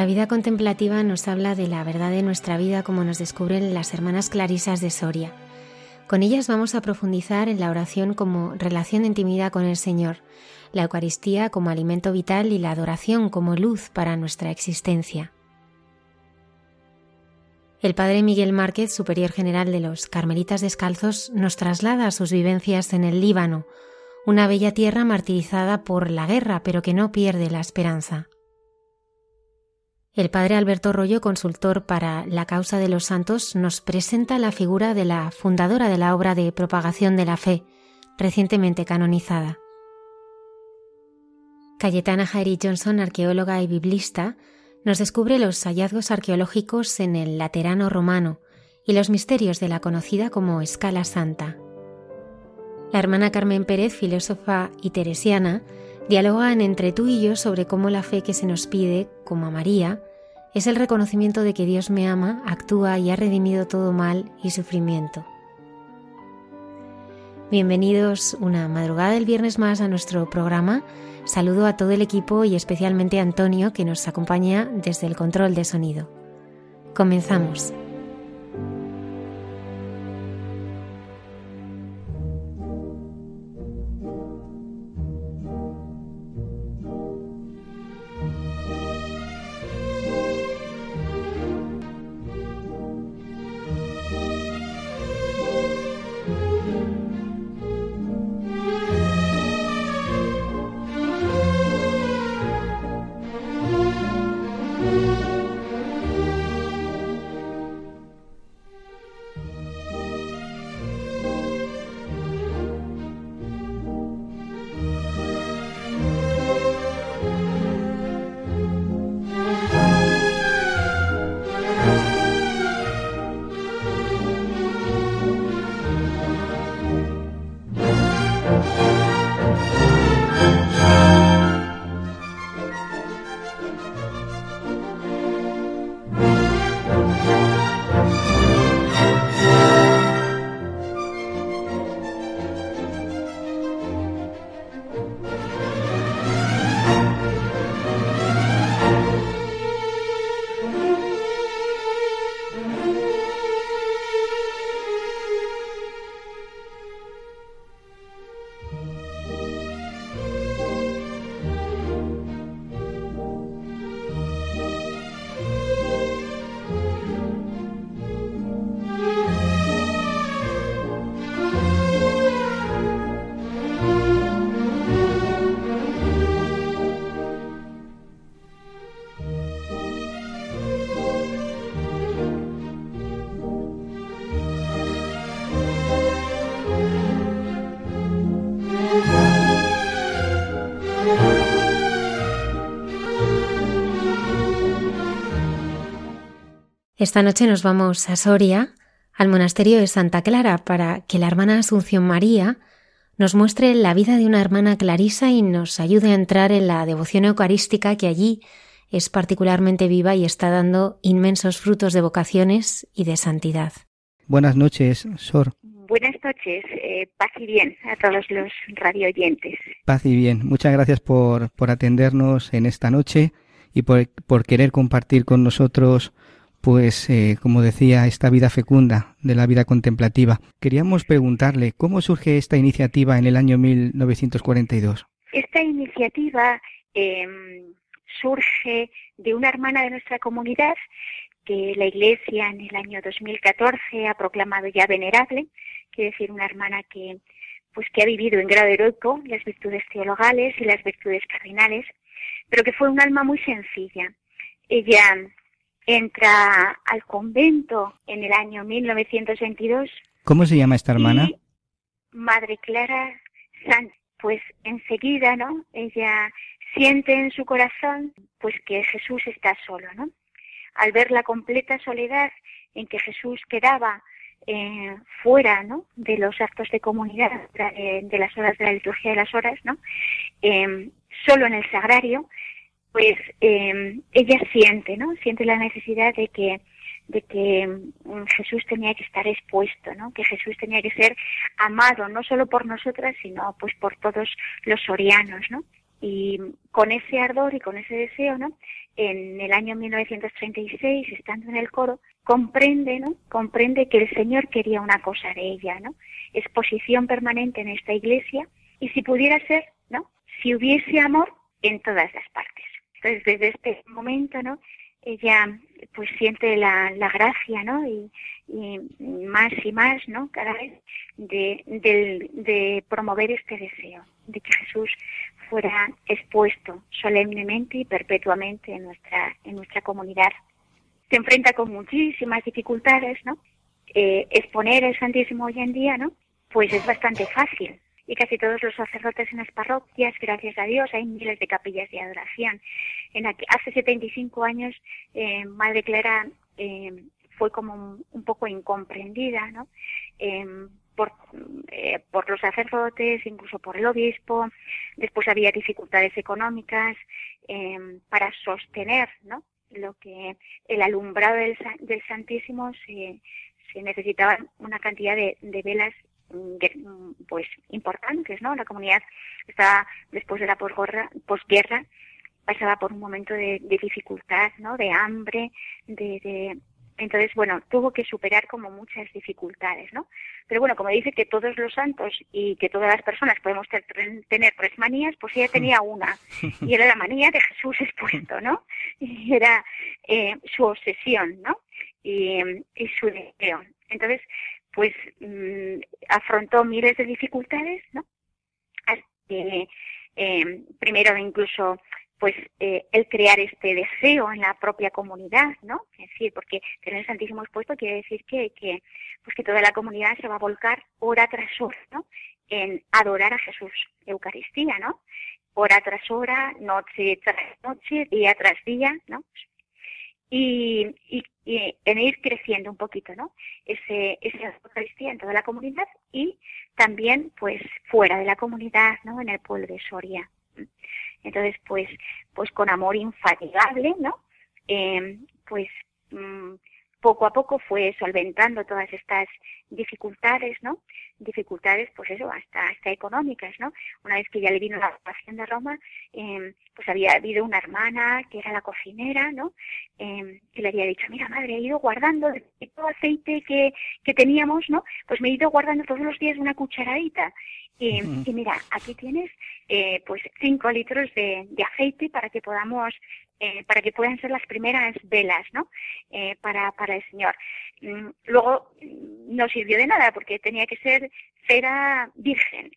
La vida contemplativa nos habla de la verdad de nuestra vida como nos descubren las hermanas clarisas de Soria. Con ellas vamos a profundizar en la oración como relación de intimidad con el Señor, la Eucaristía como alimento vital y la adoración como luz para nuestra existencia. El padre Miguel Márquez, superior general de los Carmelitas Descalzos, nos traslada a sus vivencias en el Líbano, una bella tierra martirizada por la guerra, pero que no pierde la esperanza. El padre Alberto Rollo, consultor para la causa de los santos, nos presenta la figura de la fundadora de la obra de propagación de la fe, recientemente canonizada. Cayetana Jairi Johnson, arqueóloga y biblista, nos descubre los hallazgos arqueológicos en el Laterano romano y los misterios de la conocida como Escala Santa. La hermana Carmen Pérez, filósofa y teresiana, dialogan entre tú y yo sobre cómo la fe que se nos pide, como a María, es el reconocimiento de que Dios me ama, actúa y ha redimido todo mal y sufrimiento. Bienvenidos una madrugada del viernes más a nuestro programa. Saludo a todo el equipo y especialmente a Antonio que nos acompaña desde el control de sonido. Comenzamos. Esta noche nos vamos a Soria, al monasterio de Santa Clara, para que la hermana Asunción María nos muestre la vida de una hermana clarisa y nos ayude a entrar en la devoción eucarística que allí es particularmente viva y está dando inmensos frutos de vocaciones y de santidad. Buenas noches, Sor. Buenas noches, eh, paz y bien a todos los radioyentes. Paz y bien. Muchas gracias por, por atendernos en esta noche y por, por querer compartir con nosotros pues, eh, como decía, esta vida fecunda de la vida contemplativa. Queríamos preguntarle cómo surge esta iniciativa en el año 1942. Esta iniciativa em, surge de una hermana de nuestra comunidad que la Iglesia en el año 2014 ha proclamado ya venerable, quiere decir una hermana que pues que ha vivido en grado heroico las virtudes teologales y las virtudes cardinales, pero que fue un alma muy sencilla. Ella entra al convento en el año 1922. ¿Cómo se llama esta hermana? Madre Clara Sánchez. Pues enseguida, ¿no? Ella siente en su corazón, pues que Jesús está solo, ¿no? Al ver la completa soledad en que Jesús quedaba eh, fuera ¿no? de los actos de comunidad, de, las horas de la liturgia de las horas, ¿no? Eh, solo en el sagrario, pues eh, ella siente, ¿no? Siente la necesidad de que de que mm, Jesús tenía que estar expuesto, ¿no? Que Jesús tenía que ser amado no solo por nosotras, sino pues por todos los sorianos, ¿no? Y con ese ardor y con ese deseo, ¿no? En el año 1936, estando en el coro, comprende, ¿no? Comprende que el Señor quería una cosa de ella, ¿no? Exposición permanente en esta iglesia y si pudiera ser, ¿no? Si hubiese amor en todas las partes. Entonces, desde este momento, ¿no? Ella pues siente la, la gracia, ¿no? Y, más y más, ¿no? Cada vez de, de, de promover este deseo, de que Jesús fuera expuesto solemnemente y perpetuamente en nuestra, en nuestra comunidad. Se enfrenta con muchísimas dificultades, ¿no? Eh, exponer el Santísimo hoy en día, ¿no? Pues es bastante fácil. Y casi todos los sacerdotes en las parroquias, gracias a Dios, hay miles de capillas de adoración. En hace 75 años, eh, Madre Clara eh, fue como un, poco incomprendida, ¿no? Em, por, eh, por los sacerdotes, incluso por el obispo. Después había dificultades económicas eh, para sostener ¿no? lo que el alumbrado del, del Santísimo se, se necesitaba una cantidad de, de velas pues importantes, ¿no? La comunidad estaba después de la posguerra, posguerra pasaba por un momento de, de dificultad, ¿no? De hambre, de, de, entonces, bueno, tuvo que superar como muchas dificultades, ¿no? Pero bueno, como dice que todos los santos y que todas las personas podemos tener tres manías, pues ella tenía una, y era la manía de Jesús expuesto, ¿no? Y era eh, su obsesión, ¿no? Y, su deseo. Entonces, pues mm, afrontó miles de dificultades, ¿no? Que, eh, primero incluso pues eh, el crear este deseo en la propia comunidad, ¿no? Es decir, porque tener el Santísimo expuesto quiere decir que, que, pues que toda la comunidad se va a volcar hora tras hora, ¿no? En adorar a Jesús, Eucaristía, ¿no? Hora tras hora, noche tras noche, día tras día, ¿no? Y, y, y en ir creciendo un poquito, ¿no? Ese, esa Eucaristía en toda la comunidad y también, pues, fuera de la comunidad, ¿no? En el pueblo de Soria. Entonces, pues, pues con amor infatigable, ¿no? Eh, pues mm, poco a poco fue solventando todas estas dificultades, ¿no? Dificultades, pues eso, hasta, hasta económicas, ¿no? Una vez que ya le vino la ocupación de Roma, eh, pues había habido una hermana que era la cocinera, ¿no? Eh, que le había dicho, mira madre, he ido guardando todo aceite que, que teníamos, ¿no? Pues me he ido guardando todos los días una cucharadita. Y, y mira, aquí tienes eh, pues cinco litros de, de aceite para que podamos eh, para que puedan ser las primeras velas, ¿no? Eh, para, para el Señor. Mm, luego mm, no sirvió de nada porque tenía que ser cera virgen.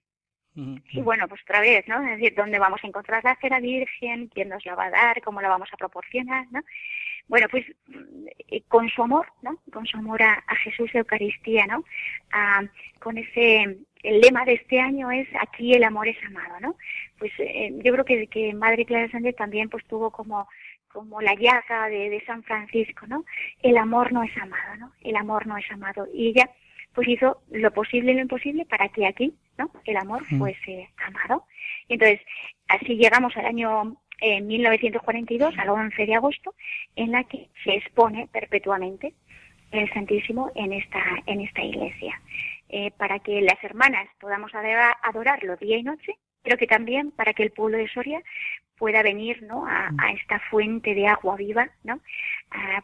Y bueno, pues otra vez, ¿no? Es decir, ¿dónde vamos a encontrar la cera virgen? ¿Quién nos la va a dar? ¿Cómo la vamos a proporcionar? ¿no? Bueno, pues mm, con su amor, ¿no? Con su amor a, Jesús de Eucaristía, ¿no? con ese, el lema de este año es aquí el amor es amado, ¿no? Pues eh, yo creo que, que Madre Clara Sánchez también pues tuvo como como la llaga de, de San Francisco, ¿no? El amor no es amado, ¿no? El amor no es amado. Y ella pues hizo lo posible y lo imposible para que aquí, ¿no? El amor mm. fuese amado. Y entonces, así llegamos al año eh, 1942, al 11 de agosto, en la que se expone perpetuamente el Santísimo en esta, en esta iglesia, eh, para que las hermanas podamos adorarlo día y noche, pero que también para que el pueblo de Soria pueda venir ¿no? a, a esta fuente de agua viva, ¿no?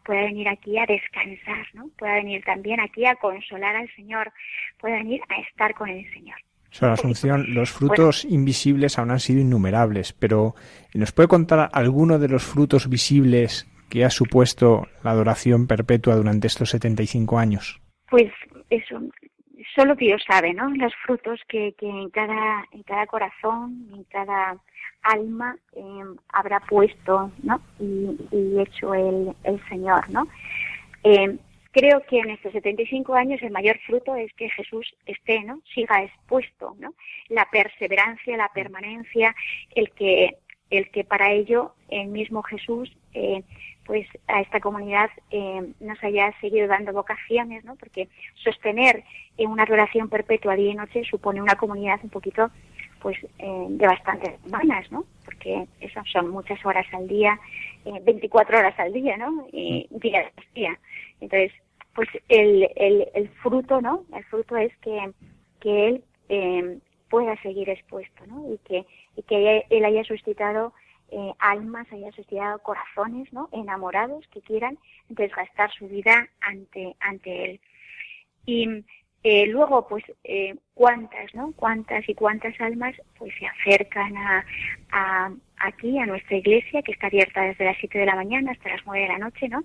pueda venir aquí a descansar, ¿no? pueda venir también aquí a consolar al Señor, pueda venir a estar con el Señor. Sor Asunción, los frutos invisibles aún han sido innumerables, pero ¿nos puede contar alguno de los frutos visibles ¿Qué ha supuesto la adoración perpetua durante estos 75 años? Pues eso, solo Dios sabe, ¿no? Los frutos que, que en cada en cada corazón, en cada alma eh, habrá puesto, ¿no? Y, y hecho el, el Señor, ¿no? Eh, creo que en estos 75 años el mayor fruto es que Jesús esté, ¿no? Siga expuesto, ¿no? La perseverancia, la permanencia, el que el que para ello el mismo Jesús eh, pues a esta comunidad eh, nos haya seguido dando vocaciones, ¿no? Porque sostener en una relación perpetua día y noche supone una comunidad un poquito pues eh, de bastantes semanas, ¿no? Porque eso son muchas horas al día, eh, 24 horas al día, ¿no? Y día tras día. Entonces, pues el, el, el fruto, ¿no? El fruto es que, que él eh, pueda seguir expuesto, ¿no? Y que, y que él haya suscitado eh, almas, haya suscitado corazones, ¿no? Enamorados que quieran desgastar su vida ante, ante él. Y eh, luego, pues, eh, cuántas, ¿no? Cuántas y cuántas almas, pues, se acercan a, a, aquí, a nuestra iglesia, que está abierta desde las 7 de la mañana hasta las 9 de la noche, ¿no?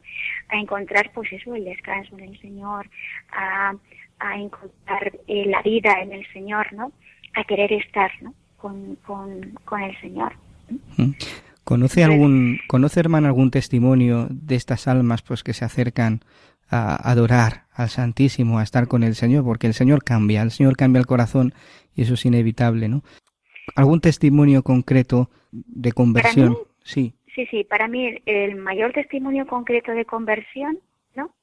A encontrar, pues, eso, el descanso en el Señor, a, a encontrar eh, la vida en el Señor, ¿no? A querer estar, ¿no? Con, con, con el Señor. ¿Conoce algún, conoce hermano algún testimonio de estas almas pues que se acercan a adorar al Santísimo, a estar con el Señor? Porque el Señor cambia, el Señor cambia el corazón y eso es inevitable, ¿no? ¿Algún testimonio concreto de conversión? Mí, sí. Sí, sí, para mí el, el mayor testimonio concreto de conversión, ¿no?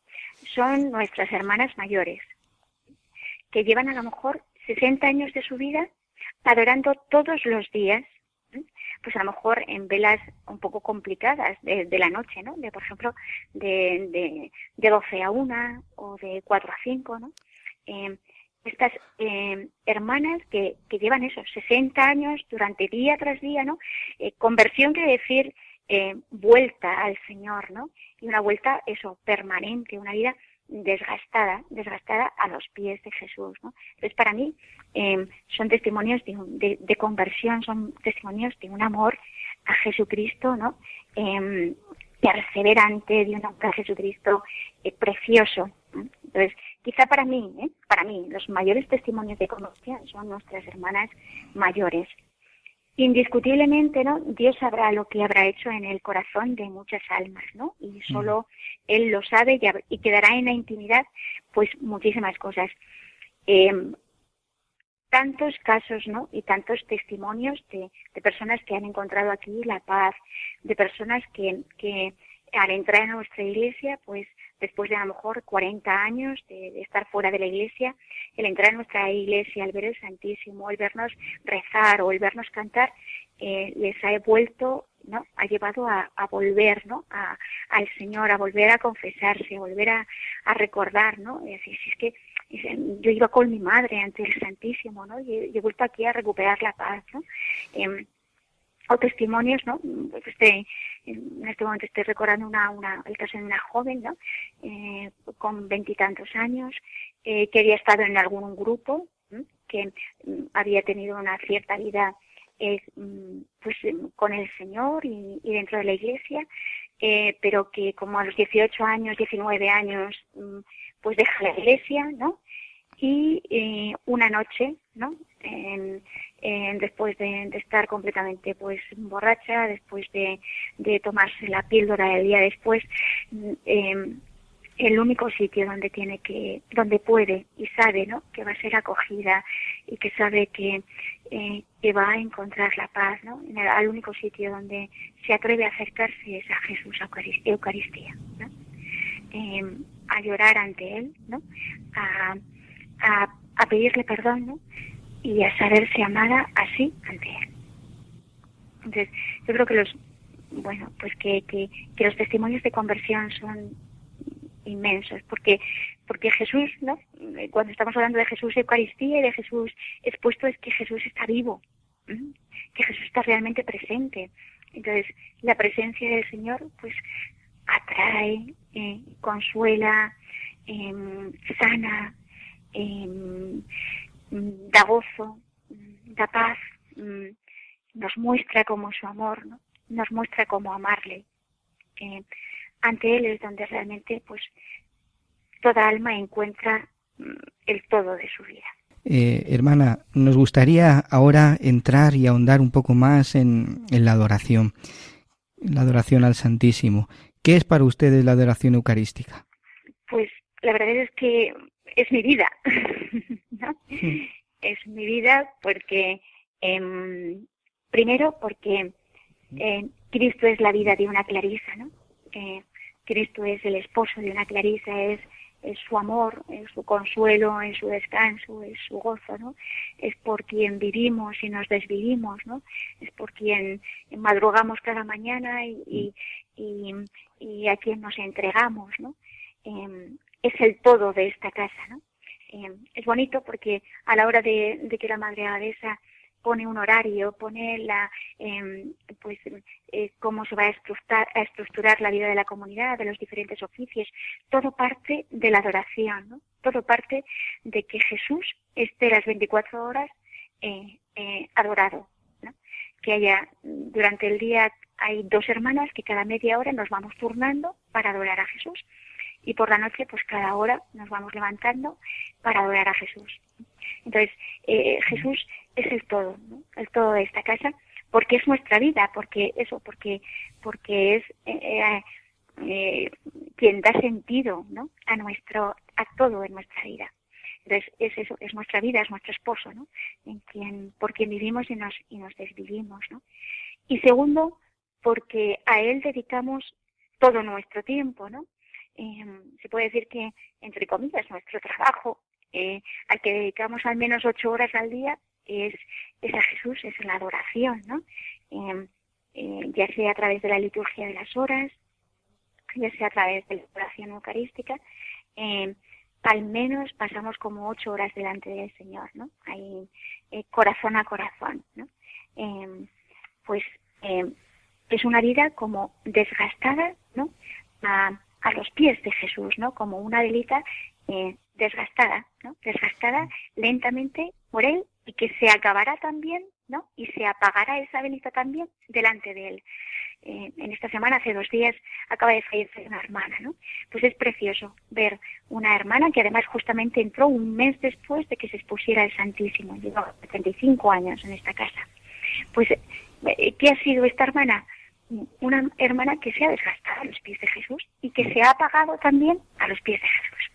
Son nuestras hermanas mayores, que llevan a lo mejor 60 años de su vida adorando todos los días pues a lo mejor en velas un poco complicadas de, la noche, ¿no? De, por ejemplo, de, de, de 12 a 1 o de 4 a 5, ¿no? Eh, estas eh, hermanas que, que llevan esos 60 años durante día tras día, ¿no? Eh, conversión quiere decir eh, vuelta al Señor, ¿no? Y una vuelta, eso, permanente, una vida desgastada, desgastada a los pies de Jesús. Entonces, para mí, eh, son testimonios de, de, de, conversión, son testimonios de un amor a Jesucristo, ¿no? Eh, perseverante, de un amor a Jesucristo eh, precioso. Entonces, quizá para mí, ¿eh? para mí, los mayores testimonios de conversión son nuestras hermanas mayores, indiscutiblemente, ¿no? Dios sabrá lo que habrá hecho en el corazón de muchas almas, ¿no? Y solo Él lo sabe y, y quedará en la intimidad, pues muchísimas cosas. Eh, tantos casos, ¿no? Y tantos testimonios de, de, personas que han encontrado aquí la paz, de personas que, que al entrar a nuestra iglesia, pues después de a lo mejor 40 años de, estar fuera de la iglesia, el entrar a nuestra iglesia, el ver el Santísimo, el vernos rezar o el vernos cantar, eh, les ha vuelto, ¿no? Ha llevado a, a volver, ¿no? A, al Señor, a volver a confesarse, a volver a, a recordar, ¿no? Y si es que yo iba con mi madre ante el Santísimo, ¿no? Y, he vuelto aquí a recuperar la paz, ¿no? Eh, o testimonios, ¿no? Este, en este momento estoy recordando una, una, el caso de una joven, ¿no? Eh, con veintitantos años, eh, que había estado en algún grupo, que había tenido una cierta vida eh, pues con el Señor y, y dentro de la iglesia, pero que como a los 18 años, 19 años, pues deja la iglesia, ¿no? Y una noche, ¿no? En, después de, estar completamente pues borracha, después de, de tomarse la píldora el día después, eh, el único sitio donde tiene que, donde puede y sabe, ¿no? Que va a ser acogida y que sabe que, eh, que va a encontrar la paz, ¿no? El, al único sitio donde se atreve a acercarse es a Jesús a Eucaristía, ¿no? Eh, a llorar ante él, ¿no? A, a, a pedirle perdón, ¿no? Y a saberse amada así ante él. Entonces, yo creo que los, bueno, pues que, que, que los testimonios de conversión son inmensos, porque porque Jesús, ¿no? Cuando estamos hablando de Jesús Eucaristía y de Jesús expuesto es que Jesús está vivo, ¿eh? que Jesús está realmente presente. Entonces, la presencia del Señor, pues, atrae, eh, consuela, eh, sana, da gozo, da paz, nos muestra como su amor, ¿no? nos muestra cómo amarle. Eh, ante Él es donde realmente pues toda alma encuentra mm, el todo de su vida. Eh, hermana, nos gustaría ahora entrar y ahondar un poco más en, en la adoración, la adoración al Santísimo. ¿Qué es para ustedes la adoración eucarística? Pues la verdad es que es mi vida, ¿no? Es mi vida porque, eh, primero porque eh, Cristo es la vida de una clarisa, ¿no? Eh, Cristo es el esposo de una clarisa, es, es su amor, es su consuelo, es su descanso, es su gozo, ¿no? Es por quien vivimos y nos desvivimos, ¿no? Es por quien madrugamos cada mañana y, y, y, a quien nos entregamos, ¿no? Eh, es el todo de esta casa, ¿no? Eh, es bonito porque a la hora de, que la Madre Abadesa pone un horario, pone la, eh, pues, eh, cómo se va a estructurar, a estructurar la vida de la comunidad, de los diferentes oficios, todo parte de la adoración, ¿no? Todo parte de que Jesús esté las 24 horas eh, eh, adorado, ¿no? Que haya, durante el día hay dos hermanas que cada media hora nos vamos turnando para adorar a Jesús y por la noche pues cada hora nos vamos levantando para adorar a Jesús. Entonces, eh, Jesús es el todo, ¿no? el todo de esta casa, porque es nuestra vida, porque eso, porque, porque es eh, eh, quien da sentido ¿no? a nuestro, a todo en nuestra vida. Entonces, es eso, es nuestra vida, es nuestro esposo, ¿no? En quien, por quien vivimos y nos, y nos desvivimos, ¿no? Y segundo, porque a él dedicamos todo nuestro tiempo, ¿no? Eh, se puede decir que, entre comillas, nuestro trabajo, eh, al que dedicamos al menos ocho horas al día, es, es a Jesús, es la adoración, ¿no? Eh, eh, ya sea a través de la liturgia de las horas, ya sea a través de la oración eucarística, eh, al menos pasamos como ocho horas delante del Señor, ¿no? Ahí, eh, corazón a corazón, ¿no? Pues es una vida como desgastada, ¿no? A, a los pies de Jesús, ¿no? Como una velita eh, desgastada, ¿no? Desgastada lentamente por él y que se acabará también, ¿no? Y se apagará esa velita también delante de él. Eh, en esta semana, hace dos días, acaba de fallecer una hermana, ¿no? Pues es precioso ver una hermana que además justamente entró un mes después de que se expusiera el Santísimo. Lleva 35 años en esta casa. Pues, eh, ¿qué ha sido esta hermana? Una hermana que se ha desgastado a los pies de Jesús y que se ha apagado también a los pies de Jesús.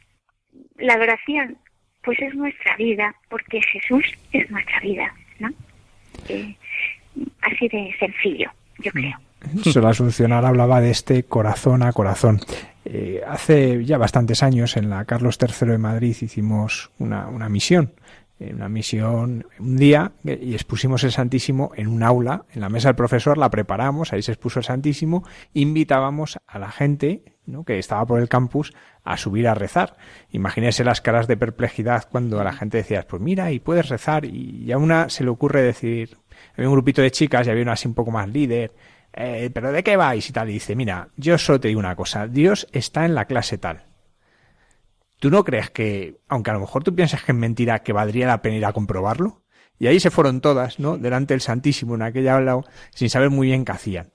La adoración, pues es nuestra vida, porque Jesús es nuestra vida, ¿no? Eh, así de sencillo, yo creo. Sor Asunción hablaba de este corazón a corazón. Eh, hace ya bastantes años en la Carlos III de Madrid hicimos una, una misión en una misión un día y expusimos el Santísimo en un aula, en la mesa del profesor, la preparamos, ahí se expuso el Santísimo, invitábamos a la gente ¿no? que estaba por el campus a subir a rezar. Imagínese las caras de perplejidad cuando a la gente decías, pues mira, y puedes rezar, y a una se le ocurre decir, había un grupito de chicas y había una así un poco más líder, eh, pero ¿de qué vais? y tal, y dice, mira, yo solo te digo una cosa, Dios está en la clase tal ¿Tú no crees que, aunque a lo mejor tú piensas que es mentira, que valdría la pena ir a comprobarlo? Y ahí se fueron todas, ¿no? Delante del Santísimo en aquella aula, sin saber muy bien qué hacían.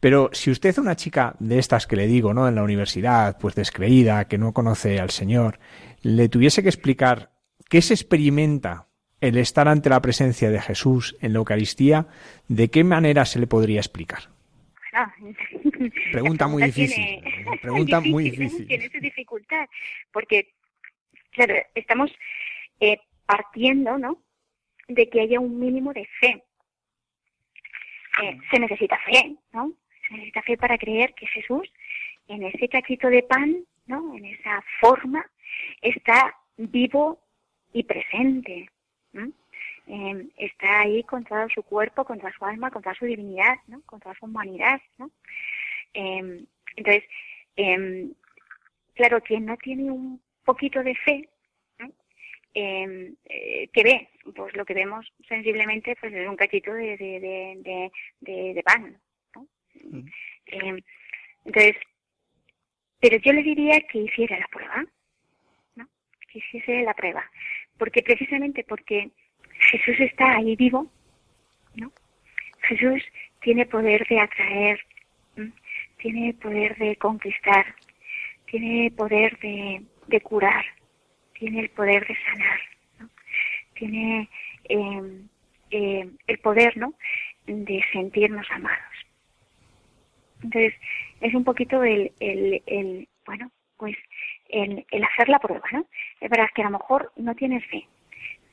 Pero si usted es una chica de estas que le digo, ¿no? En la universidad, pues descreída, que no conoce al Señor, le tuviese que explicar qué se experimenta el estar ante la presencia de Jesús en la Eucaristía, ¿de qué manera se le podría explicar? Pregunta muy difícil. Pregunta muy difícil. Tiene su dificultad, porque, claro, estamos eh, partiendo, ¿no? De que haya un mínimo de fe. Eh, se necesita fe, ¿no? Se necesita fe para creer que Jesús, en ese cachito de pan, ¿no? En esa forma, está vivo y presente. ¿no? Eh, está ahí con todo su cuerpo, con toda su alma, con toda su divinidad, ¿no? con toda su humanidad. ¿no? Eh, entonces, eh, claro, quien no tiene un poquito de fe, ¿no? eh, ¿qué ve? Pues lo que vemos sensiblemente pues es un cachito de, de, de, de, de pan. ¿no? Mm. entonces, pero yo le diría que hiciera la prueba, ¿no? que hiciese la prueba, porque precisamente porque Jesús está ahí vivo, ¿no? Jesús tiene poder de atraer, tiene poder de conquistar, tiene poder de, de curar, tiene el poder de sanar, tiene eh, eh, el poder ¿no? de sentirnos amados. Entonces, es un poquito el, el, el bueno, pues el, el hacer la prueba, ¿no? Es verdad que a lo mejor no tienes fe,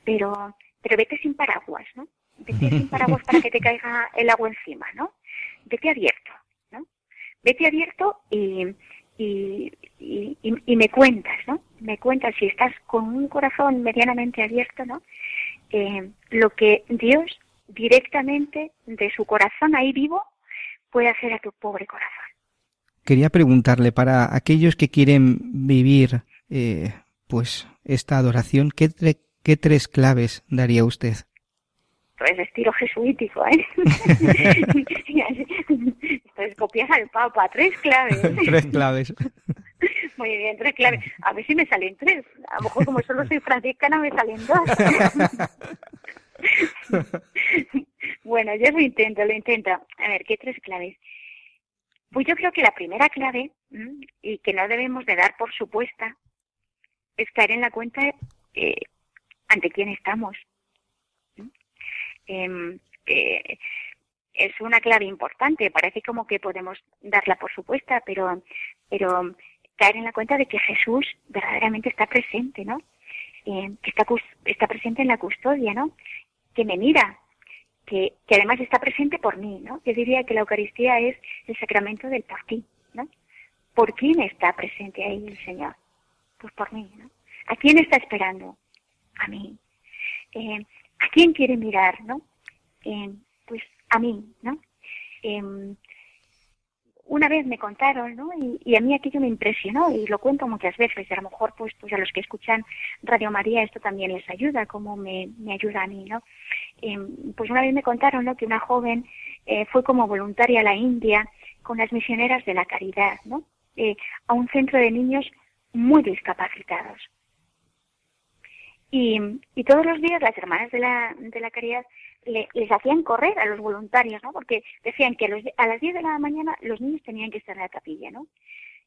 pero, pero vete sin paraguas, ¿no? Vete sin paraguas para que te caiga el agua encima, ¿no? Vete abierto, ¿no? Vete abierto y, y, y, y, me cuentas, ¿no? Me cuentas si estás con un corazón medianamente abierto, ¿no? Eh, lo que Dios directamente de su corazón ahí vivo puede hacer a tu pobre corazón. Quería preguntarle para aquellos que quieren vivir eh, pues esta adoración, ¿qué, ¿qué tres claves daría usted? Pues estilo jesuítico, ¿eh? pues copias al Papa, tres claves. tres claves. Muy bien, tres claves. A ver si me salen tres. A lo mejor como solo soy franciscana me salen dos. bueno, yo lo intento, lo intento. A ver, ¿qué tres claves? Pues yo creo que la primera clave, y que no debemos de dar por supuesta, es caer en la cuenta eh, ante quién estamos. Eh, eh, es una clave importante, parece como que podemos darla por supuesta, pero, pero caer en la cuenta de que Jesús verdaderamente está presente, ¿no? Eh, que está, está presente en la custodia, ¿no? Que me mira, que, que además está presente por mí, ¿no? Yo diría que la Eucaristía es el sacramento del por ti, ¿no? ¿Por quién está presente ahí el Señor? Pues por mí, ¿no? ¿A quién está esperando? A mí. Eh, ¿A quién quiere mirar, no? Eh, pues a mí, ¿no? Eh, una vez me contaron, ¿no? Y, a mí aquello me impresionó y lo cuento muchas veces. Y a lo mejor, pues, pues a los que escuchan Radio María esto también les ayuda, como me, me ayuda a mí, ¿no? Eh, pues una vez me contaron, ¿no? Que una joven fue como voluntaria a la India con las misioneras de la caridad, ¿no? A un centro de niños muy discapacitados. Y, y todos los días las hermanas de la, de la caridad les hacían correr a los voluntarios, ¿no? Porque decían que a, los, a las 10 de la mañana los niños tenían que estar en la capilla, ¿no?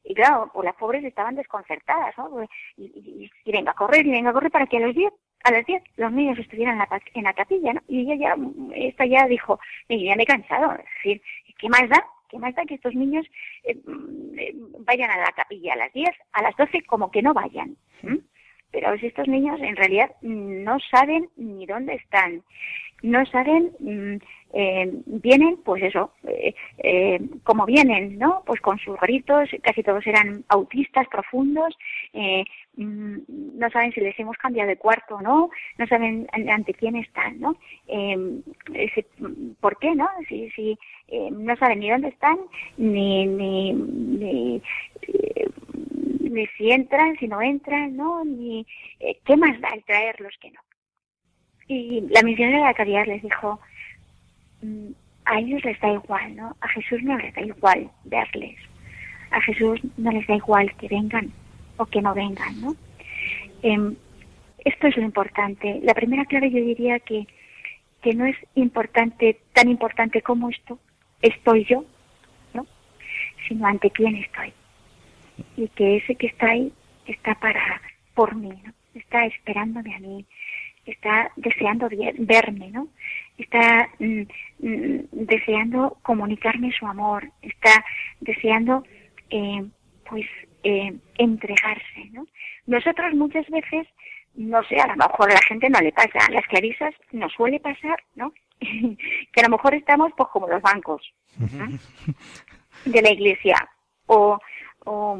Y claro, pues las pobres estaban desconcertadas, ¿no? Pues, y, y, venga a correr, y venga a correr para que a los 10, a las 10 los niños estuvieran en la, en la capilla, ¿no? Y ella ya, esta ya dijo, ya me he cansado, es decir, ¿qué más da? ¿Qué más da que estos niños eh, eh, vayan a la capilla a las 10, a las 12 como que no vayan? Pero estos niños en realidad no saben ni dónde están, no saben, mm, eh, vienen, pues eso, eh, eh, como vienen, ¿no? Pues con sus gritos, casi todos eran autistas profundos, eh, mm, no saben si les hemos cambiado de cuarto o no, no saben ante quién están, ¿no? Eh, ¿Por qué, no? Si, si no saben ni dónde están, ni, ni, ni, ni si entran, si no entran, ¿no? Ni qué más da el traerlos que no. Y la misionera de la caridad les dijo, mm, a ellos les da igual, ¿no? A Jesús no les da igual verles. A Jesús no les da igual que vengan o que no vengan, ¿no? Eh, esto es lo importante. La primera clave yo diría que, que no es importante, tan importante como esto, estoy yo, ¿no? Sino ante quién estoy. Y que ese que está ahí está para, por mí, ¿no? Está esperándome a mí, está deseando verme, ¿no? Está mm, mm, deseando comunicarme su amor, está deseando, eh, pues, eh, entregarse, ¿no? Nosotros muchas veces, no sé, a lo mejor a la gente no le pasa, a las clarisas nos suele pasar, ¿no? que a lo mejor estamos, pues, como los bancos de la iglesia, o, o,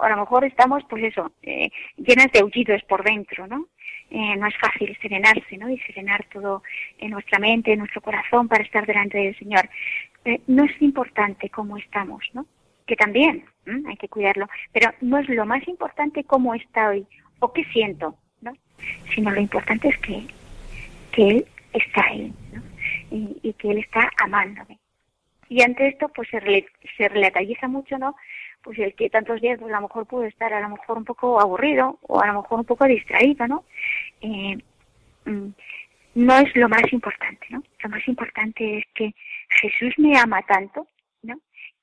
a lo mejor estamos, pues eso, eh, llenas de aullidos por dentro, ¿no? Eh, no es fácil serenarse, ¿no? Y serenar todo en nuestra mente, en nuestro corazón para estar delante del Señor. Eh, no es importante cómo estamos, ¿no? Que también hay que cuidarlo, pero no es lo más importante cómo estoy o qué siento, ¿no? Sino lo importante es que, que Él está ahí, ¿no? Y, que Él está amándome. Y ante esto, pues se, se mucho, ¿no? Pues el que tantos días pues a lo mejor puede estar a lo mejor un poco aburrido o a lo mejor un poco distraído, ¿no? Eh, mm, no es lo más importante, ¿no? Lo más importante es que Jesús me ama tanto, ¿no?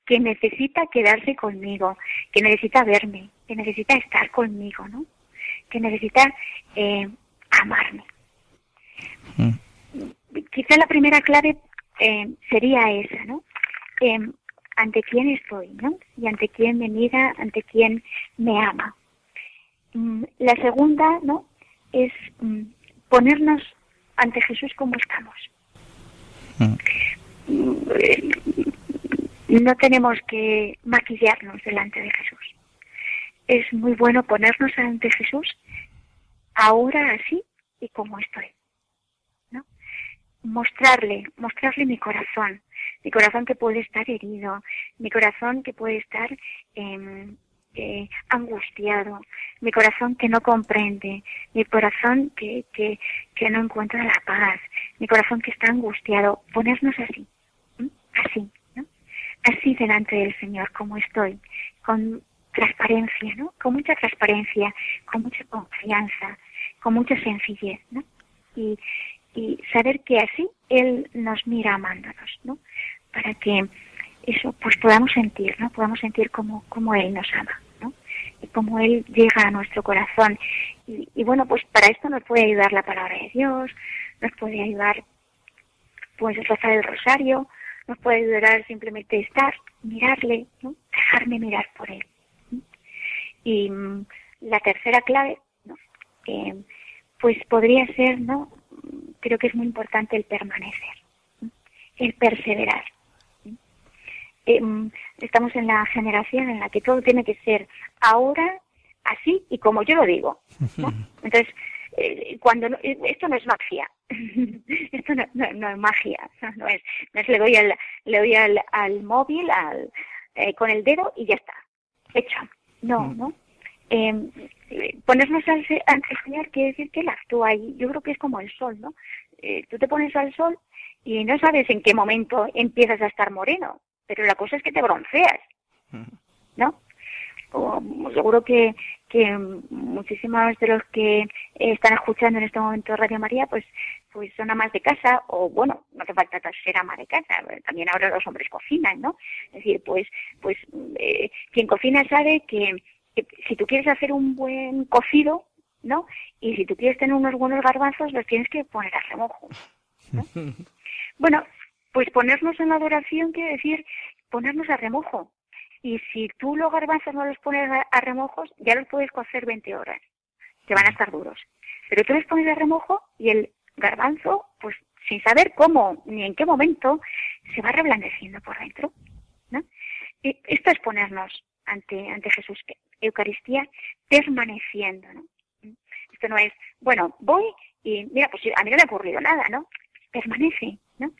que necesita quedarse conmigo, que necesita verme, que necesita estar conmigo, ¿no? Que necesita eh, amarme. Mm. Quizá la primera clave eh, sería esa, ¿no? Eh, ante quién estoy, ¿no? Y ante quién me mira, ante quién me ama. Mm, la segunda, ¿no? Es mm, ponernos ante Jesús como estamos. No tenemos que maquillarnos delante de Jesús. Es muy bueno ponernos ante Jesús ahora así y como estoy. ¿no? Mostrarle, mostrarle mi corazón, mi corazón que puede estar herido, mi corazón que puede estar em, eh, angustiado, mi corazón que no comprende, mi corazón que, que, que, no encuentra la paz, mi corazón que está angustiado, ponernos así, así, ¿no? así delante del Señor como estoy, con transparencia, ¿no? con mucha transparencia, con mucha confianza, con mucha sencillez, ¿no? y, y saber que así Él nos mira amándonos, ¿no? para que eso pues podamos sentir, ¿no? Podamos sentir como, como Él nos ama, ¿no? Y como Él llega a nuestro corazón. Y, bueno, pues para esto nos puede ayudar la palabra de Dios, nos puede ayudar pues rezar el rosario, nos puede ayudar simplemente estar, mirarle, ¿no? Dejarme mirar por Él. Y mm, la tercera clave, ¿no? pues podría ser, ¿no? Creo que es muy importante el permanecer, el perseverar. Em, estamos en la generación en la que todo tiene que ser ahora, así y como yo lo digo. Entonces, eh, cuando eh, esto no es magia, esto no, es magia, no es, no es le doy al, le doy al, al móvil al, eh, con el dedo y ya está, hecho. No, mm. ¿no? Em, ponernos al, Señor quiere decir que Él actúa ahí. Yo creo que es como el sol, ¿no? tú te pones al sol y no sabes en qué momento empiezas a estar moreno pero la cosa es que te bronceas, ¿no? seguro que, que muchísimos de los que están escuchando en este momento Radio María, pues, pues son amas de casa, o bueno, no te falta ser ama de casa, también ahora los hombres cocinan, ¿no? Es decir, pues, pues eh, quien cocina sabe que, si tú quieres hacer un buen cocido, ¿no? Y si tú quieres tener unos buenos garbanzos, los tienes que poner a remojo. ¿no? bueno, pues ponernos en la adoración quiere decir ponernos a remojo. Y si tú los garbanzos no los pones a, remojos, ya los puedes cocer 20 horas, que van a estar duros. Pero tú los pones a remojo y el garbanzo, pues sin saber cómo ni en qué momento, se va reblandeciendo por dentro. ¿no? Y esto es ponernos ante, ante Jesús, Eucaristía permaneciendo. ¿no? Esto no es, bueno, voy y mira, pues a mí no me ha ocurrido nada, ¿no? Permanece, ¿no?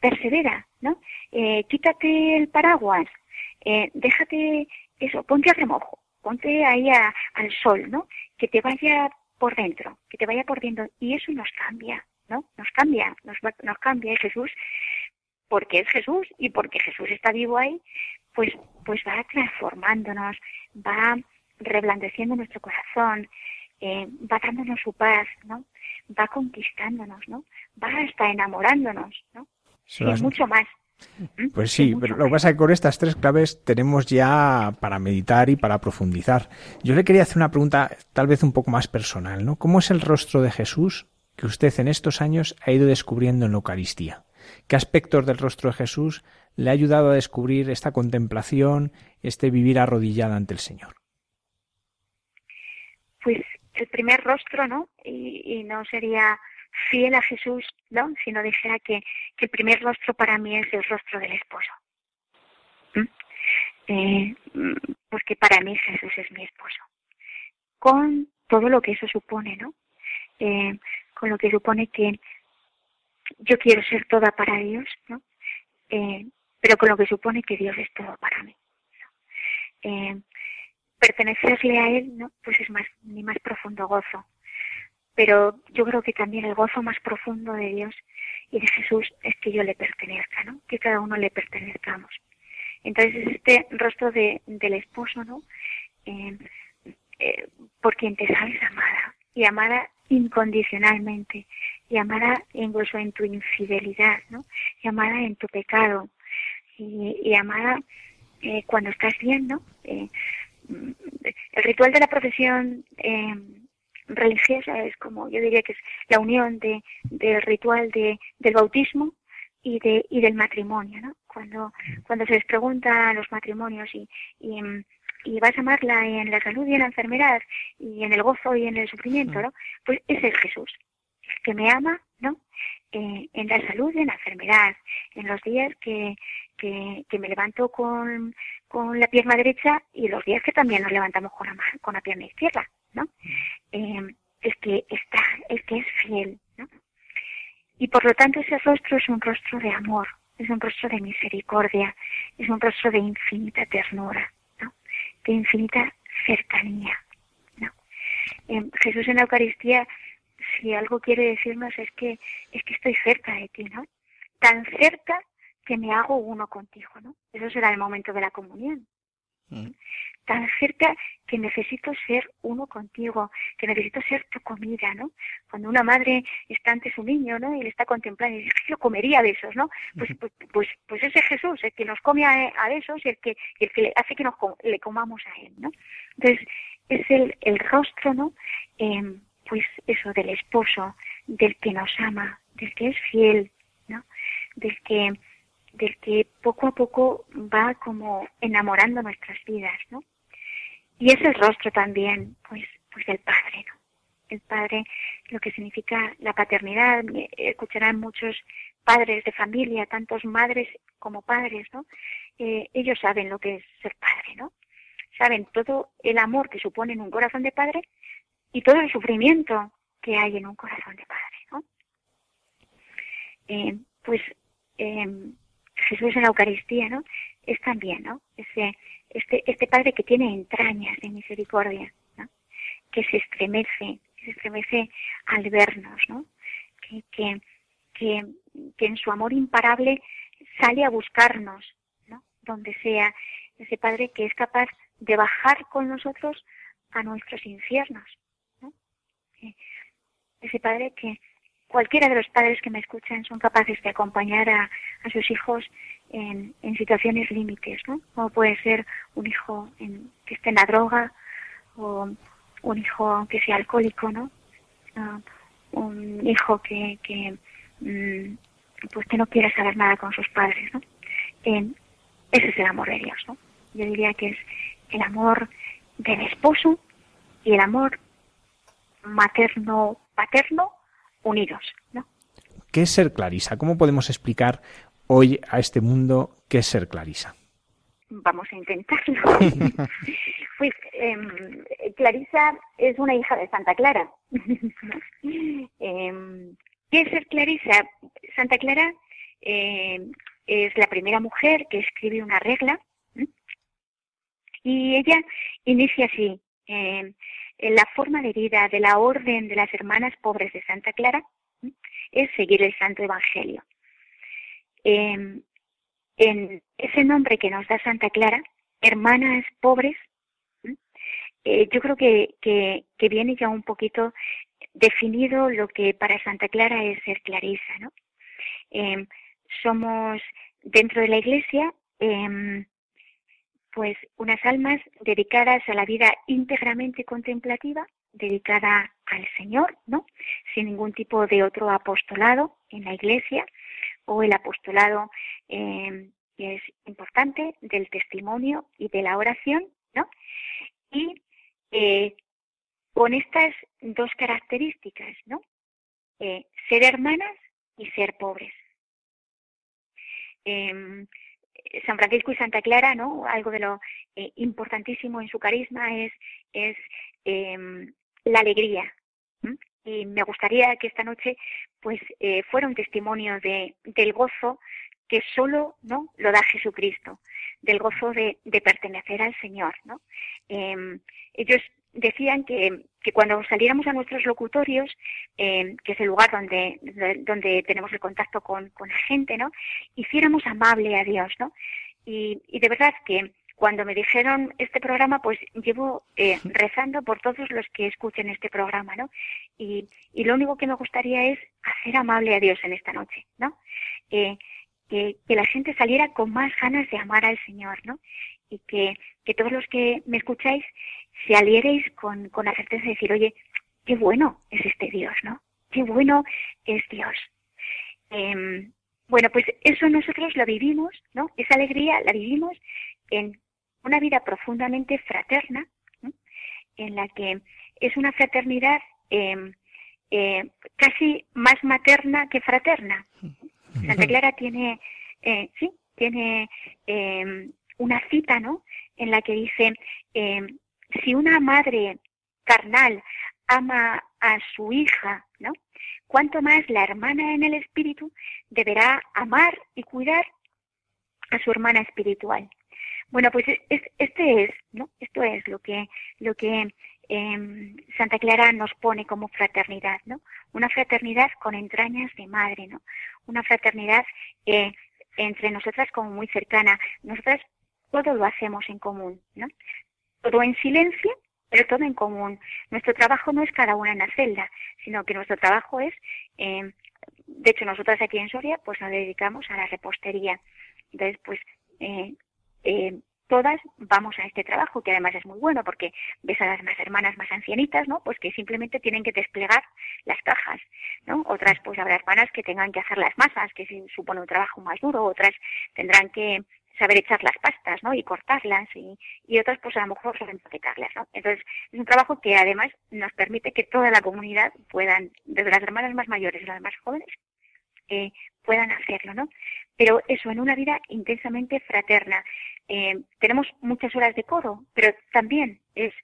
Persevera, ¿no? Eh, quítate el paraguas, eh, déjate eso, ponte a remojo, ponte ahí al sol, ¿no? Que te vaya por dentro, que te vaya por dentro y eso nos cambia, ¿no? Nos cambia, nos, nos cambia Jesús porque es Jesús y porque Jesús está vivo ahí, pues, pues va transformándonos, va reblandeciendo nuestro corazón, eh, va dándonos su paz, ¿no? Va conquistándonos, ¿no? Va hasta enamorándonos, ¿no? Sí, mucho más. ¿Mm? Pues sí, pero lo que pasa es que con estas tres claves tenemos ya para meditar y para profundizar. Yo le quería hacer una pregunta tal vez un poco más personal, ¿no? ¿Cómo es el rostro de Jesús que usted en estos años ha ido descubriendo en la Eucaristía? ¿Qué aspectos del rostro de Jesús le ha ayudado a descubrir esta contemplación, este vivir arrodillada ante el Señor? Pues el primer rostro, ¿no? Y, no sería fiel a Jesús, ¿no? Si no dijera que, el primer rostro para mí es el rostro del esposo. ¿Mm? Eh, porque para mí Jesús es mi esposo. Con todo lo que eso supone, ¿no? Eh, con lo que supone que yo quiero ser toda para Dios, ¿no? Eh, pero con lo que supone que Dios es todo para mí. ¿no? pertenecerle a Él, ¿no? Pues es más, mi más profundo gozo. Pero yo creo que también el gozo más profundo de Dios y de Jesús es que yo le pertenezca, ¿no? Que cada uno le pertenezcamos. Entonces este rostro de, del esposo, ¿no? Eh, eh, por quien te sabes amada y amada incondicionalmente y amada incluso en tu infidelidad, ¿no? Y amada en tu pecado y, y eh, cuando estás bien, ¿no? Eh, el ritual de la profesión eh, religiosa es como, yo diría que es la unión de, del ritual de, del bautismo y, de, y del matrimonio, ¿no? Cuando, cuando se les pregunta a los matrimonios y, y, y vas a amarla en la salud y en la enfermedad y en el gozo y en el sufrimiento, ¿no? Pues ese es Jesús, que me ama, ¿no? Eh, en la salud y en la enfermedad, en los días que, que, que me levanto con, con, la pierna derecha y los días que también nos levantamos con la, con la pierna izquierda, ¿no? Eh, el que está, el que es fiel, ¿no? Y por lo tanto ese rostro es un rostro de amor, es un rostro de misericordia, es un rostro de infinita ternura. De infinita cercanía, ¿no? Jesús en la Eucaristía si algo quiere decirnos es que es que estoy cerca de ti, ¿no? Tan cerca que me hago uno contigo, ¿no? Eso será el momento de la comunión. Mm. Tan cerca que necesito ser uno contigo, que necesito ser tu comida, ¿no? Cuando una madre está ante su niño, ¿no? Y le está contemplando y dice, yo comería de esos, ¿no? Pues, pues, pues, pues, ese Jesús, el que nos come a, a esos y el que, el que hace que nos le comamos a él, ¿no? Entonces, es el, el rostro, ¿no? Eh, pues eso del esposo, del que nos ama, del que es fiel, ¿no? Del que del que poco a poco va como enamorando nuestras vidas, ¿no? Y es el rostro también, pues, pues del padre, ¿no? El padre, lo que significa la paternidad, escucharán muchos padres de familia, tantos madres como padres, ¿no? Eh, ellos saben lo que es ser padre, ¿no? Saben todo el amor que supone en un corazón de padre y todo el sufrimiento que hay en un corazón de padre, ¿no? Eh, pues eh, Jesús en la Eucaristía, ¿no? Es también, ¿no? Ese, este, este Padre que tiene entrañas de misericordia, ¿no? Que se estremece, se estremece al vernos, ¿no? Que, que, que, que en su amor imparable sale a buscarnos, ¿no? Donde sea ese Padre que es capaz de bajar con nosotros a nuestros infiernos, ese padre que cualquiera de los padres que me escuchan son capaces de acompañar a, sus hijos en, situaciones límites, ¿no? Como puede ser un hijo que esté en la droga o un hijo que sea alcohólico, ¿no? Ah, un hijo que, que mm, pues que no quiera saber nada con sus padres, ¿no? ese es el amor de Dios, ¿no? Yo diría que es el amor del esposo y el amor materno-paterno unidos. ¿no? ¿Qué es ser Clarisa? ¿Cómo podemos explicar hoy a este mundo qué es ser Clarisa? Vamos a intentarlo. pues em, Clarisa es una hija de Santa Clara. Em, ¿Qué es ser Clarisa? Santa Clara em, es la primera mujer que escribe una regla y ella inicia así la forma de vida de la Orden de las Hermanas Pobres de Santa Clara es seguir el Santo Evangelio. Em, en ese nombre que nos da Santa Clara, Hermanas Pobres, eh, yo creo que, que, viene ya un poquito definido lo que para Santa Clara es ser clarisa. ¿no? Em, somos dentro de la Iglesia em, pues unas almas dedicadas a la vida íntegramente contemplativa, dedicada al Señor, ¿no? Sin ningún tipo de otro apostolado en la Iglesia o el apostolado eh, que es importante del testimonio y de la oración, ¿no? Y eh, con estas dos características, ¿no? Eh, ser hermanas y ser pobres. Em, San Francisco y Santa Clara, ¿no? Algo de lo eh, importantísimo en su carisma es, es em, la alegría. Y me gustaría que esta noche, pues, eh, fuera un testimonio de, del gozo que solo, ¿no? Lo da Jesucristo, del gozo de, de pertenecer al Señor, ¿no? Em, decían que, que, cuando saliéramos a nuestros locutorios, eh, que es el lugar donde, donde tenemos el contacto con, con, la gente, ¿no? Hiciéramos amable a Dios, ¿no? Y, y de verdad que cuando me dijeron este programa, pues llevo eh, rezando por todos los que escuchen este programa, ¿no? Y, y, lo único que me gustaría es hacer amable a Dios en esta noche, ¿no? Eh, que, que la gente saliera con más ganas de amar al Señor, ¿no? Y que, que todos los que me escucháis se alieréis con, con la certeza de decir, oye, qué bueno es este Dios, ¿no? Qué bueno es Dios. Eh, bueno, pues eso nosotros lo vivimos, ¿no? Esa alegría la vivimos en una vida profundamente fraterna, en la que es una fraternidad eh, eh, casi más materna que fraterna. Santa Clara tiene, eh, sí, tiene eh, una cita, ¿no? En la que dice, eh, si una madre carnal ama a su hija, ¿no? Cuanto más la hermana en el espíritu deberá amar y cuidar a su hermana espiritual. Bueno, pues es, este es, ¿no? Esto es lo que, lo que eh, Santa Clara nos pone como fraternidad, ¿no? Una fraternidad con entrañas de madre, ¿no? Una fraternidad eh, entre nosotras como muy cercana. Nosotras todo lo hacemos en común, ¿no? Todo en silencio, pero todo en común. Nuestro trabajo no es cada una en la celda, sino que nuestro trabajo es, eh, de hecho nosotras aquí en Soria, pues nos dedicamos a la repostería. Entonces, pues, eh, eh, todas vamos a este trabajo, que además es muy bueno porque ves a las hermanas más ancianitas, ¿no? Pues que simplemente tienen que desplegar las cajas, ¿no? Otras, pues habrá hermanas que tengan que hacer las masas, que supone un trabajo más duro, otras tendrán que saber echar las pastas, ¿no? Y cortarlas y, y otras pues a lo mejor saber empaquetarlas, ¿no? Entonces es un trabajo que además nos permite que toda la comunidad puedan, desde las hermanas más mayores y las más jóvenes, eh, puedan hacerlo, ¿no? Pero eso en una vida intensamente fraterna. Eh, tenemos muchas horas de coro, pero también es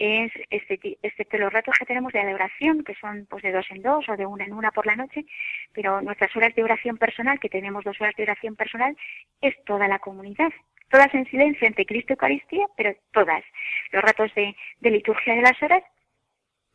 es este, excepto los ratos que tenemos de adoración, que son pues de dos en dos o de una en una por la noche, pero nuestras horas de oración personal, que tenemos dos horas de oración personal, es toda la comunidad. Todas en silencio ante Cristo Eucaristía, pero todas. Los ratos de, de liturgia de las horas,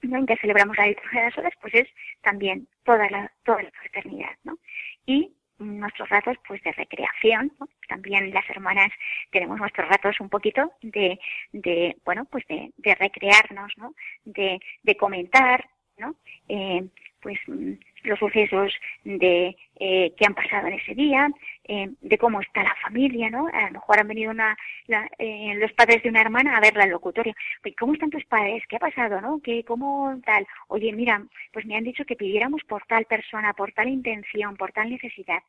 ¿no? en que celebramos la liturgia de las horas, pues es también toda la, toda la fraternidad, ¿no? Y nuestros ratos pues de recreación ¿no? también las hermanas tenemos nuestros ratos un poquito de, de bueno pues de, de recrearnos no de, de comentar no eh, pues mm, los sucesos de eh, que han pasado en ese día, eh, de cómo está la familia, ¿no? A lo mejor han venido una, la, eh, los padres de una hermana a verla al locutorio. Pues, ¿Cómo están tus padres? ¿Qué ha pasado, no? ¿Qué, ¿Cómo tal? Oye, mira, pues me han dicho que pidiéramos por tal persona, por tal intención, por tal necesidad.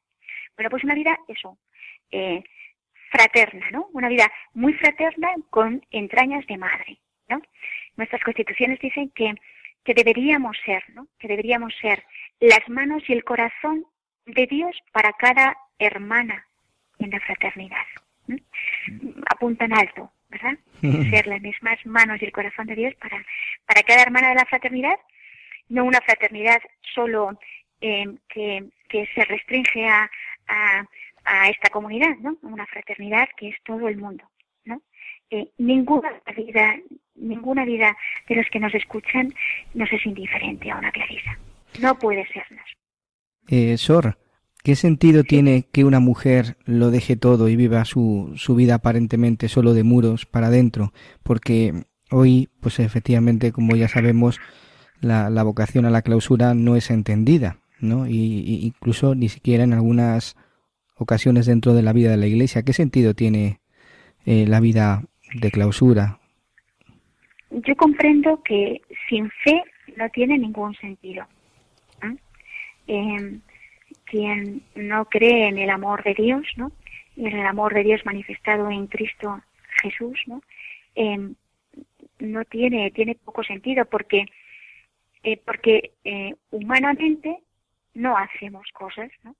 Bueno, pues una vida, eso, eh, fraterna, ¿no? Una vida muy fraterna con entrañas de madre, ¿no? Nuestras constituciones dicen que que deberíamos ser, ¿no? Que deberíamos ser las manos y el corazón de Dios para cada hermana en la fraternidad. Apuntan alto, ¿verdad? ser las mismas manos y el corazón de Dios para, para cada hermana de la fraternidad, no una fraternidad solo eh, que, que se restringe a, a, a esta comunidad, ¿no? Una fraternidad que es todo el mundo. Eh, ninguna vida, ninguna vida de los que nos escuchan nos es indiferente a una Clarisa. No puede sernos. Eh, Sor, ¿qué sentido tiene que una mujer lo deje todo y viva su, su vida aparentemente solo de muros para adentro? Porque hoy, pues efectivamente, como ya sabemos, la, la vocación a la clausura no es entendida, ¿no? Y, y incluso ni siquiera en algunas ocasiones dentro de la vida de la Iglesia. ¿Qué sentido tiene eh, la vida de clausura? Yo comprendo que sin fe no tiene ningún sentido. Eh, quien no cree en el amor de Dios, ¿no? Y en el amor de Dios manifestado en Cristo Jesús, ¿no? Eh, no tiene tiene poco sentido porque eh, porque eh, humanamente no hacemos cosas, ¿no?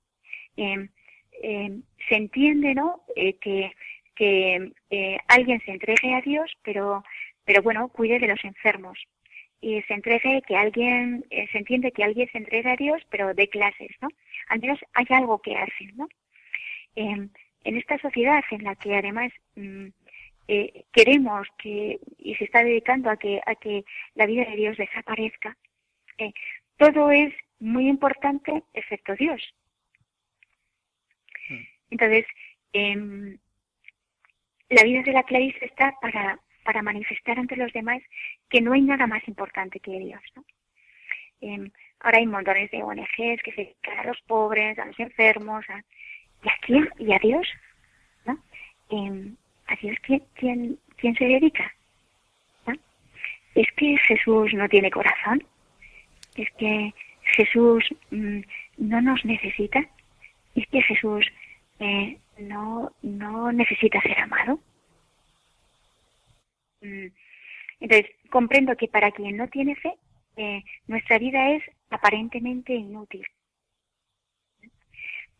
Eh, se entiende, ¿no? Eh, que que eh, alguien se entregue a Dios, pero, pero bueno, cuide de los enfermos. Y se entregue que alguien, eh, se entiende que alguien se entregue a Dios, pero de clases, ¿no? Al menos hay algo que hacen, ¿no? Eh, en esta sociedad en la que además mm, eh, queremos que, y se está dedicando a que, a que la vida de Dios desaparezca, eh, todo es muy importante excepto Dios. Entonces, eh, la vida de la Clarice está para, para manifestar ante los demás que no hay nada más importante que Dios. Eh, ahora hay montones de ONGs que se dedican a los pobres, a los enfermos, a, ¿y a quién? ¿Y a Dios? ¿No? Em, ¿A Dios quién, quién, quién se dedica? ¿Es que Jesús no tiene corazón? ¿Es que Jesús mm, no nos necesita? ¿Es que Jesús eh, no, no necesita ser amado? Mm, entonces, comprendo que para quien no tiene fe, eh, nuestra vida es aparentemente inútil.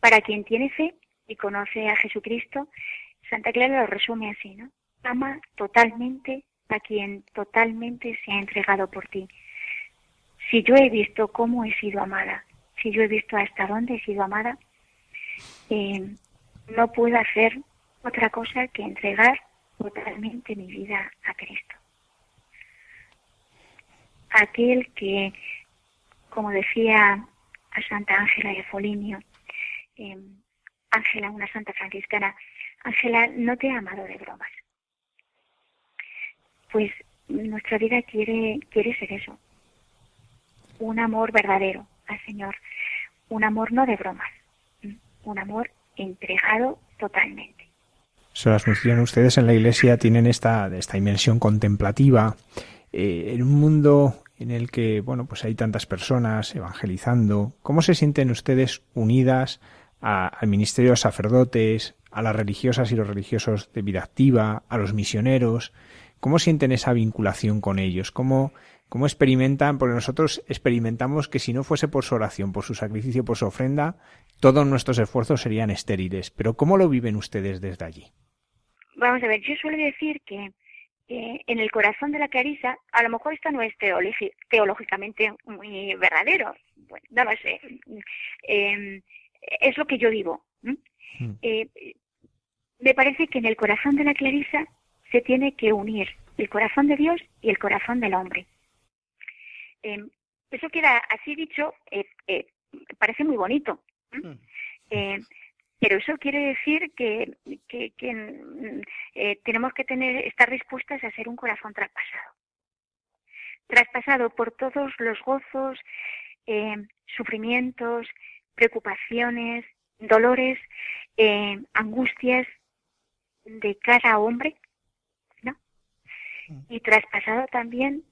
Para quien tiene fe y conoce a Jesucristo, Santa Clara lo resume así, ¿no? Ama totalmente a quien totalmente se ha entregado por ti. Si yo he visto cómo he sido amada, si yo he visto hasta dónde he sido amada, eh, no puedo hacer otra cosa que entregar totalmente mi vida a Cristo. Aquel que, como decía a Santa Ángela de Foligno, eh, Ángela, una santa franciscana, Ángela, no te he amado de bromas. Pues nuestra vida quiere, quiere ser eso, un amor verdadero al Señor, un amor no de bromas, un amor entregado totalmente. Se las mencionan ustedes en la iglesia, tienen esta, esta dimensión contemplativa. Eh, en un mundo en el que, bueno, pues hay tantas personas evangelizando, ¿cómo se sienten ustedes unidas al ministerio de sacerdotes, a las religiosas y los religiosos de vida activa, a los misioneros? ¿Cómo sienten esa vinculación con ellos? ¿Cómo, ¿Cómo experimentan? Porque nosotros experimentamos que si no fuese por su oración, por su sacrificio, por su ofrenda, todos nuestros esfuerzos serían estériles. Pero ¿cómo lo viven ustedes desde allí? Vamos a ver, yo suelo decir que en el corazón de la Clarisa, a lo mejor esto no es teológicamente muy verdadero, bueno, no lo sé, em, es lo que yo vivo. Mm. Eh, me parece que en el corazón de la Clarisa se tiene que unir el corazón de Dios y el corazón del hombre. Eh, eso queda así dicho, eh, eh, parece muy bonito. Hmm. pero eso quiere decir que, que, mm, tenemos que tener, estar dispuestas a ser un corazón traspasado. Traspasado por todos los gozos, sufrimientos, preocupaciones, dolores, angustias de cada hombre y traspasado también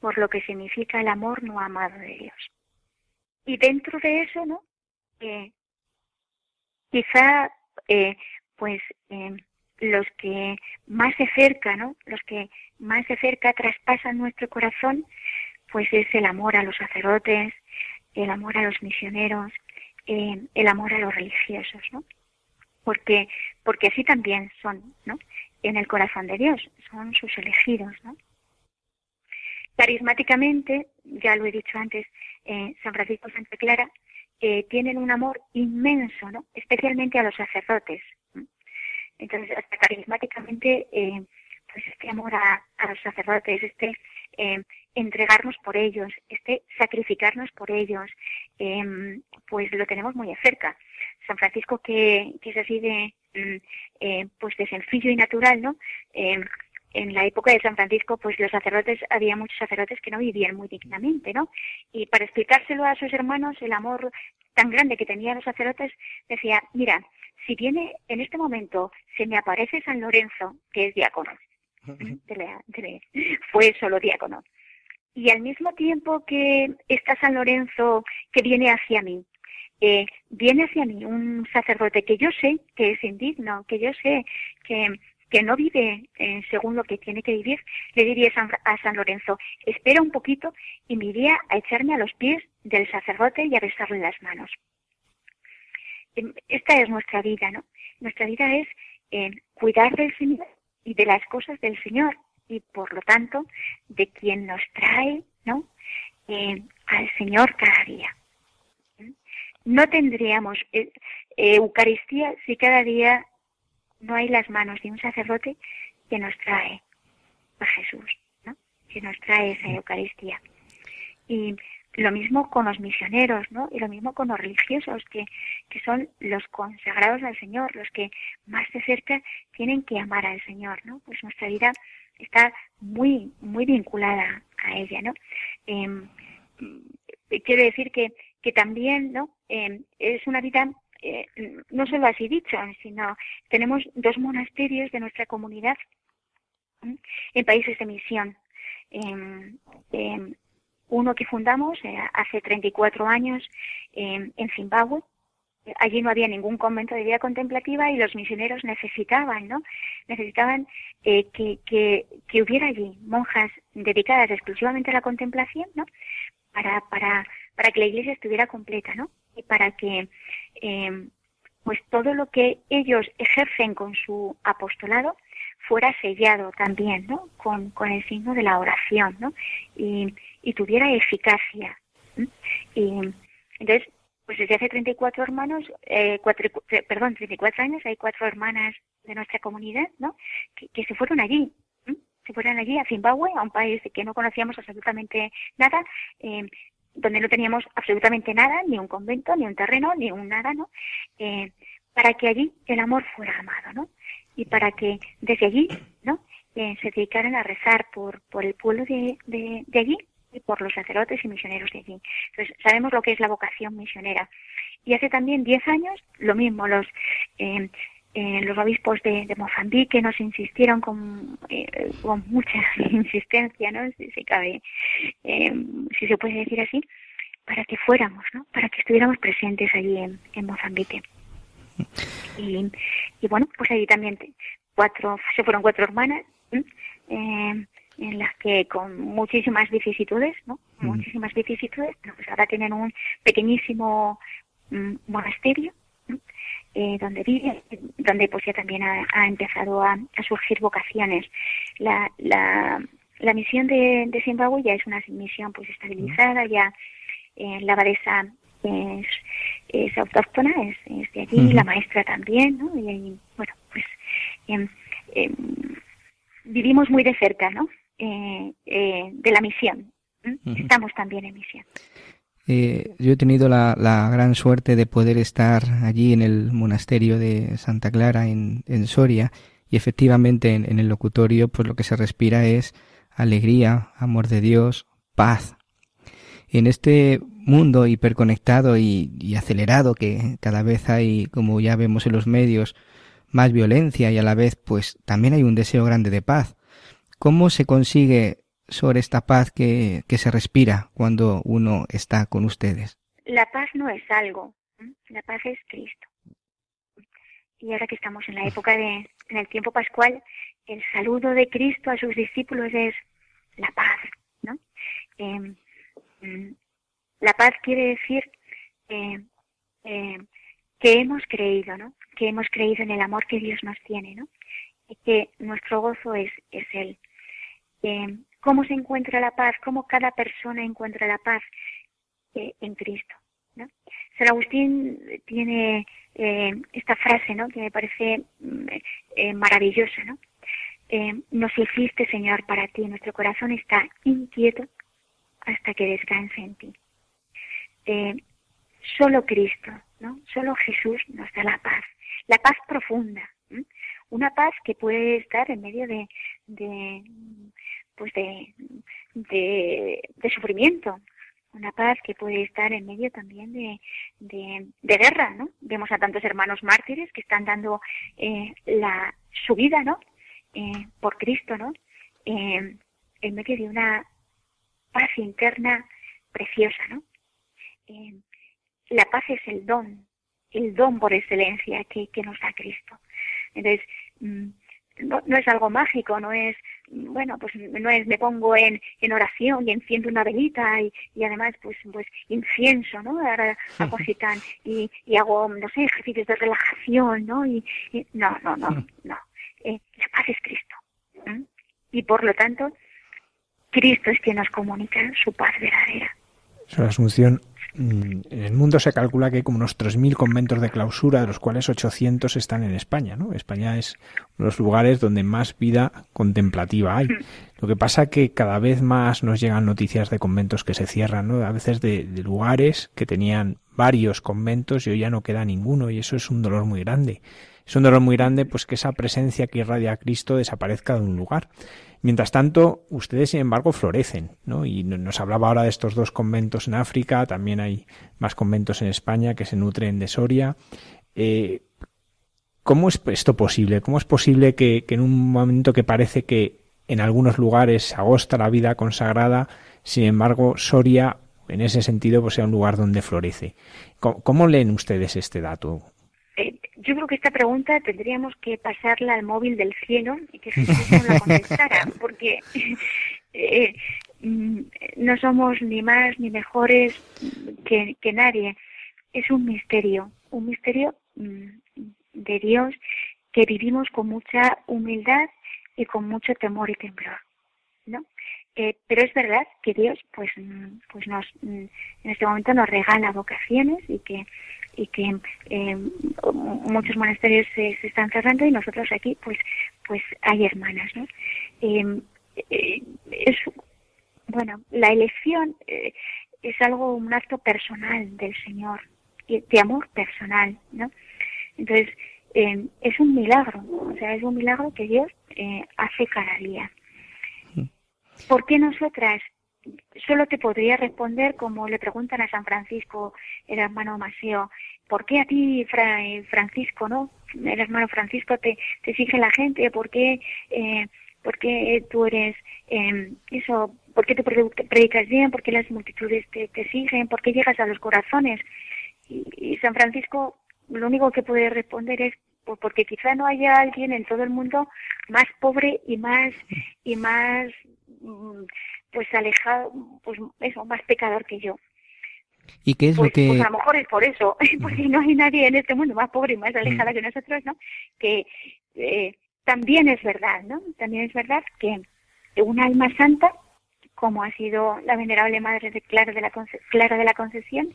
por lo que significa el amor no amado de Dios. Y dentro de eso, ¿no? Eh, quizá, eh, pues, eh, los que más de cerca, ¿no? Los que más de cerca traspasan nuestro corazón, pues es el amor a los sacerdotes, el amor a los misioneros, el amor a los religiosos, ¿no? Porque, porque así también son, ¿no? En el corazón de Dios, son sus elegidos, ¿no? Carismáticamente, ya lo he dicho antes, eh, San Francisco y Santa Clara eh, tienen un amor inmenso, ¿no? Especialmente a los sacerdotes. Entonces, hasta carismáticamente, eh, pues este amor a, los sacerdotes, este entregarnos por ellos, este sacrificarnos por ellos, pues lo tenemos muy cerca. San Francisco, que, que es así de, eh, pues de sencillo y natural, ¿no? Eh, en la época de San Francisco, pues los sacerdotes, había muchos sacerdotes que no vivían muy dignamente, ¿no? Y para explicárselo a sus hermanos, el amor tan grande que tenían los sacerdotes, decía, mira, si viene en este momento, se me aparece San Lorenzo, que es diácono, fue solo diácono. Y al mismo tiempo que está San Lorenzo que viene hacia mí, eh, viene hacia mí un sacerdote que yo sé que es indigno, que yo sé que, no vive eh, según lo que tiene que vivir, le diría a San Lorenzo, espera un poquito y me iría a echarme a los pies del sacerdote y a besarle las manos. Em, esta es nuestra vida, ¿no? Nuestra vida es eh, cuidar del Señor y de las cosas del Señor y por lo tanto de quien nos trae, ¿no? al Señor cada día no tendríamos eh, Eucaristía si cada día no hay las manos de un sacerdote que nos trae a Jesús, ¿no? que nos trae esa Eucaristía. Y lo mismo con los misioneros, ¿no? Y lo mismo con los religiosos, que, que son los consagrados al Señor, los que más de cerca tienen que amar al Señor, ¿no? Pues nuestra vida está muy, muy vinculada a ella, ¿no? Eh, quiero decir que que también ¿no? Em, es una vida eh, no solo así dicho, sino tenemos dos monasterios de nuestra comunidad en países de misión. uno que fundamos eh, hace 34 años en Zimbabue, allí no había ningún convento de vida contemplativa y los misioneros necesitaban, ¿no? Necesitaban eh, que, que, que, hubiera allí monjas dedicadas exclusivamente a la contemplación, ¿no? Para, para, para que la iglesia estuviera completa, ¿no? Y para que, eh, pues todo lo que ellos ejercen con su apostolado fuera sellado también, ¿no? Con, con el signo de la oración, ¿no? Y, y tuviera eficacia. Y entonces, pues desde hace 34 hermanos, eh, cuatro, perdón, 34 años, hay cuatro hermanas de nuestra comunidad, ¿no? Que, se fueron allí, se fueron allí a Zimbabue, a un país que no conocíamos absolutamente nada, eh, donde no teníamos absolutamente nada, ni un convento, ni un terreno, ni un nada, ¿no? Eh, para que allí el amor fuera amado, ¿no? Y para que desde allí, ¿no? Eh, se dedicaran a rezar por, por el pueblo de, de, de allí y por los sacerdotes y misioneros de allí. Entonces, sabemos lo que es la vocación misionera. Y hace también diez años, lo mismo, los, eh, eh, los obispos de, de, Mozambique nos insistieron con, eh, con mucha insistencia, ¿no? Si se cabe, si se puede decir así, para que fuéramos, ¿no? Para que estuviéramos presentes allí en, en Mozambique. Y, y, bueno, pues allí también cuatro, se fueron cuatro hermanas, eh, en las que con muchísimas vicisitudes, ¿no? Muchísimas vicisitudes, pues ahora tienen un pequeñísimo mm, monasterio eh, donde viven, donde pues ya también ha, empezado a, surgir vocaciones. La, la, la misión de, de, Zimbabue ya es una misión pues estabilizada, ya eh, la abadesa es, es autóctona, es, es de allí, la maestra también, ¿no? Y, bueno, pues em, em, vivimos muy de cerca, ¿no? Eh, eh, de la misión. Estamos también en misión. Eh, yo he tenido la, gran suerte de poder estar allí en el monasterio de Santa Clara en, Soria y efectivamente en, el locutorio pues lo que se respira es alegría, amor de Dios, paz. En este mundo hiperconectado y, y acelerado que cada vez hay, como ya vemos en los medios, más violencia y a la vez pues también hay un deseo grande de paz. ¿Cómo se consigue sobre esta paz que, que se respira cuando uno está con ustedes? La paz no es algo, la paz es Cristo. Y ahora que estamos en la época de, en el tiempo pascual, el saludo de Cristo a sus discípulos es la paz, ¿no? Em, mm, la paz quiere decir eh, eh, que hemos creído, ¿no? Que hemos creído en el amor que Dios nos tiene, ¿no? Y que nuestro gozo es, es Él. Eh, cómo se encuentra la paz, cómo cada persona encuentra la paz eh, en Cristo. ¿no? San Agustín tiene eh, esta frase ¿no? que me parece mm, maravillosa. ¿no? nos hiciste, Señor, para ti. Nuestro corazón está inquieto hasta que descanse en ti. solo Cristo, ¿no? solo Jesús nos da la paz, la paz profunda, una paz que puede estar en medio de pues de, de, sufrimiento, una paz que puede estar en medio también de, de, guerra, ¿no? Vemos a tantos hermanos mártires que están dando eh, la, su vida, ¿no? Eh, por Cristo, ¿no? Eh, en medio de una paz interna preciosa, ¿no? la paz es el don, el don por excelencia que, que nos da Cristo. Entonces, mm, no, no, es algo mágico, no es, bueno, pues no es, me pongo en, en oración y enciendo una velita y, y además pues, pues incienso, ¿no? Ahora hago y, y hago, no sé, ejercicios de relajación, ¿no? Y, no, no, no, no. Eh, la paz es Cristo. Y por lo tanto, Cristo es quien nos comunica su paz verdadera. la Asunción, Mm, en el mundo se calcula que hay como unos 3.000 conventos de clausura, de los cuales 800 están en España. ¿no? España es uno de los lugares donde más vida contemplativa hay. Lo que pasa que cada vez más nos llegan noticias de conventos que se cierran, ¿no? a veces de, lugares que tenían varios conventos y hoy ya no queda ninguno y eso es un dolor muy grande. Es un dolor muy grande pues que esa presencia que irradia a Cristo desaparezca de un lugar. Mientras tanto, ustedes, sin embargo, florecen, ¿no? Y nos hablaba ahora de estos dos conventos en África, también hay más conventos en España que se nutren de Soria. Eh, ¿Cómo es esto posible? ¿Cómo es posible que, en un momento que parece que en algunos lugares se agosta la vida consagrada, sin embargo, Soria, en ese sentido, pues sea un lugar donde florece? ¿Cómo, leen ustedes este dato? Eh, yo creo que esta pregunta tendríamos que pasarla al móvil del cielo y que Jesús la contestara, porque eh, mm, no somos ni más ni mejores que, que nadie. Es un misterio, un misterio mm, de Dios que vivimos con mucha humildad y con mucho temor y temblor, ¿no? Eh, pero es verdad que Dios, pues, mm, pues nos, en este momento nos regala vocaciones y que y que eh, muchos monasterios se, están cerrando y nosotros aquí, pues, pues hay hermanas, ¿no? Eh, es bueno, la elección es algo un acto personal del Señor, de amor personal, ¿no? Entonces, eh, es un milagro, o sea, es un milagro que Dios eh, hace cada día. ¿Por qué nosotras? Solo te podría responder como le preguntan a San Francisco, el hermano Maseo, ¿por qué a ti, eh, Francisco, no? El hermano Francisco te, te exige la gente, ¿por qué, eh, por qué tú eres eh, eso? ¿Por qué te predicas bien? ¿Por qué las multitudes te, siguen? ¿Por qué llegas a los corazones? y San Francisco lo único que puede responder es porque quizá no haya alguien en todo el mundo más pobre y más y más mm, pues alejado pues eso más pecador que yo. Y qué es lo pues, que pues a lo mejor es por eso porque no hay nadie en este mundo más pobre y más alejada que nosotros no que eh, también es verdad no también es verdad que un alma santa como ha sido la venerable madre de Clara de la Clara de la Concesión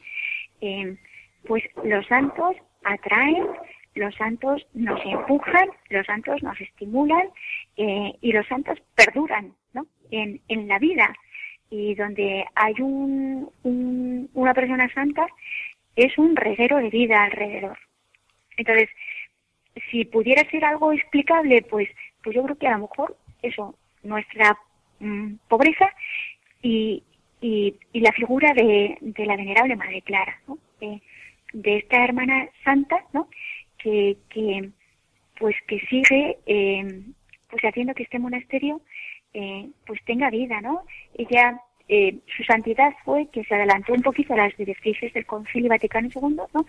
eh, pues los santos atraen, los santos nos empujan, los santos nos estimulan eh, y los santos perduran. En, en la vida. Y donde hay un, una persona santa, es un reguero de vida alrededor. Entonces, si pudiera ser algo explicable, pues, pues yo creo que a lo mejor eso, nuestra mm, pobreza y, y, y, la figura de, de la venerable Madre Clara. Eh, de esta hermana santa, ¿no? Que, que pues que sigue eh, pues haciendo que este monasterio eh, pues tenga vida, ¿no? Ella eh, su santidad fue que se adelantó un poquito a las directrices del Concilio Vaticano II, ¿no?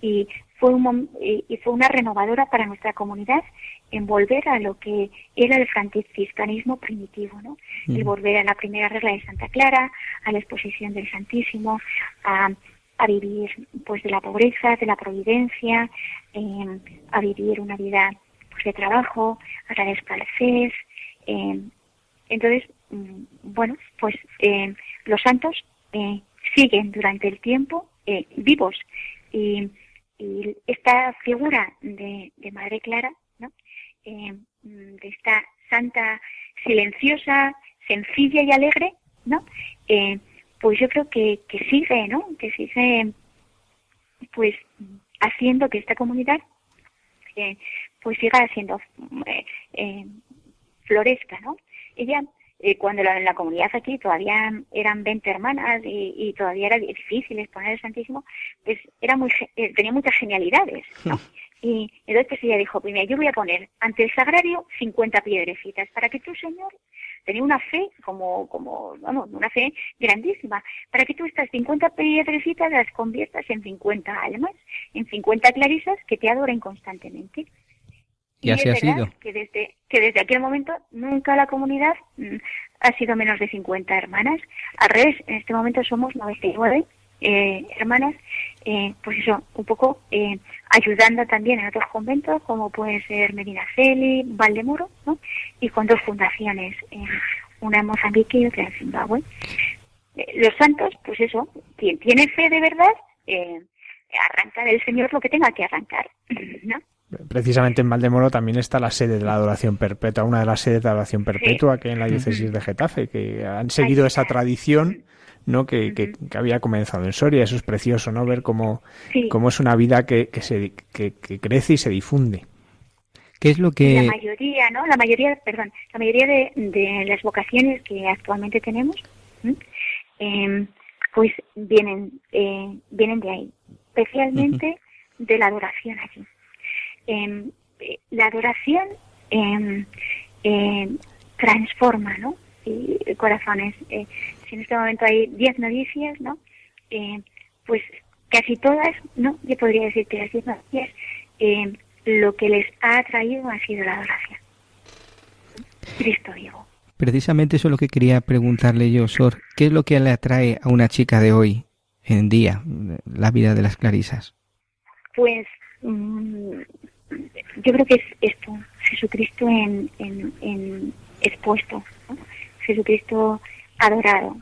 Y fue un y fue una renovadora para nuestra comunidad en volver a lo que era el franciscanismo primitivo, ¿no? Y volver a la primera regla de Santa Clara, a la exposición del Santísimo, a a vivir pues de la pobreza, de la providencia, eh, a vivir una vida pues de trabajo, a la escasez. Eh, entonces, mm, bueno, pues eh, los santos eh, siguen durante el tiempo eh, vivos y, y, esta figura de, de Madre Clara, ¿no? Eh, de esta santa silenciosa, sencilla y alegre, ¿no? Eh, pues yo creo que, que sigue, ¿no? Que sigue, pues, haciendo que esta comunidad, eh, pues, siga eh, florezca, ¿no? Ella, eh, cuando la, en la comunidad aquí todavía eran 20 hermanas y, y todavía era difícil exponer el Santísimo, pues era muy, eh, tenía muchas genialidades, ¿no? Y entonces pues ella dijo, pues mira, yo voy a poner ante el sagrario 50 piedrecitas para que tú, Señor, tenía una fe como, como, vamos, una fe grandísima, para que tú estas 50 piedrecitas las conviertas en 50 almas, en 50 clarisas que te adoren constantemente. Y, así ha sido. Que desde, que desde aquel momento nunca la comunidad mm, ha sido menos de 50 hermanas. Al revés, en este momento somos 99 eh, hermanas, eh, pues eso, un poco eh, ayudando también en otros conventos, como puede ser Medinaceli, Valdemoro, ¿no? y con dos fundaciones, eh, una en Mozambique y otra en Zimbabue. Eh, los santos, pues eso, quien tiene fe de verdad, eh, arranca del Señor lo que tenga que arrancar, ¿no? Precisamente en Valdemoro también está la sede de la adoración perpetua, una de las sedes de adoración perpetua sí. que en la diócesis de Getafe, que han seguido esa tradición ¿no? Que, que, que, había comenzado en Soria. Eso es precioso, ¿no? Ver cómo, sí. cómo es una vida que, que se, que, que, crece y se difunde. ¿Qué es lo que...? La mayoría, ¿no? La mayoría, perdón, la mayoría de, de las vocaciones que actualmente tenemos, eh, pues vienen, eh, vienen de ahí, especialmente de la adoración aquí. Em, eh, la adoración em, em, transforma, ¿no? Y, corazones. Eh, si en este momento hay diez noticias, ¿no? pues casi todas, ¿no? Yo podría decir que las diez noticias, lo que les ha atraído ha sido la adoración. Cristo vivo. Precisamente eso es lo que quería preguntarle yo, Sor. ¿Qué es lo que le atrae a una chica de hoy en día, la vida de las clarisas? Pues mm, yo creo que es esto, Jesucristo en, en, expuesto, Jesucristo adorado.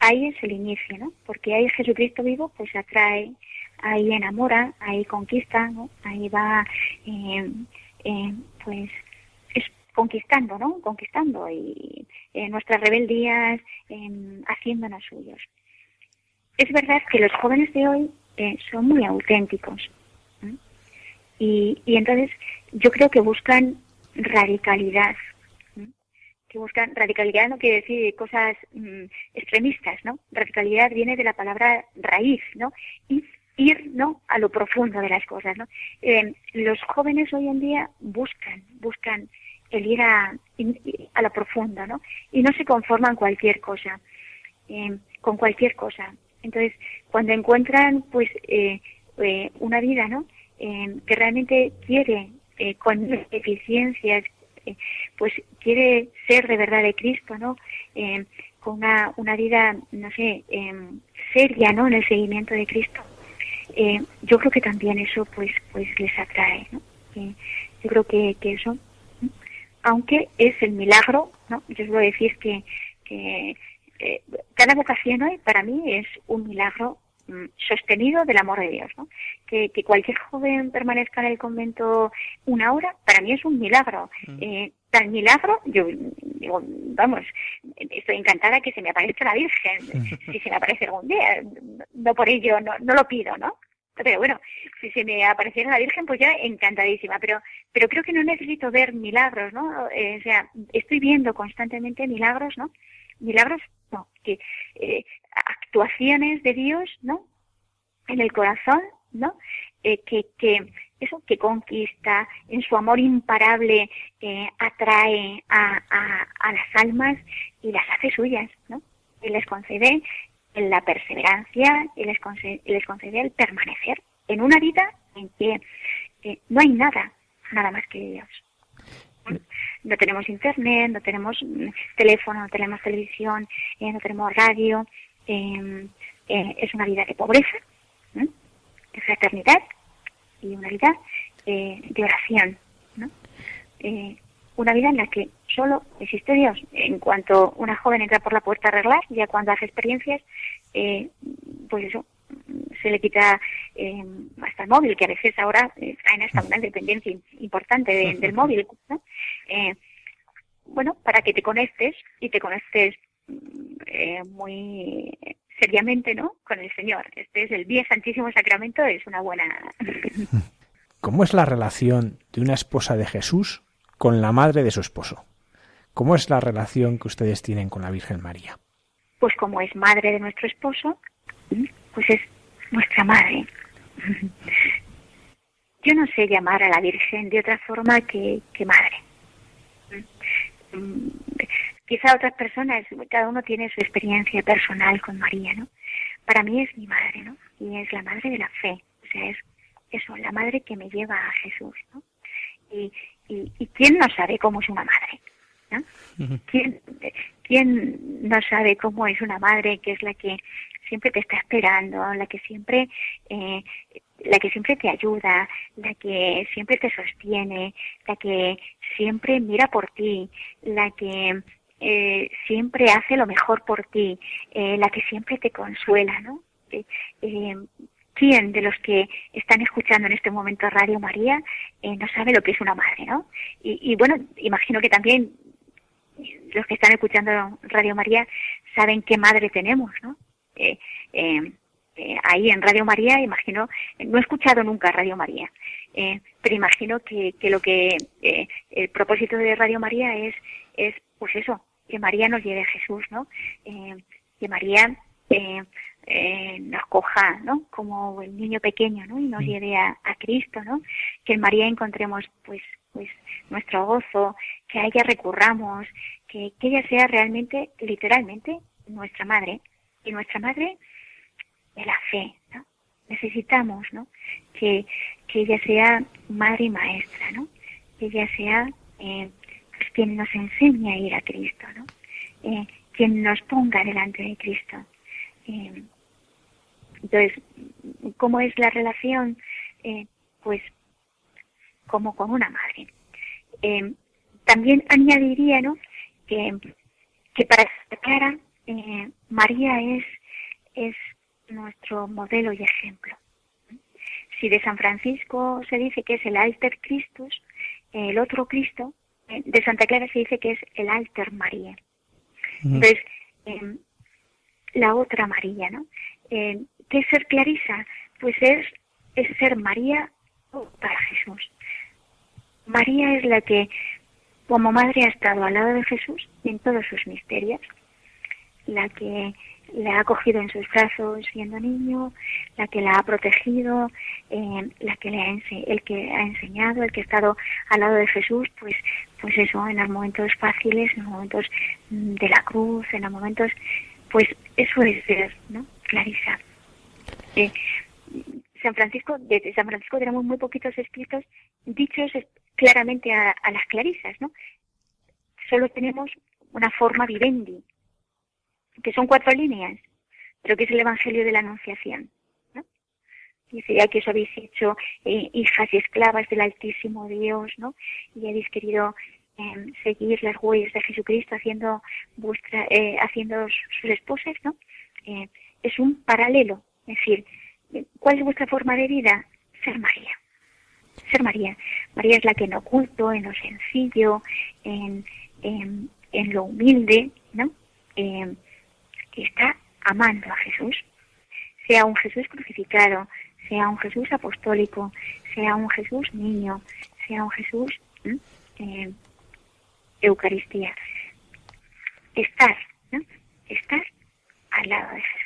ahí es el inicio, ¿no? Porque ahí Jesucristo vivo pues atrae, ahí enamora, ahí conquista, ahí va eh, eh, pues conquistando, ¿no? Conquistando y eh, nuestras rebeldías haciéndonos suyos. Es verdad que los jóvenes de hoy eh, son muy auténticos y, y, entonces yo creo que buscan radicalidad, que buscan radicalidad no quiere decir cosas mm, extremistas, ¿no? Radicalidad viene de la palabra raíz, ¿no? Y ir no a lo profundo de las cosas no eh, los jóvenes hoy en día buscan buscan el ir a, a la profunda, ¿no? Y no se conforman cualquier cosa, eh, con cualquier cosa. Entonces, cuando encuentran, pues, eh, eh, una vida, ¿no? Que realmente quiere, con deficiencias, pues quiere ser de verdad de Cristo, ¿no? con una, una vida, no sé, seria, ¿no? En el seguimiento de Cristo. yo creo que también eso, pues, pues les atrae, ¿no? yo creo que, que eso aunque es el milagro, ¿no? Yo os voy a decir que, que eh, cada vocación hoy para mí es un milagro sostenido del amor de Dios, ¿no? Que, que, cualquier joven permanezca en el convento una hora, para mí es un milagro. Mm. Eh, tal milagro, yo digo, vamos, estoy encantada que se me aparezca la Virgen, si se me aparece algún día, no por ello, no, no lo pido, ¿no? Pero bueno, si se me apareciera la Virgen, pues ya encantadísima. Pero, pero creo que no necesito ver milagros, ¿no? Eh, o sea, estoy viendo constantemente milagros, ¿no? Milagros, no, que eh, actuaciones de Dios, ¿no? En el corazón, ¿no? Eh, que, que eso que conquista, en su amor imparable atrae a, a, a, las almas y las hace suyas, ¿no? Y les concede la perseverancia y les, concede, les concede el permanecer en una vida en que no hay nada, nada más que Dios. No tenemos internet, no tenemos teléfono, no tenemos televisión, eh, no tenemos radio. Em, eh, es una vida de pobreza, de fraternidad y una vida eh, de oración. ¿no? una vida en la que solo existe Dios. En cuanto una joven entra por la puerta a arreglar, ya cuando hace experiencias, eh, pues eso, se le quita eh, hasta el móvil, que a veces ahora eh, traen hasta una dependencia importante del móvil. ¿no? Eh, bueno, para que te conectes y te conectes eh, muy seriamente, ¿no? Con el Señor. Este es el Día Santísimo Sacramento, es una buena. ¿Cómo es la relación de una esposa de Jesús con la madre de su esposo. ¿Cómo es la relación que ustedes tienen con la Virgen María? Pues como es madre de nuestro esposo, pues es nuestra madre. Yo no sé llamar a la Virgen de otra forma que, madre. Quizá otras personas, cada uno tiene su experiencia personal con María, ¿no? Para mí es mi madre, ¿no? Y es la madre de la fe. O sea, es eso, la madre que me lleva a Jesús, ¿no? Y, y, quién no sabe cómo es una madre? ¿no? ¿Quién, ¿Quién no sabe cómo es una madre que es la que siempre te está esperando, la que siempre, eh, la que siempre te ayuda, la que siempre te sostiene, la que siempre mira por ti, la que eh, siempre hace lo mejor por ti, eh, la que siempre te consuela, ¿no? Eh, ¿Quién de los que están escuchando en este momento Radio María eh, no sabe lo que es una madre, no? Y, bueno, imagino que también los que están escuchando Radio María saben qué madre tenemos, ¿no? Eh, eh, ahí en Radio María, imagino, no he escuchado nunca Radio María, pero imagino que, que lo que eh, el propósito de Radio María es, es pues eso, que María nos lleve a Jesús, ¿no? Eh, que María eh, eh, nos coja, ¿no? Como el niño pequeño, ¿no? Y nos mm. lleve a, a, Cristo, ¿no? Que en María encontremos, pues, pues, nuestro gozo, que a ella recurramos, que, que ella sea realmente, literalmente, nuestra madre. Y nuestra madre de la fe, ¿no? Necesitamos, ¿no? Que, que ella sea madre y maestra, ¿no? Que ella sea eh, quien nos enseñe a ir a Cristo, ¿no? Eh, quien nos ponga delante de Cristo. Eh, entonces, ¿cómo es la relación? Eh, pues como con una madre. Eh, también añadiría, ¿no? Que, que para Clara, María es, es nuestro modelo y ejemplo. Si de San Francisco se dice que es el alter Christus, el otro Cristo, de Santa Clara se dice que es el alter María. Entonces, eh, la otra María, ¿no? Eh, ¿Qué es ser Clarisa? Pues es, es ser María para Jesús. María es la que, como madre, ha estado al lado de Jesús en todos sus misterios, la que le ha cogido en sus brazos siendo niño, la que la ha protegido, eh, la que le ha el que ha enseñado, el que ha estado al lado de Jesús, pues, pues eso, en los momentos fáciles, en los momentos mm, de la cruz, en los momentos, pues eso es ser, ¿no? Clarisa. Eh, San Francisco, desde San Francisco tenemos muy poquitos escritos dichos claramente a las clarisas, ¿no? Solo tenemos una forma vivendi, que son cuatro líneas, pero que es el Evangelio de la Anunciación. ¿no? Dice, ya que os habéis hecho eh, hijas y esclavas del Altísimo Dios, ¿no? Y habéis querido eh, seguir las huellas de Jesucristo haciendo vuestra, eh, haciendo sus esposas, ¿no? Eh, es un paralelo, es decir, ¿cuál es vuestra forma de vida? Ser María. Ser María. María es la que en oculto, en lo sencillo, en, en, lo humilde, ¿no? Eh, está amando a Jesús, sea un Jesús crucificado, sea un Jesús apostólico, sea un Jesús niño, sea un Jesús eh, Eucaristía. Estar, ¿no? Estar al lado de Jesús.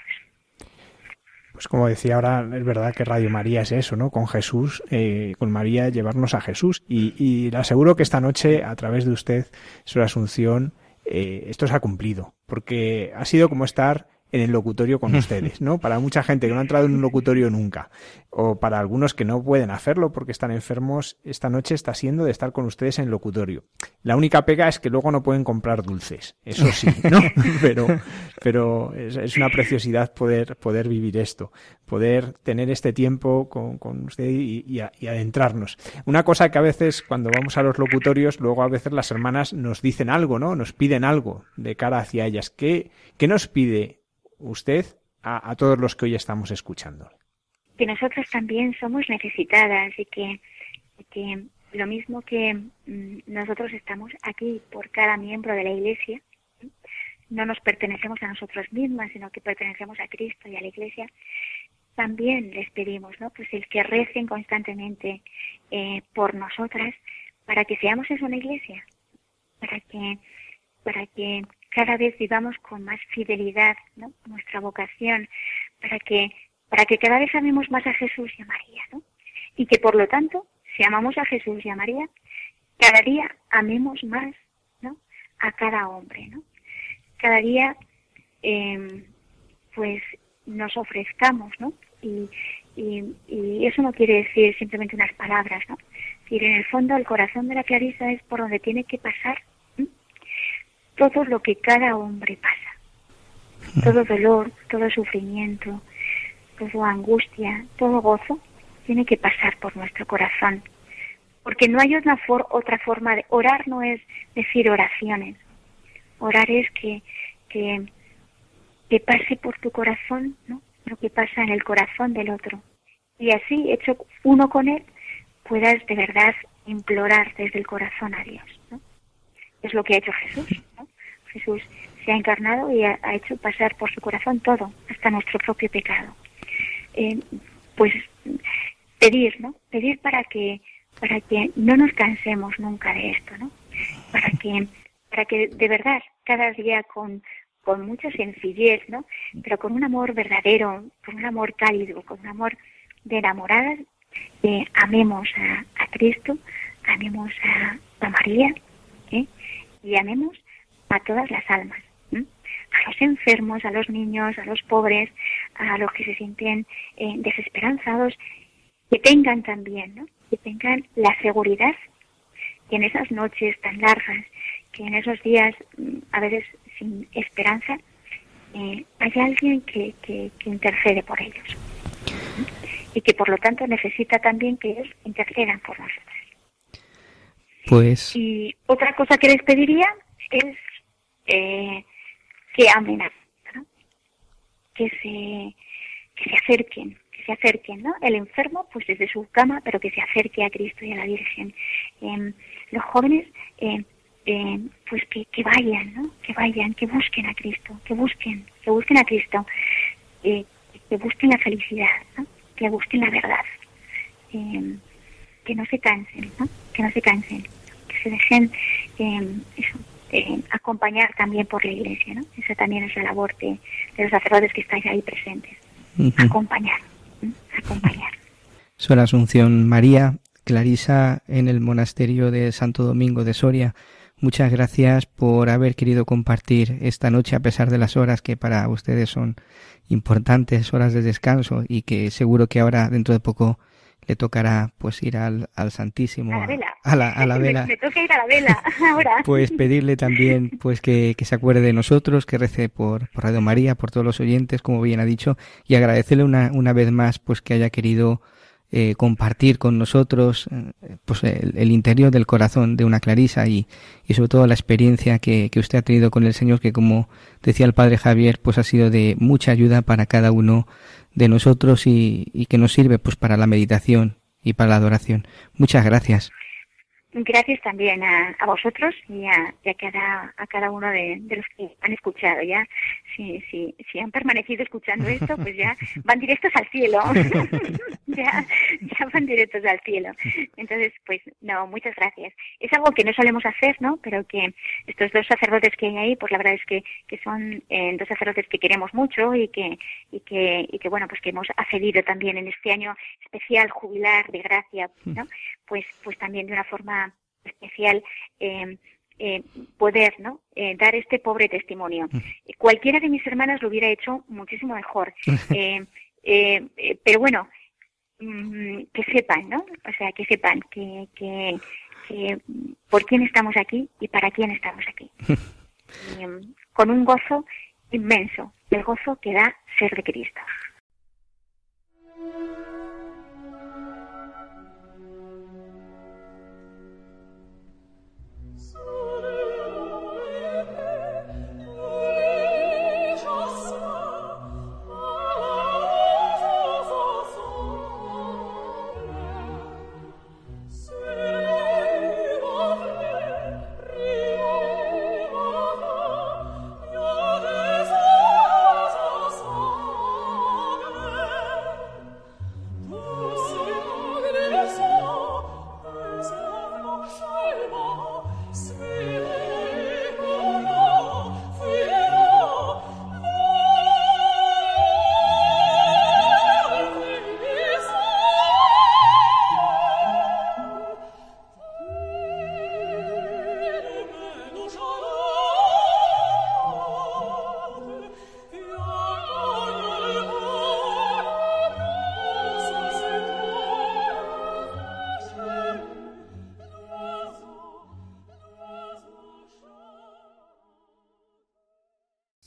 Pues como decía ahora, es verdad que Radio María es eso, ¿no? Con Jesús, eh, con María, llevarnos a Jesús. Y, y, le aseguro que esta noche, a través de usted, su Asunción, eh, esto se ha cumplido, porque ha sido como estar en el locutorio con ustedes, ¿no? Para mucha gente que no ha entrado en un locutorio nunca, o para algunos que no pueden hacerlo porque están enfermos, esta noche está siendo de estar con ustedes en el locutorio. La única pega es que luego no pueden comprar dulces, eso sí, ¿no? pero, pero es, una preciosidad poder, poder vivir esto, poder tener este tiempo con, con usted y, y, y adentrarnos. Una cosa que a veces cuando vamos a los locutorios, luego a veces las hermanas nos dicen algo, ¿no? Nos piden algo de cara hacia ellas. ¿Qué, qué nos pide usted a, todos los que hoy estamos escuchando? Que nosotros también somos necesitadas y que, que lo mismo que mm, nosotros estamos aquí por cada miembro de la Iglesia, no nos pertenecemos a nosotros mismas, sino que pertenecemos a Cristo y a la Iglesia, también les pedimos, ¿no? Pues el que recen constantemente eh, por nosotras para que seamos eso una iglesia, para que, para que cada vez vivamos con más fidelidad ¿no? nuestra vocación, para que, para que cada vez amemos más a Jesús y a María, ¿no? Y que por lo tanto, si amamos a Jesús y a María, cada día amemos más ¿no? a cada hombre, ¿no? Cada día eh, pues nos ofrezcamos, ¿no? Y, y, eso no quiere decir simplemente unas palabras, ¿no? En el fondo el corazón de la Clarisa es por donde tiene que pasar todo lo que cada hombre pasa. Todo dolor, todo sufrimiento, toda angustia, todo gozo, tiene que pasar por nuestro corazón. Porque no hay otra, for otra forma de orar, no es decir oraciones. Orar es que, que, que pase por tu corazón ¿no? lo que pasa en el corazón del otro. Y así, hecho uno con él, puedas de verdad implorar desde el corazón a Dios. ¿no? Es lo que ha hecho Jesús. Jesús se ha encarnado y ha, hecho pasar por su corazón todo, hasta nuestro propio pecado. Eh, pues pedir, ¿no? Pedir para que para que no nos cansemos nunca de esto, ¿no? Para que, para que de verdad cada día con, con mucha sencillez, ¿no? Pero con un amor verdadero, con un amor cálido, con un amor de enamoradas, amemos a, a, Cristo, amemos a, a María ¿eh? y amemos a todas las almas, a los enfermos, a los niños, a los pobres, a los que se sienten eh, desesperanzados, que tengan también, ¿no? que tengan la seguridad que en esas noches tan largas, que en esos días mm, a veces sin esperanza, eh, hay alguien que, que, intercede por ellos y que por lo tanto necesita también que ellos intercedan por nosotros. Pues. Y otra cosa que les pediría es eh, que amen a ¿no? que se que se acerquen, que se acerquen, ¿no? El enfermo, pues desde su cama, pero que se acerque a Cristo y a la Virgen. Eh, los jóvenes, eh, pues que, vayan, ¿no? Que vayan, que busquen a Cristo, que busquen, que busquen a Cristo, eh, que busquen la felicidad, ¿no? que busquen la verdad, que no se cansen, ¿no? Que no se cansen, que se dejen eso, acompañar también por la Iglesia, ¿no? Esa también es la labor de, los sacerdotes que estáis ahí presentes. Acompañar, acompañar. Soy la Asunción María, Clarisa en el monasterio de Santo Domingo de Soria. Muchas gracias por haber querido compartir esta noche a pesar de las horas que para ustedes son importantes, horas de descanso y que seguro que ahora dentro de poco le tocará pues ir al, al Santísimo. A la vela. A la, a la vela. me, toca ir a la vela ahora. Pues pedirle también pues que, que, se acuerde de nosotros, que rece por, por Radio María, por todos los oyentes, como bien ha dicho, y agradecerle una, una vez más pues que haya querido eh, compartir con nosotros eh, pues el, interior del corazón de una Clarisa y, y sobre todo la experiencia que, que, usted ha tenido con el Señor que como decía el Padre Javier pues ha sido de mucha ayuda para cada uno de nosotros y, y que nos sirve pues para la meditación y para la adoración. Muchas gracias. Gracias también a, a vosotros y a, y a, cada, a cada uno de, de, los que han escuchado. Ya, si, si, si han permanecido escuchando esto, pues ya van directos al cielo. ya, ya van directos al cielo. Entonces, pues no, muchas gracias. Es algo que no solemos hacer, ¿no? Pero que estos dos sacerdotes que hay ahí, pues la verdad es que, que son eh, dos sacerdotes que queremos mucho y que, y que, y que bueno, pues que hemos accedido también en este año especial jubilar de gracia, ¿no? Pues, pues también de una forma especial eh, eh, poder ¿no? Eh, dar este pobre testimonio. Cualquiera de mis hermanas lo hubiera hecho muchísimo mejor. pero bueno, mm, que sepan, ¿no? O sea, que sepan que, que, que, por quién estamos aquí y para quién estamos aquí. con un gozo inmenso, el gozo que da ser de Cristo.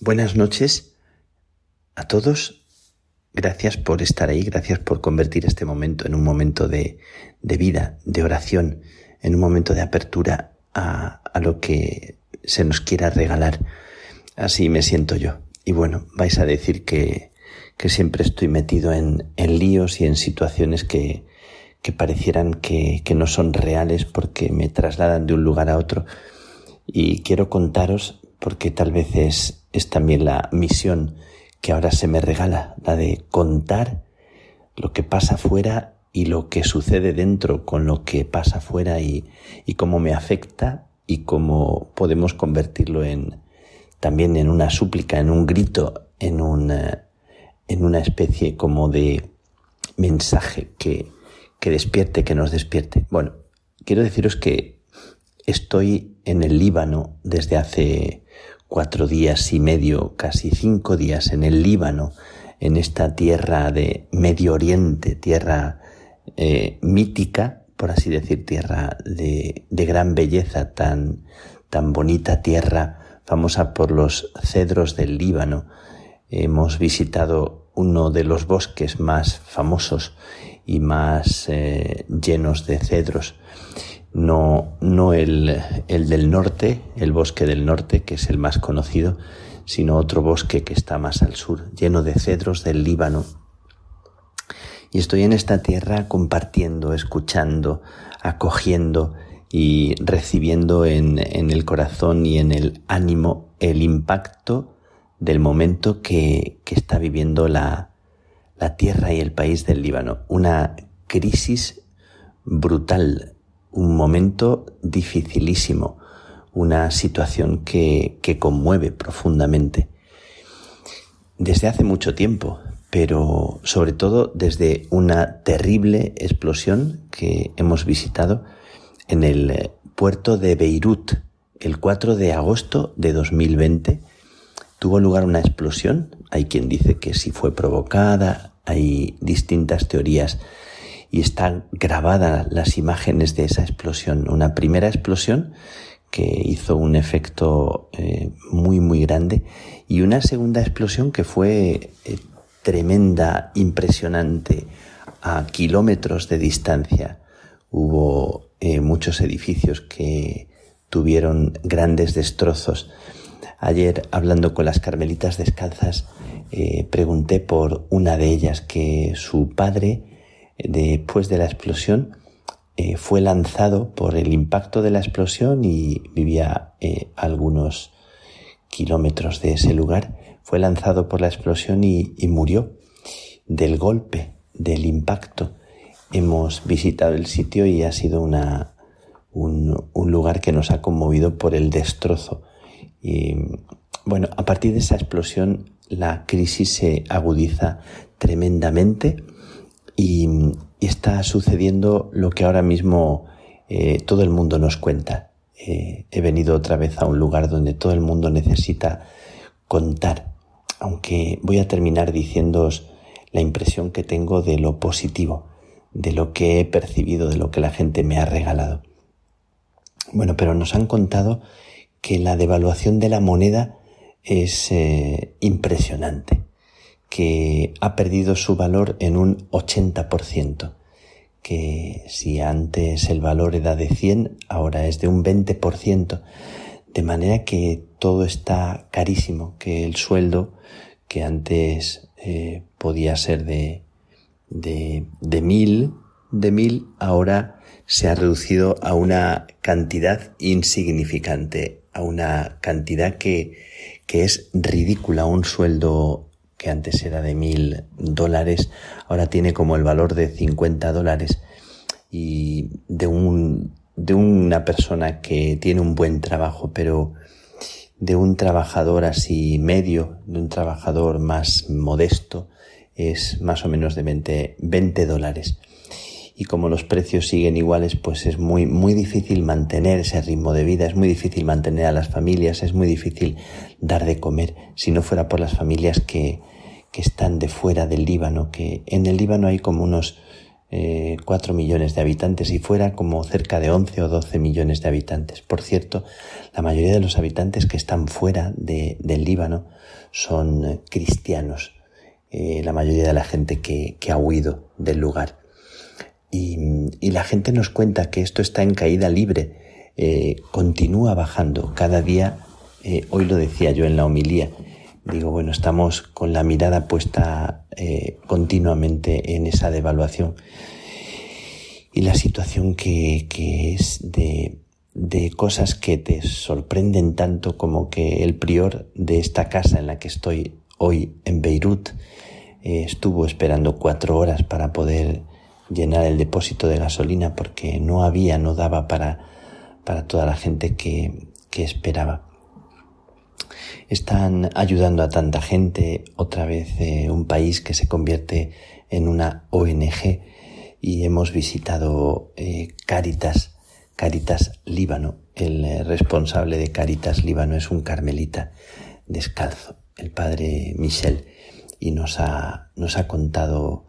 Buenas noches a todos. Gracias por estar ahí, gracias por convertir este momento en un momento de, de vida, de oración, en un momento de apertura a, a, lo que se nos quiera regalar. Así me siento yo. Y bueno, vais a decir que, que siempre estoy metido en, en líos y en situaciones que, que parecieran que, que no son reales porque me trasladan de un lugar a otro. Y quiero contaros porque tal vez es, es también la misión que ahora se me regala, la de contar lo que pasa afuera y lo que sucede dentro con lo que pasa afuera y, y cómo me afecta y cómo podemos convertirlo en también en una súplica, en un grito, en una, en una especie como de mensaje que, que despierte, que nos despierte. Bueno, quiero deciros que estoy en el Líbano desde hace cuatro días y medio, casi cinco días en el Líbano, en esta tierra de Medio Oriente, tierra eh, mítica, por así decir, tierra de, gran belleza, tan, tan bonita tierra, famosa por los cedros del Líbano. Hemos visitado uno de los bosques más famosos y más eh, llenos de cedros. No, no el, el del norte, el bosque del norte, que es el más conocido, sino otro bosque que está más al sur, lleno de cedros del Líbano. Y estoy en esta tierra compartiendo, escuchando, acogiendo y recibiendo en, en el corazón y en el ánimo el impacto del momento que, que está viviendo la, la tierra y el país del Líbano. Una crisis brutal, un momento dificilísimo, una situación que, que conmueve profundamente. Desde hace mucho tiempo, pero sobre todo desde una terrible explosión que hemos visitado en el puerto de Beirut el 4 de agosto de 2020 tuvo lugar una explosión. Hay quien dice que si fue provocada, hay distintas teorías y están grabadas las imágenes de esa explosión. Una primera explosión que hizo un efecto eh, muy muy grande y una segunda explosión que fue eh, tremenda, impresionante, a kilómetros de distancia. Hubo eh, muchos edificios que tuvieron grandes destrozos. Ayer, hablando con las carmelitas descalzas, pregunté por una de ellas que su padre, después de la explosión, eh, fue lanzado por el impacto de la explosión y vivía eh, algunos kilómetros de ese lugar. Fue lanzado por la explosión y, murió del golpe, del impacto. Hemos visitado el sitio y ha sido una, un, un lugar que nos ha conmovido por el destrozo y bueno, a partir de esa explosión la crisis se agudiza tremendamente y, está sucediendo lo que ahora mismo eh, todo el mundo nos cuenta. Eh, he venido otra vez a un lugar donde todo el mundo necesita contar, aunque voy a terminar diciéndoos la impresión que tengo de lo positivo, de lo que he percibido, de lo que la gente me ha regalado. Bueno, pero nos han contado que la devaluación de la moneda es eh, impresionante, que ha perdido su valor en un 80%, que si antes el valor era de 100, ahora es de un 20%, de manera que todo está carísimo, que el sueldo que antes eh, podía ser de, de, de mil, de mil, ahora se ha reducido a una cantidad insignificante, a una cantidad que, que es ridícula. Un sueldo que antes era de mil dólares, ahora tiene como el valor de 50 dólares. Y de un, de una persona que tiene un buen trabajo, pero de un trabajador así medio, de un trabajador más modesto, es más o menos de 20, 20 dólares y como los precios siguen iguales, pues es muy, muy difícil mantener ese ritmo de vida, es muy difícil mantener a las familias, es muy difícil dar de comer, si no fuera por las familias que, que están de fuera del Líbano, que en el Líbano hay como unos eh, 4 millones de habitantes y fuera como cerca de 11 o 12 millones de habitantes. Por cierto, la mayoría de los habitantes que están fuera de, del Líbano son eh, cristianos, eh, la mayoría de la gente que, que ha huido del lugar. Y, la gente nos cuenta que esto está en caída libre, eh, continúa bajando cada día. Eh, hoy lo decía yo en la homilía. Digo, bueno, estamos con la mirada puesta eh, continuamente en esa devaluación. Y la situación que, es de cosas que te sorprenden tanto como que el prior de esta casa en la que estoy hoy en Beirut estuvo esperando cuatro horas para poder llenar el depósito de gasolina porque no había, no daba para, para toda la gente que, que esperaba. Están ayudando a tanta gente, otra vez eh, un país que se convierte en una ONG y hemos visitado eh, Caritas, Caritas Líbano. El eh, responsable de Caritas Líbano es un carmelita descalzo, el padre Michel, y nos ha, nos ha contado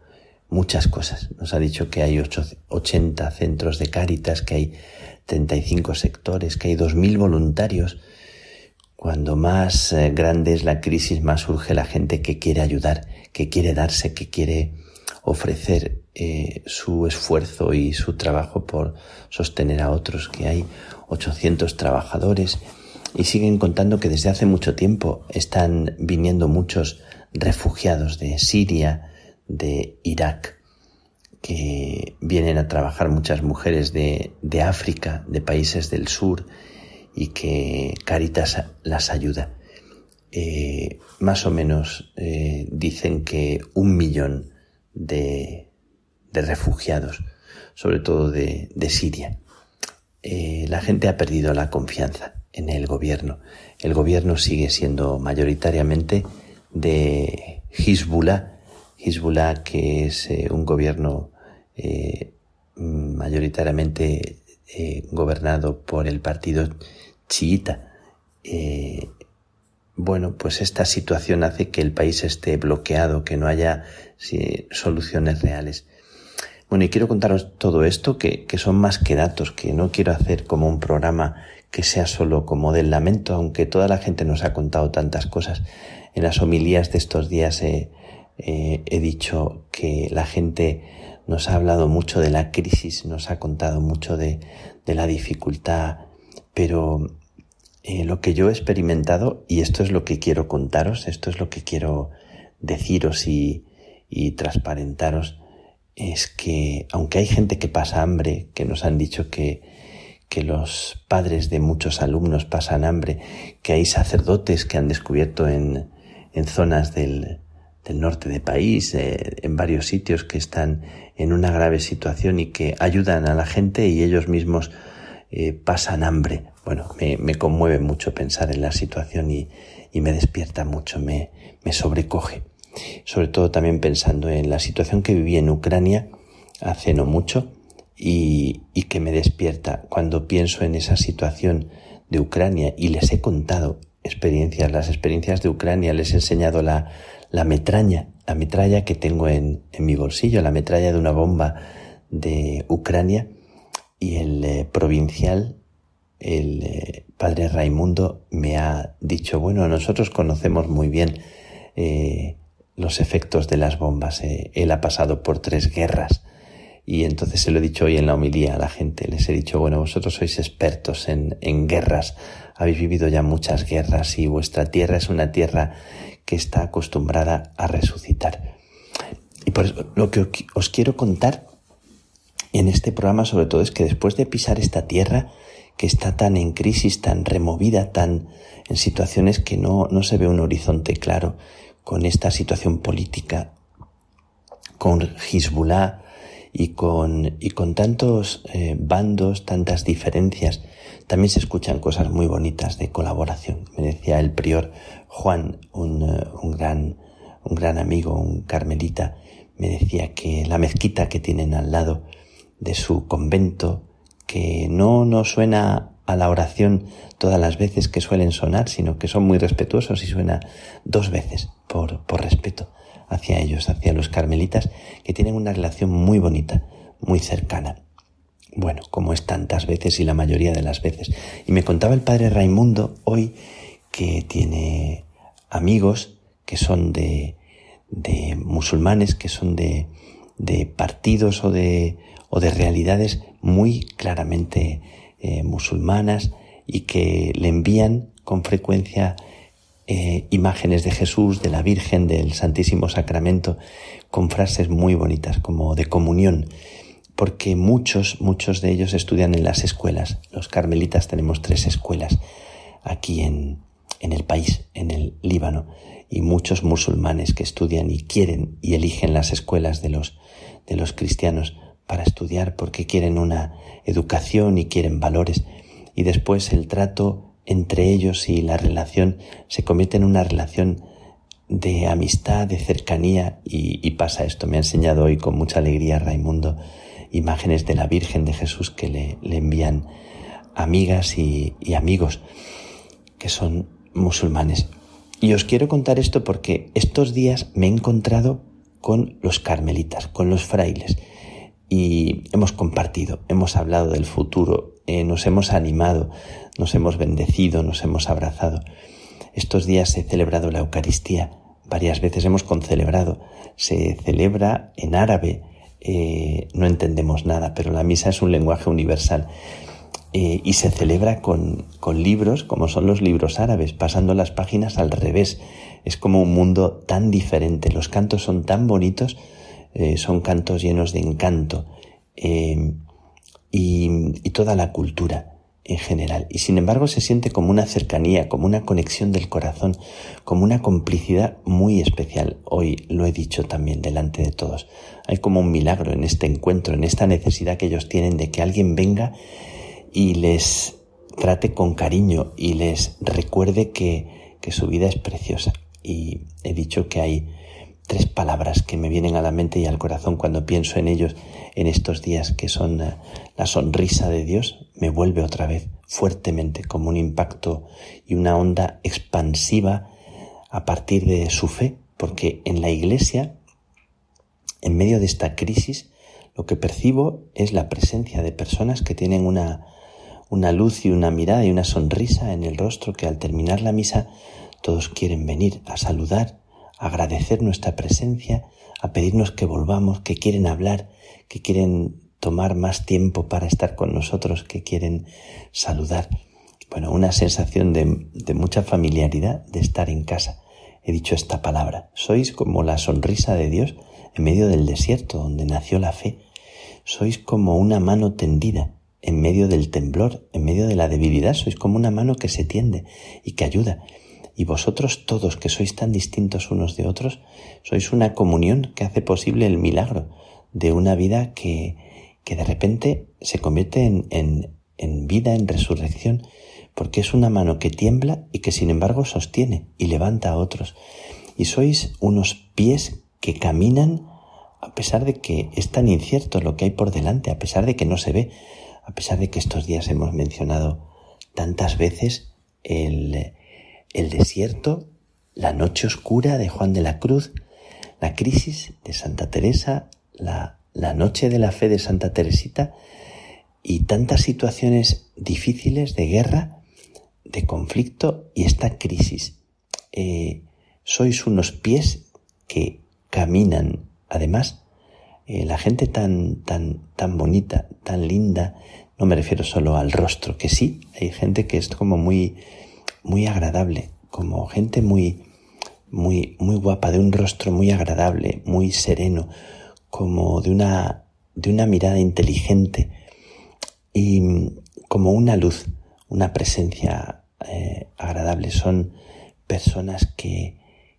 muchas cosas. Nos ha dicho que hay 80 centros de Caritas, que hay 35 sectores, que hay 2.000 voluntarios. Cuando más eh, grande es la crisis, más surge la gente que quiere ayudar, que quiere darse, que quiere ofrecer eh, su esfuerzo y su trabajo por sostener a otros, que hay 800 trabajadores y siguen contando que desde hace mucho tiempo están viniendo muchos refugiados de Siria, de Irak, que vienen a trabajar muchas mujeres de, de África, de países del sur, y que Caritas las ayuda. Eh, más o menos eh, dicen que un millón de, de refugiados, sobre todo de, de Siria. Eh, la gente ha perdido la confianza en el gobierno. El gobierno sigue siendo mayoritariamente de Hezbollah, Hezbollah que es eh, un gobierno eh, mayoritariamente eh, gobernado por el partido chiita. bueno, pues esta situación hace que el país esté bloqueado, que no haya soluciones reales. Bueno, y quiero contaros todo esto, que, que, son más que datos, que no quiero hacer como un programa que sea solo como del lamento, aunque toda la gente nos ha contado tantas cosas. En las homilías de estos días he, he dicho que la gente nos ha hablado mucho de la crisis, nos ha contado mucho de, de la dificultad, pero eh, lo que yo he experimentado, y esto es lo que quiero contaros, esto es lo que quiero deciros y, y transparentaros, es que aunque hay gente que pasa hambre, que nos han dicho que, que los padres de muchos alumnos pasan hambre, que hay sacerdotes que han descubierto en, en zonas del, del norte del país, eh, en varios sitios que están en una grave situación y que ayudan a la gente y ellos mismos eh, pasan hambre. Bueno, me, me, conmueve mucho pensar en la situación y, y me despierta mucho, me, me, sobrecoge. Sobre todo también pensando en la situación que viví en Ucrania hace no mucho y, y que me despierta cuando pienso en esa situación de Ucrania y les he contado experiencias, las experiencias de Ucrania, les he enseñado la, la metraña, la metralla que tengo en, en, mi bolsillo, la metralla de una bomba de Ucrania y el eh, provincial, el eh, padre Raimundo, me ha dicho, bueno, nosotros conocemos muy bien eh, los efectos de las bombas, él ha pasado por tres guerras y entonces se lo he dicho hoy en la homilía a la gente, les he dicho, bueno, vosotros sois expertos en, en guerras, habéis vivido ya muchas guerras y vuestra tierra es una tierra que está acostumbrada a resucitar. Y por eso lo que os quiero contar en este programa sobre todo es que después de pisar esta tierra que está tan en crisis, tan removida, tan en situaciones que no, no se ve un horizonte claro, con esta situación política, con Hezbollah, y con, y con tantos eh, bandos, tantas diferencias, también se escuchan cosas muy bonitas de colaboración. Me decía el prior Juan, un, eh, un, gran, un gran amigo, un carmelita, me decía que la mezquita que tienen al lado de su convento, que no nos suena a la oración todas las veces que suelen sonar, sino que son muy respetuosos y suena dos veces por, por respeto hacia ellos, hacia los carmelitas, que tienen una relación muy bonita, muy cercana. Bueno, como es tantas veces y la mayoría de las veces. Y me contaba el padre Raimundo hoy que tiene amigos que son de, de musulmanes, que son de, de partidos o de, o de realidades muy claramente eh, musulmanas y que le envían con frecuencia eh, imágenes de Jesús, de la Virgen, del Santísimo Sacramento, con frases muy bonitas, como de comunión, porque muchos, muchos de ellos estudian en las escuelas. Los carmelitas tenemos tres escuelas aquí en, en el país, en el Líbano, y muchos musulmanes que estudian y quieren y eligen las escuelas de los, de los cristianos para estudiar porque quieren una educación y quieren valores y después el trato entre ellos y la relación se convierte en una relación de amistad, de cercanía y, pasa esto. Me ha enseñado hoy con mucha alegría Raimundo imágenes de la Virgen de Jesús que le, envían amigas y, y amigos que son musulmanes. Y os quiero contar esto porque estos días me he encontrado con los carmelitas, con los frailes, y hemos compartido, hemos hablado del futuro, eh, nos hemos animado, nos hemos bendecido, nos hemos abrazado. Estos días he celebrado la Eucaristía, varias veces hemos concelebrado, se celebra en árabe, eh, no entendemos nada, pero la misa es un lenguaje universal. Eh, y se celebra con, con libros como son los libros árabes, pasando las páginas al revés. Es como un mundo tan diferente, los cantos son tan bonitos, son cantos llenos de encanto y, toda la cultura en general. Y sin embargo se siente como una cercanía, como una conexión del corazón, como una complicidad muy especial. Hoy lo he dicho también delante de todos. Hay como un milagro en este encuentro, en esta necesidad que ellos tienen de que alguien venga y les trate con cariño y les recuerde que, que su vida es preciosa. Y he dicho que hay tres palabras que me vienen a la mente y al corazón cuando pienso en ellos en estos días que son eh, la sonrisa de Dios, me vuelve otra vez fuertemente como un impacto y una onda expansiva a partir de su fe, porque en la iglesia, en medio de esta crisis, lo que percibo es la presencia de personas que tienen una, una luz y una mirada y una sonrisa en el rostro que al terminar la misa todos quieren venir a saludar agradecer nuestra presencia, a pedirnos que volvamos, que quieren hablar, que quieren tomar más tiempo para estar con nosotros, que quieren saludar. Bueno, una sensación de, de mucha familiaridad de estar en casa. He dicho esta palabra. Sois como la sonrisa de Dios en medio del desierto donde nació la fe. Sois como una mano tendida en medio del temblor, en medio de la debilidad. Sois como una mano que se tiende y que ayuda. Y vosotros todos que sois tan distintos unos de otros, sois una comunión que hace posible el milagro de una vida que, que de repente se convierte en, en, en vida, en resurrección, porque es una mano que tiembla y que sin embargo sostiene y levanta a otros. Y sois unos pies que caminan a pesar de que es tan incierto lo que hay por delante, a pesar de que no se ve, a pesar de que estos días hemos mencionado tantas veces el, el desierto, la noche oscura de Juan de la Cruz, la crisis de Santa Teresa, la, la noche de la fe de Santa Teresita y tantas situaciones difíciles de guerra, de conflicto y esta crisis. Eh, sois unos pies que caminan, además, eh, la gente tan, tan, tan bonita, tan linda, no me refiero solo al rostro, que sí, hay gente que es como muy, muy agradable, como gente muy, muy, muy guapa, de un rostro muy agradable, muy sereno, como de una, de una mirada inteligente y como una luz, una presencia eh, agradable. Son personas que,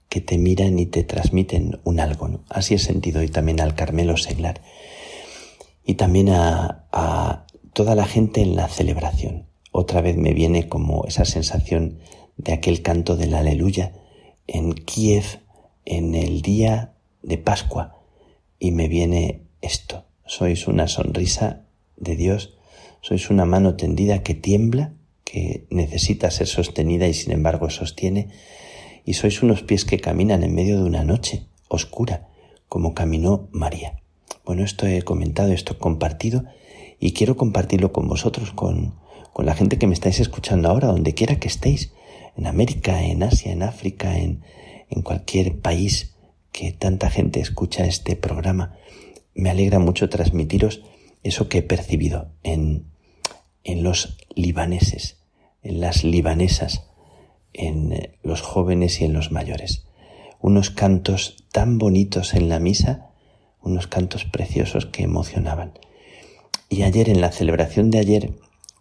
que te miran y te transmiten un algo. Así he sentido y también al Carmelo Seglar y también a, a toda la gente en la celebración otra vez me viene como esa sensación de aquel canto del aleluya en Kiev en el día de Pascua y me viene esto. Sois una sonrisa de Dios, sois una mano tendida que tiembla, que necesita ser sostenida y sin embargo sostiene, y sois unos pies que caminan en medio de una noche oscura, como caminó María. Bueno, esto he comentado, esto he compartido, y quiero compartirlo con vosotros, con, con la gente que me estáis escuchando ahora, donde quiera que estéis, en América, en Asia, en África, en, en cualquier país que tanta gente escucha este programa. Me alegra mucho transmitiros eso que he percibido en, en los libaneses, en las libanesas, en eh, los jóvenes y en los mayores. Unos cantos tan bonitos en la misa, unos cantos preciosos que emocionaban. Y ayer, en la celebración de ayer,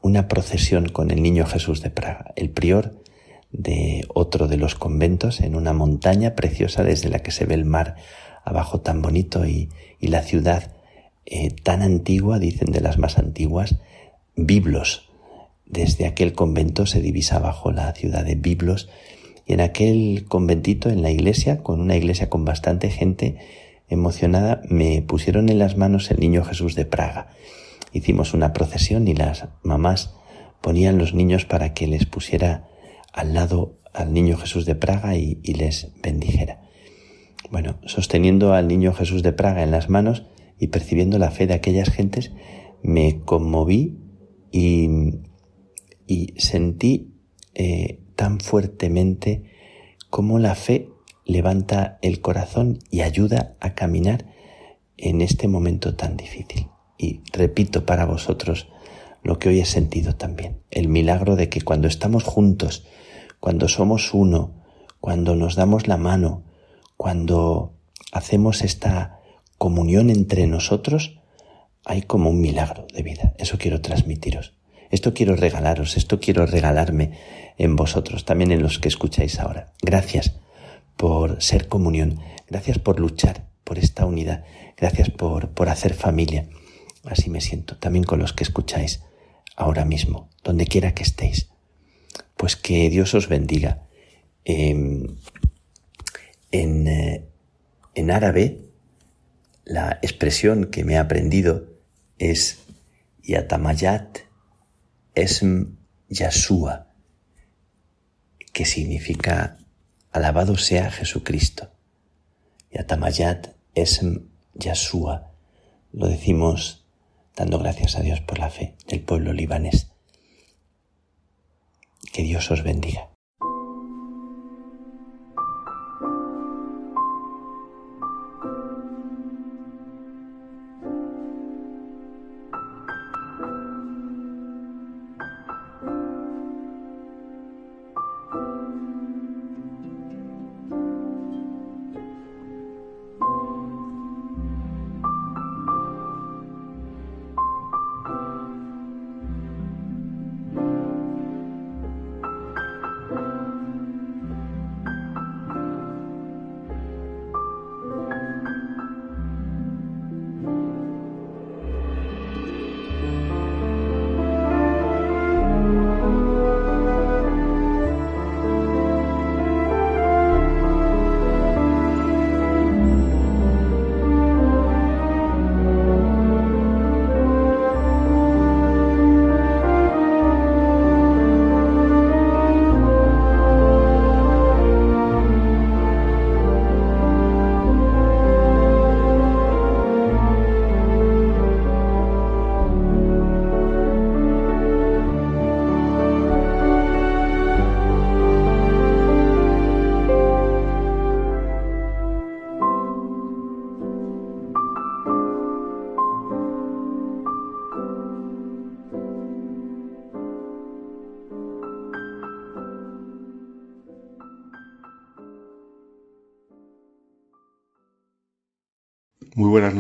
una procesión con el Niño Jesús de Praga, el prior de otro de los conventos en una montaña preciosa desde la que se ve el mar abajo tan bonito y, la ciudad eh, tan antigua, dicen de las más antiguas, Biblos. Desde aquel convento se divisa bajo la ciudad de Biblos y en aquel conventito, en la iglesia, con una iglesia con bastante gente emocionada, me pusieron en las manos el niño Jesús de Praga. Hicimos una procesión y las mamás ponían los niños para que les pusiera al lado al niño Jesús de Praga y, les bendijera. Bueno, sosteniendo al niño Jesús de Praga en las manos y percibiendo la fe de aquellas gentes, me conmoví y, y sentí eh, tan fuertemente cómo la fe levanta el corazón y ayuda a caminar en este momento tan difícil. Y repito para vosotros lo que hoy he sentido también, el milagro de que cuando estamos juntos, cuando somos uno, cuando nos damos la mano, cuando hacemos esta comunión entre nosotros, hay como un milagro de vida. Eso quiero transmitiros. Esto quiero regalaros, esto quiero regalarme en vosotros, también en los que escucháis ahora. Gracias por ser comunión, gracias por luchar por esta unidad, gracias por, por hacer familia. Así me siento, también con los que escucháis ahora mismo, donde quiera que estéis. Pues que Dios os bendiga. Em, en, eh, en árabe, la expresión que me he aprendido es Yatamayat Esm Yasua, que significa alabado sea Jesucristo. Yatamayat Esm Yasua. Lo decimos dando gracias a Dios por la fe del pueblo libanés. Que Dios os bendiga.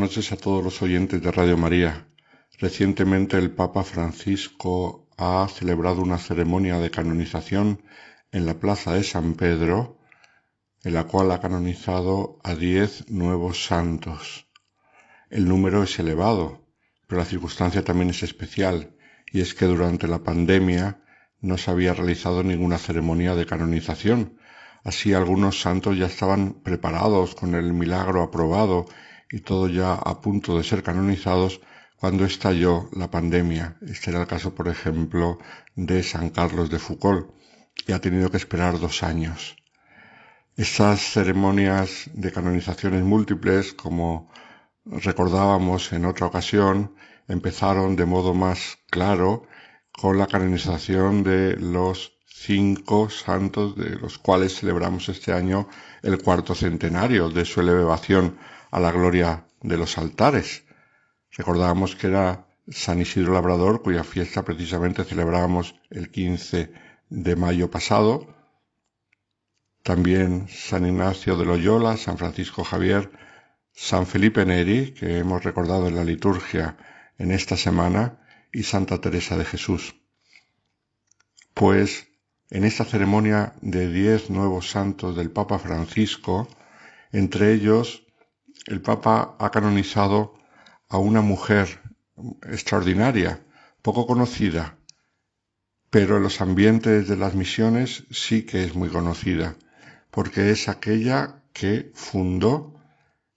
A todos los oyentes de Radio María. Recientemente el Papa Francisco ha celebrado una ceremonia de canonización en la Plaza de San Pedro, en la cual ha canonizado a diez nuevos santos. El número es elevado, pero la circunstancia también es especial, y es que durante la pandemia no se había realizado ninguna ceremonia de canonización. Así algunos santos ya estaban preparados con el milagro aprobado y todo ya a punto de ser canonizados cuando estalló la pandemia. Este era el caso, por ejemplo, de San Carlos de Foucault, y ha tenido que esperar dos años. Estas ceremonias de canonizaciones múltiples, como recordábamos en otra ocasión, empezaron de modo más claro con la canonización de los cinco santos de los cuales celebramos este año el cuarto centenario de su elevación a la gloria de los altares. Recordábamos que era San Isidro Labrador, cuya fiesta precisamente celebrábamos el 15 de mayo pasado. También San Ignacio de Loyola, San Francisco Javier, San Felipe Neri, que hemos recordado en la liturgia en esta semana, y Santa Teresa de Jesús. Pues en esta ceremonia de diez nuevos santos del Papa Francisco, entre ellos el Papa ha canonizado a una mujer extraordinaria, poco conocida, pero en los ambientes de las misiones sí que es muy conocida, porque es aquella que fundó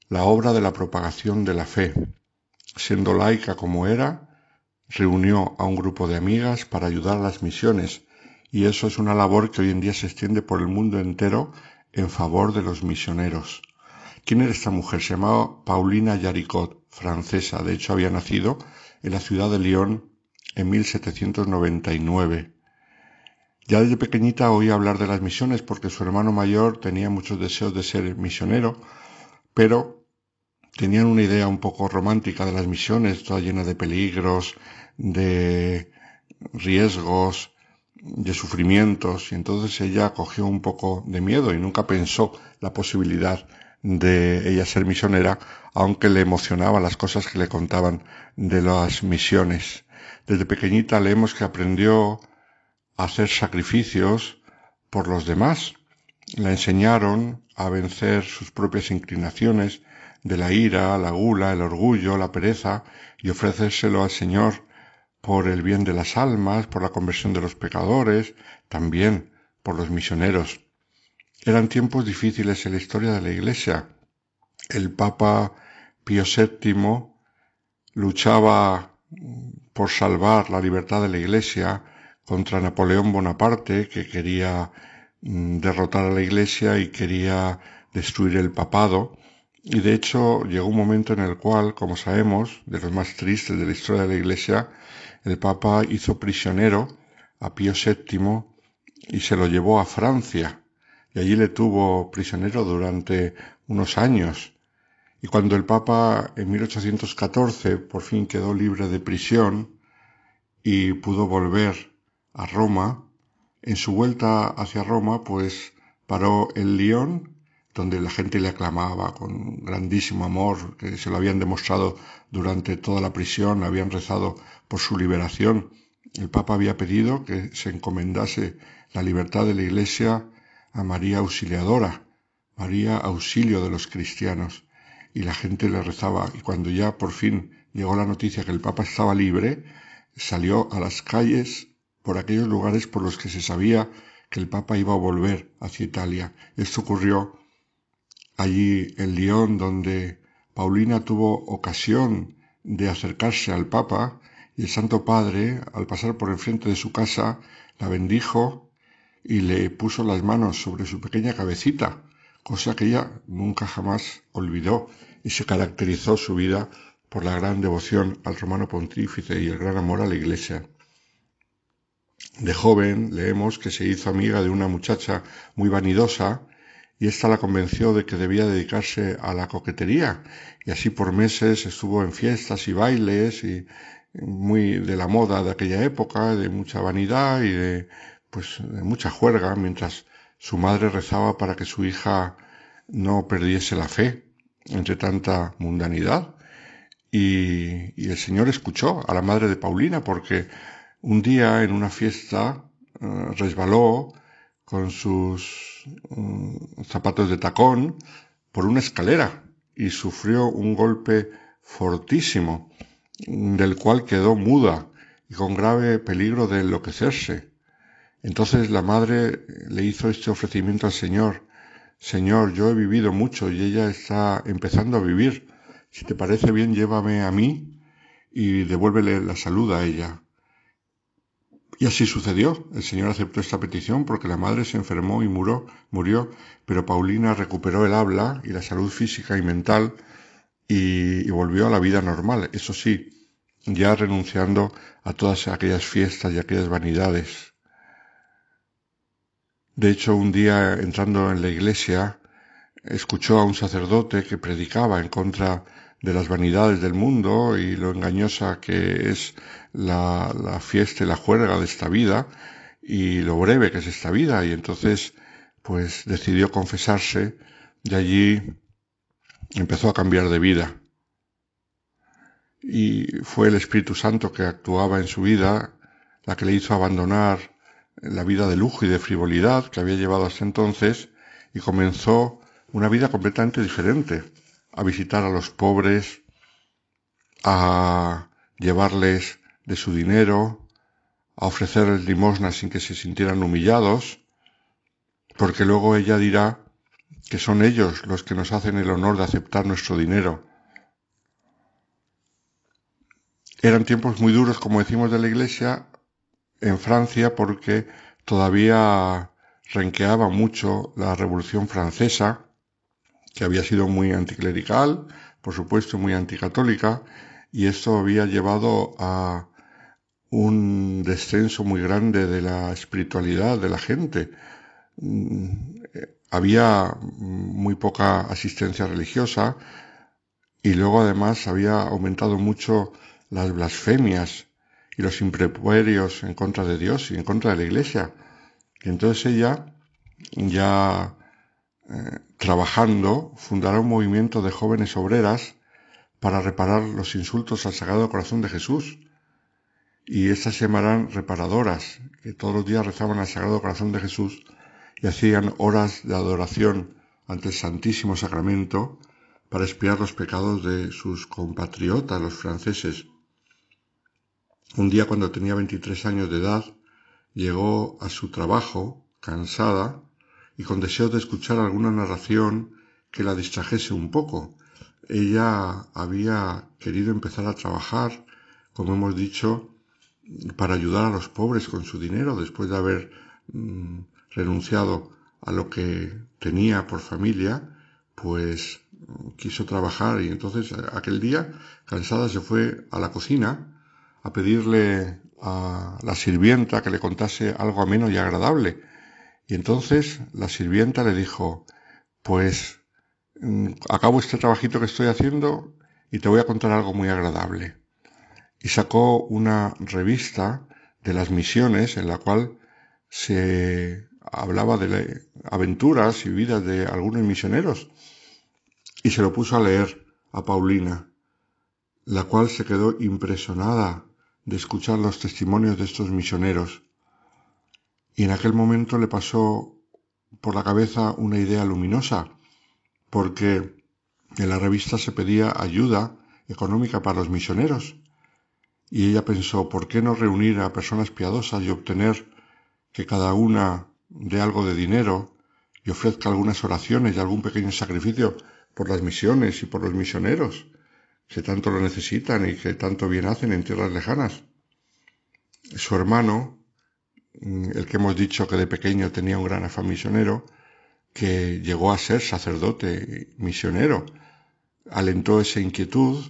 la obra de la propagación de la fe. Siendo laica como era, reunió a un grupo de amigas para ayudar a las misiones, y eso es una labor que hoy en día se extiende por el mundo entero en favor de los misioneros. ¿Quién era esta mujer? Se llamaba Paulina Yaricot, francesa. De hecho, había nacido en la ciudad de Lyon en 1799. Ya desde pequeñita oía hablar de las misiones porque su hermano mayor tenía muchos deseos de ser misionero, pero tenían una idea un poco romántica de las misiones, toda llena de peligros, de riesgos, de sufrimientos, y entonces ella cogió un poco de miedo y nunca pensó la posibilidad de ella ser misionera, aunque le emocionaban las cosas que le contaban de las misiones. Desde pequeñita leemos que aprendió a hacer sacrificios por los demás. La enseñaron a vencer sus propias inclinaciones de la ira, la gula, el orgullo, la pereza y ofrecérselo al Señor por el bien de las almas, por la conversión de los pecadores, también por los misioneros. Eran tiempos difíciles en la historia de la Iglesia. El Papa Pío VII luchaba por salvar la libertad de la Iglesia contra Napoleón Bonaparte, que quería mm, derrotar a la Iglesia y quería destruir el papado. Y de hecho llegó un momento en el cual, como sabemos, de los más tristes de la historia de la Iglesia, el Papa hizo prisionero a Pío VII y se lo llevó a Francia. Y allí le tuvo prisionero durante unos años. Y cuando el Papa en 1814 por fin quedó libre de prisión y pudo volver a Roma, en su vuelta hacia Roma, pues paró en Lyon donde la gente le aclamaba con grandísimo amor, que se lo habían demostrado durante toda la prisión, habían rezado por su liberación. El Papa había pedido que se encomendase la libertad de la Iglesia a María Auxiliadora, María Auxilio de los cristianos, y la gente le rezaba. Y cuando ya por fin llegó la noticia que el Papa estaba libre, salió a las calles por aquellos lugares por los que se sabía que el Papa iba a volver hacia Italia. Esto ocurrió allí en Lyon, donde Paulina tuvo ocasión de acercarse al Papa, y el Santo Padre, al pasar por enfrente de su casa, la bendijo y le puso las manos sobre su pequeña cabecita, cosa que ella nunca jamás olvidó y se caracterizó su vida por la gran devoción al romano pontífice y el gran amor a la Iglesia. De joven leemos que se hizo amiga de una muchacha muy vanidosa y ésta la convenció de que debía dedicarse a la coquetería y así por meses estuvo en fiestas y bailes y muy de la moda de aquella época, de mucha vanidad y de pues de mucha juerga, mientras su madre rezaba para que su hija no perdiese la fe entre tanta mundanidad. Y, y el Señor escuchó a la madre de Paulina porque un día en una fiesta eh, resbaló con sus mm, zapatos de tacón por una escalera y sufrió un golpe fortísimo, del cual quedó muda y con grave peligro de enloquecerse. Entonces la madre le hizo este ofrecimiento al Señor. Señor, yo he vivido mucho y ella está empezando a vivir. Si te parece bien, llévame a mí y devuélvele la salud a ella. Y así sucedió. El Señor aceptó esta petición porque la madre se enfermó y murió, murió, pero Paulina recuperó el habla y la salud física y mental y, y volvió a la vida normal. Eso sí, ya renunciando a todas aquellas fiestas y aquellas vanidades. De hecho, un día entrando en la iglesia, escuchó a un sacerdote que predicaba en contra de las vanidades del mundo y lo engañosa que es la, fiesta y la juerga de esta vida y lo breve que es esta vida. Y entonces pues decidió confesarse y allí empezó a cambiar de vida. Y fue el Espíritu Santo que actuaba en su vida la que le hizo abandonar la vida de lujo y de frivolidad que había llevado hasta entonces y comenzó una vida completamente diferente, a visitar a los pobres, a llevarles de su dinero, a ofrecerles limosnas sin que se sintieran humillados, porque luego ella dirá que son ellos los que nos hacen el honor de aceptar nuestro dinero. Eran tiempos muy duros, como decimos de la Iglesia, en Francia porque todavía renqueaba mucho la Revolución Francesa, que había sido muy anticlerical, por supuesto muy anticatólica, y esto había llevado a un descenso muy grande de la espiritualidad de la gente. Mm, había muy poca asistencia religiosa y luego además había aumentado mucho las blasfemias y los improperios en contra de Dios y en contra de la Iglesia. Y entonces ella, ya eh, trabajando, fundará un movimiento de jóvenes obreras para reparar los insultos al Sagrado Corazón de Jesús. Y estas se llamarán reparadoras, que todos los días rezaban al Sagrado Corazón de Jesús y hacían horas de adoración ante el Santísimo Sacramento para espiar los pecados de sus compatriotas, los franceses. Un día cuando tenía 23 años de edad, llegó a su trabajo, cansada, y con deseo de escuchar alguna narración que la distrajese un poco, ella había querido empezar a trabajar, como hemos dicho, para ayudar a los pobres con su dinero después de haber mm, renunciado a lo que tenía por familia, pues mm, quiso trabajar y entonces aquel día, cansada, se fue a la cocina a pedirle a la sirvienta que le contase algo ameno y agradable. Y entonces la sirvienta le dijo, pues Mm, acabo este trabajito que estoy haciendo y te voy a contar algo muy agradable. Y sacó una revista de las misiones en la cual se hablaba de aventuras y vidas de algunos misioneros y se lo puso a leer a Paulina, la cual se quedó impresionada de escuchar los testimonios de estos misioneros. Y en aquel momento le pasó por la cabeza una idea luminosa porque en la revista se pedía ayuda económica para los misioneros. Y ella pensó, ¿por qué no reunir a personas piadosas y obtener que cada una dé algo de dinero y ofrezca algunas oraciones y algún pequeño sacrificio por las misiones y por los misioneros, que tanto lo necesitan y que tanto bien hacen en tierras lejanas? Su hermano, mm, el que hemos dicho que de pequeño tenía un gran afán misionero, que llegó a ser sacerdote misionero, alentó esa inquietud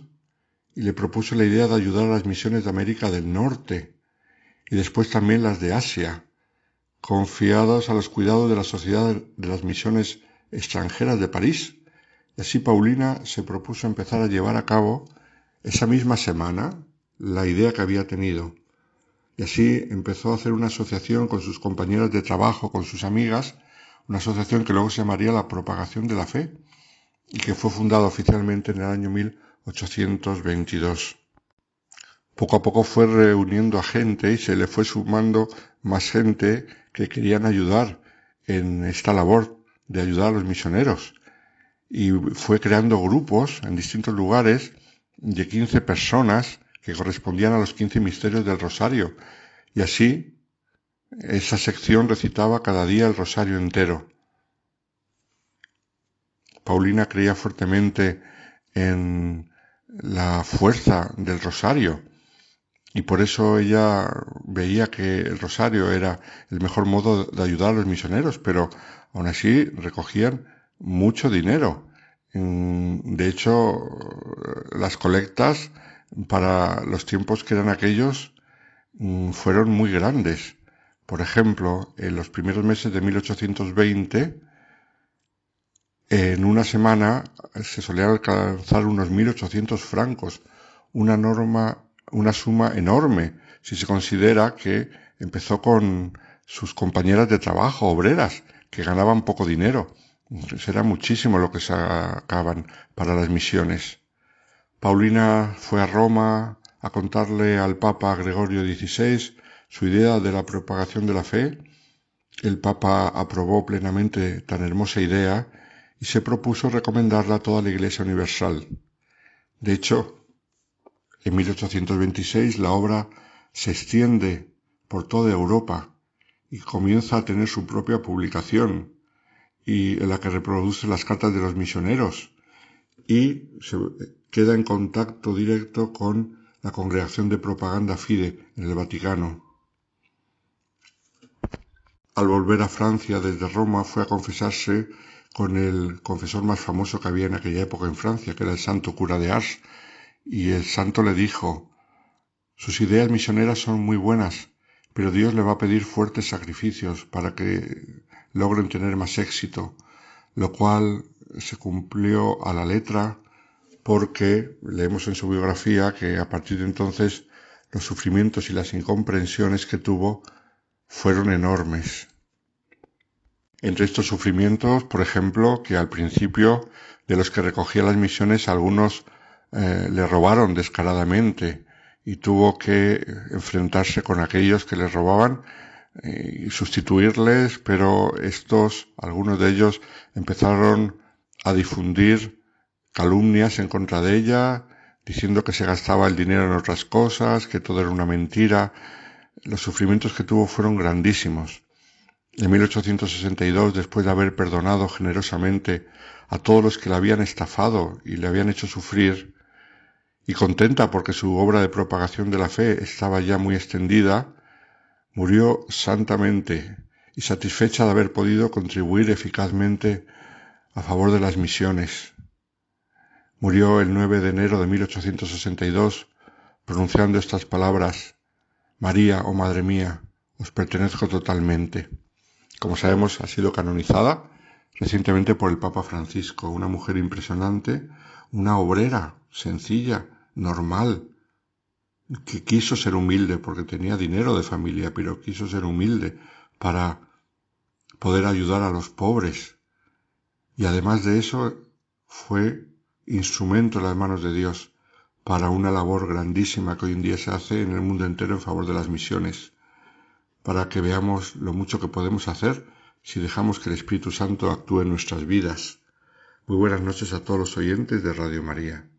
y le propuso la idea de ayudar a las misiones de América del Norte y después también las de Asia, confiadas a los cuidados de la Sociedad de las Misiones Extranjeras de París. Así Paulina se propuso empezar a llevar a cabo esa misma semana la idea que había tenido. Y así empezó a hacer una asociación con sus compañeras de trabajo, con sus amigas, una asociación que luego se llamaría la Propagación de la Fe y que fue fundada oficialmente en el año 1822. Poco a poco fue reuniendo a gente y se le fue sumando más gente que querían ayudar en esta labor de ayudar a los misioneros. Y fue creando grupos en distintos lugares de 15 personas que correspondían a los 15 misterios del Rosario. Y así esa sección recitaba cada día el rosario entero. Paulina creía fuertemente en la fuerza del rosario y por eso ella veía que el rosario era el mejor modo de ayudar a los misioneros, pero aún así recogían mucho dinero. De hecho, las colectas para los tiempos que eran aquellos mm, fueron muy grandes. Por ejemplo, en los primeros meses de 1820, en una semana se solían alcanzar unos 1.800 francos, una norma, una suma enorme, si se considera que empezó con sus compañeras de trabajo, obreras, que ganaban poco dinero. Era muchísimo lo que sacaban para las misiones. Paulina fue a Roma a contarle al Papa Gregorio XVI su idea de la propagación de la fe, el Papa aprobó plenamente tan hermosa idea y se propuso recomendarla a toda la Iglesia Universal. De hecho, En 1826 la obra se extiende por toda Europa y comienza a tener su propia publicación y en la que reproduce las cartas de los misioneros y se queda en contacto directo con la congregación de propaganda FIDE en el Vaticano. Al volver a Francia desde Roma fue a confesarse con el confesor más famoso que había en aquella época en Francia, que era el santo cura de Ars, y el santo le dijo, sus ideas misioneras son muy buenas, pero Dios le va a pedir fuertes sacrificios para que logren tener más éxito, lo cual se cumplió a la letra porque leemos en su biografía que a partir de entonces los sufrimientos y las incomprensiones que tuvo fueron enormes. Entre estos sufrimientos, por ejemplo, que al principio de los que recogía las misiones algunos eh, le robaron descaradamente y tuvo que enfrentarse con aquellos que le robaban eh, y sustituirles, pero estos, algunos de ellos, empezaron a difundir calumnias en contra de ella, diciendo que se gastaba el dinero en otras cosas, que todo era una mentira. Los sufrimientos que tuvo fueron grandísimos. En 1862, después de haber perdonado generosamente a todos los que le habían estafado y le habían hecho sufrir, y contenta porque su obra de propagación de la fe estaba ya muy extendida, murió santamente y satisfecha de haber podido contribuir eficazmente a favor de las misiones. Murió el 9 de enero de 1862 pronunciando estas palabras, María, oh Madre mía, os pertenezco totalmente. Como sabemos, ha sido canonizada recientemente por el Papa Francisco, una mujer impresionante, una obrera sencilla, normal, que quiso ser humilde porque tenía dinero de familia, pero quiso ser humilde para poder ayudar a los pobres. Y además de eso, fue instrumento en las manos de Dios para una labor grandísima que hoy en día se hace en el mundo entero en favor de las misiones para que veamos lo mucho que podemos hacer si dejamos que el Espíritu Santo actúe en nuestras vidas. Muy buenas noches a todos los oyentes de Radio María.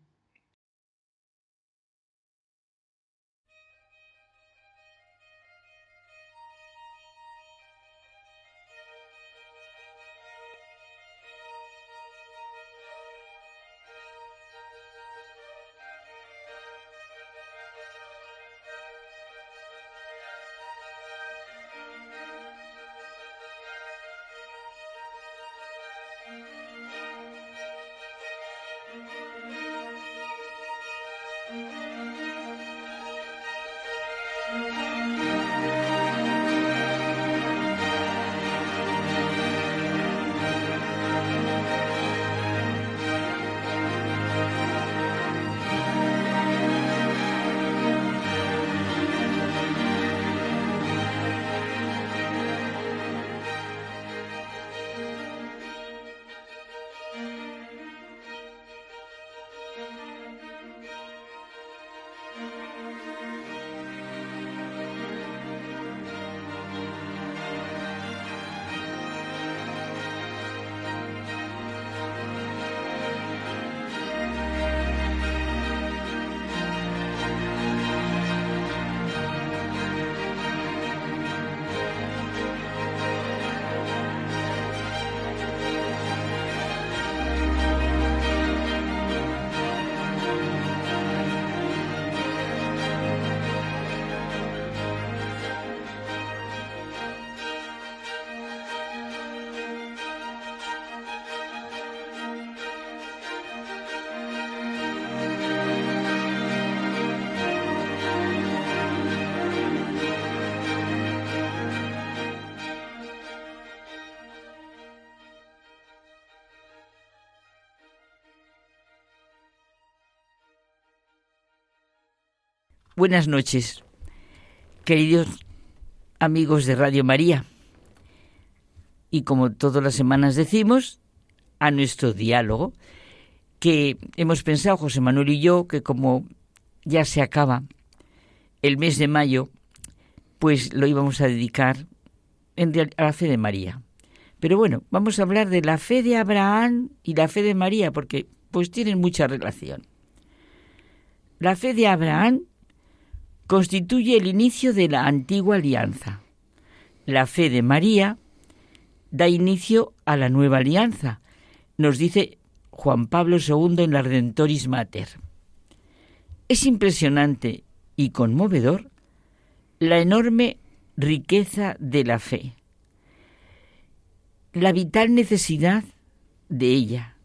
Buenas noches, queridos amigos de Radio María. Y como todas las semanas decimos, a nuestro diálogo, que hemos pensado José Manuel y yo que como ya se acaba el mes de mayo, pues lo íbamos a dedicar a la fe de María. Pero bueno, vamos a hablar de la fe de Abraham y la fe de María, porque pues tienen mucha relación. La fe de Abraham constituye el inicio de la antigua alianza. La fe de María da inicio a la nueva alianza, nos dice Juan Pablo II en la Redentoris Mater. Es impresionante y conmovedor la enorme riqueza de la fe, la vital necesidad de ella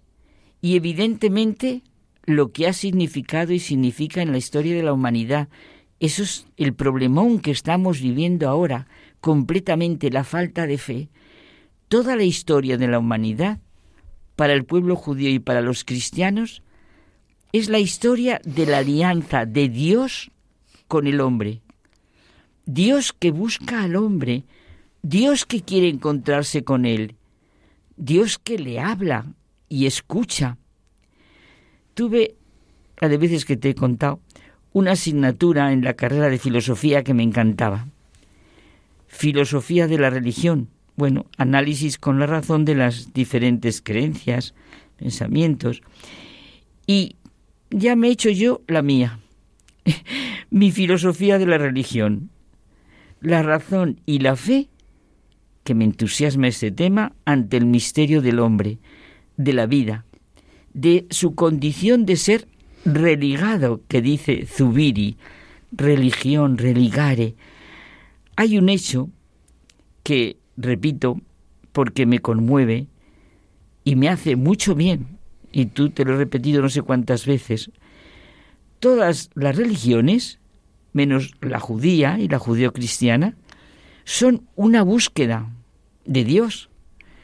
y evidentemente lo que ha significado y significa en la historia de la humanidad. Eso es el problemón que estamos viviendo ahora, completamente la falta de fe. Toda la historia de la humanidad, para el pueblo judío y para los cristianos, es la historia de la alianza de Dios con el hombre. Dios que busca al hombre, Dios que quiere encontrarse con él, Dios que le habla y escucha. Tuve, a de veces que te he contado, una asignatura en la carrera de filosofía que me encantaba. Filosofía de la religión. Bueno, análisis con la razón de las diferentes creencias, pensamientos. Y ya me he hecho yo la mía, mi filosofía de la religión. La razón y la fe, que me entusiasma este tema, ante el misterio del hombre, de la vida, de su condición de ser religado, que dice Zubiri, religión, religare. Hay un hecho que, repito, porque me conmueve y me hace mucho bien, y tú te lo he repetido no sé cuántas veces, todas las religiones, menos la judía y la judeocristiana, son una búsqueda de Dios,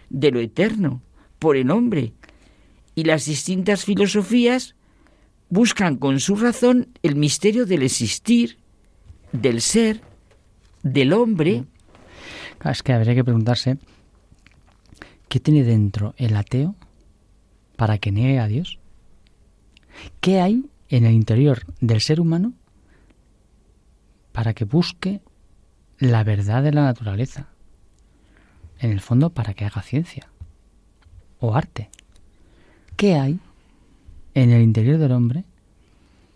de lo eterno, por el hombre. Y las distintas filosofías buscan con su razón el misterio del existir, del ser, del hombre. Es que habría que preguntarse, ¿qué tiene dentro el ateo para que niegue a Dios? ¿Qué hay en el interior del ser humano para que busque la verdad de la naturaleza? En el fondo, para que haga ciencia o arte. ¿Qué hay en el interior del hombre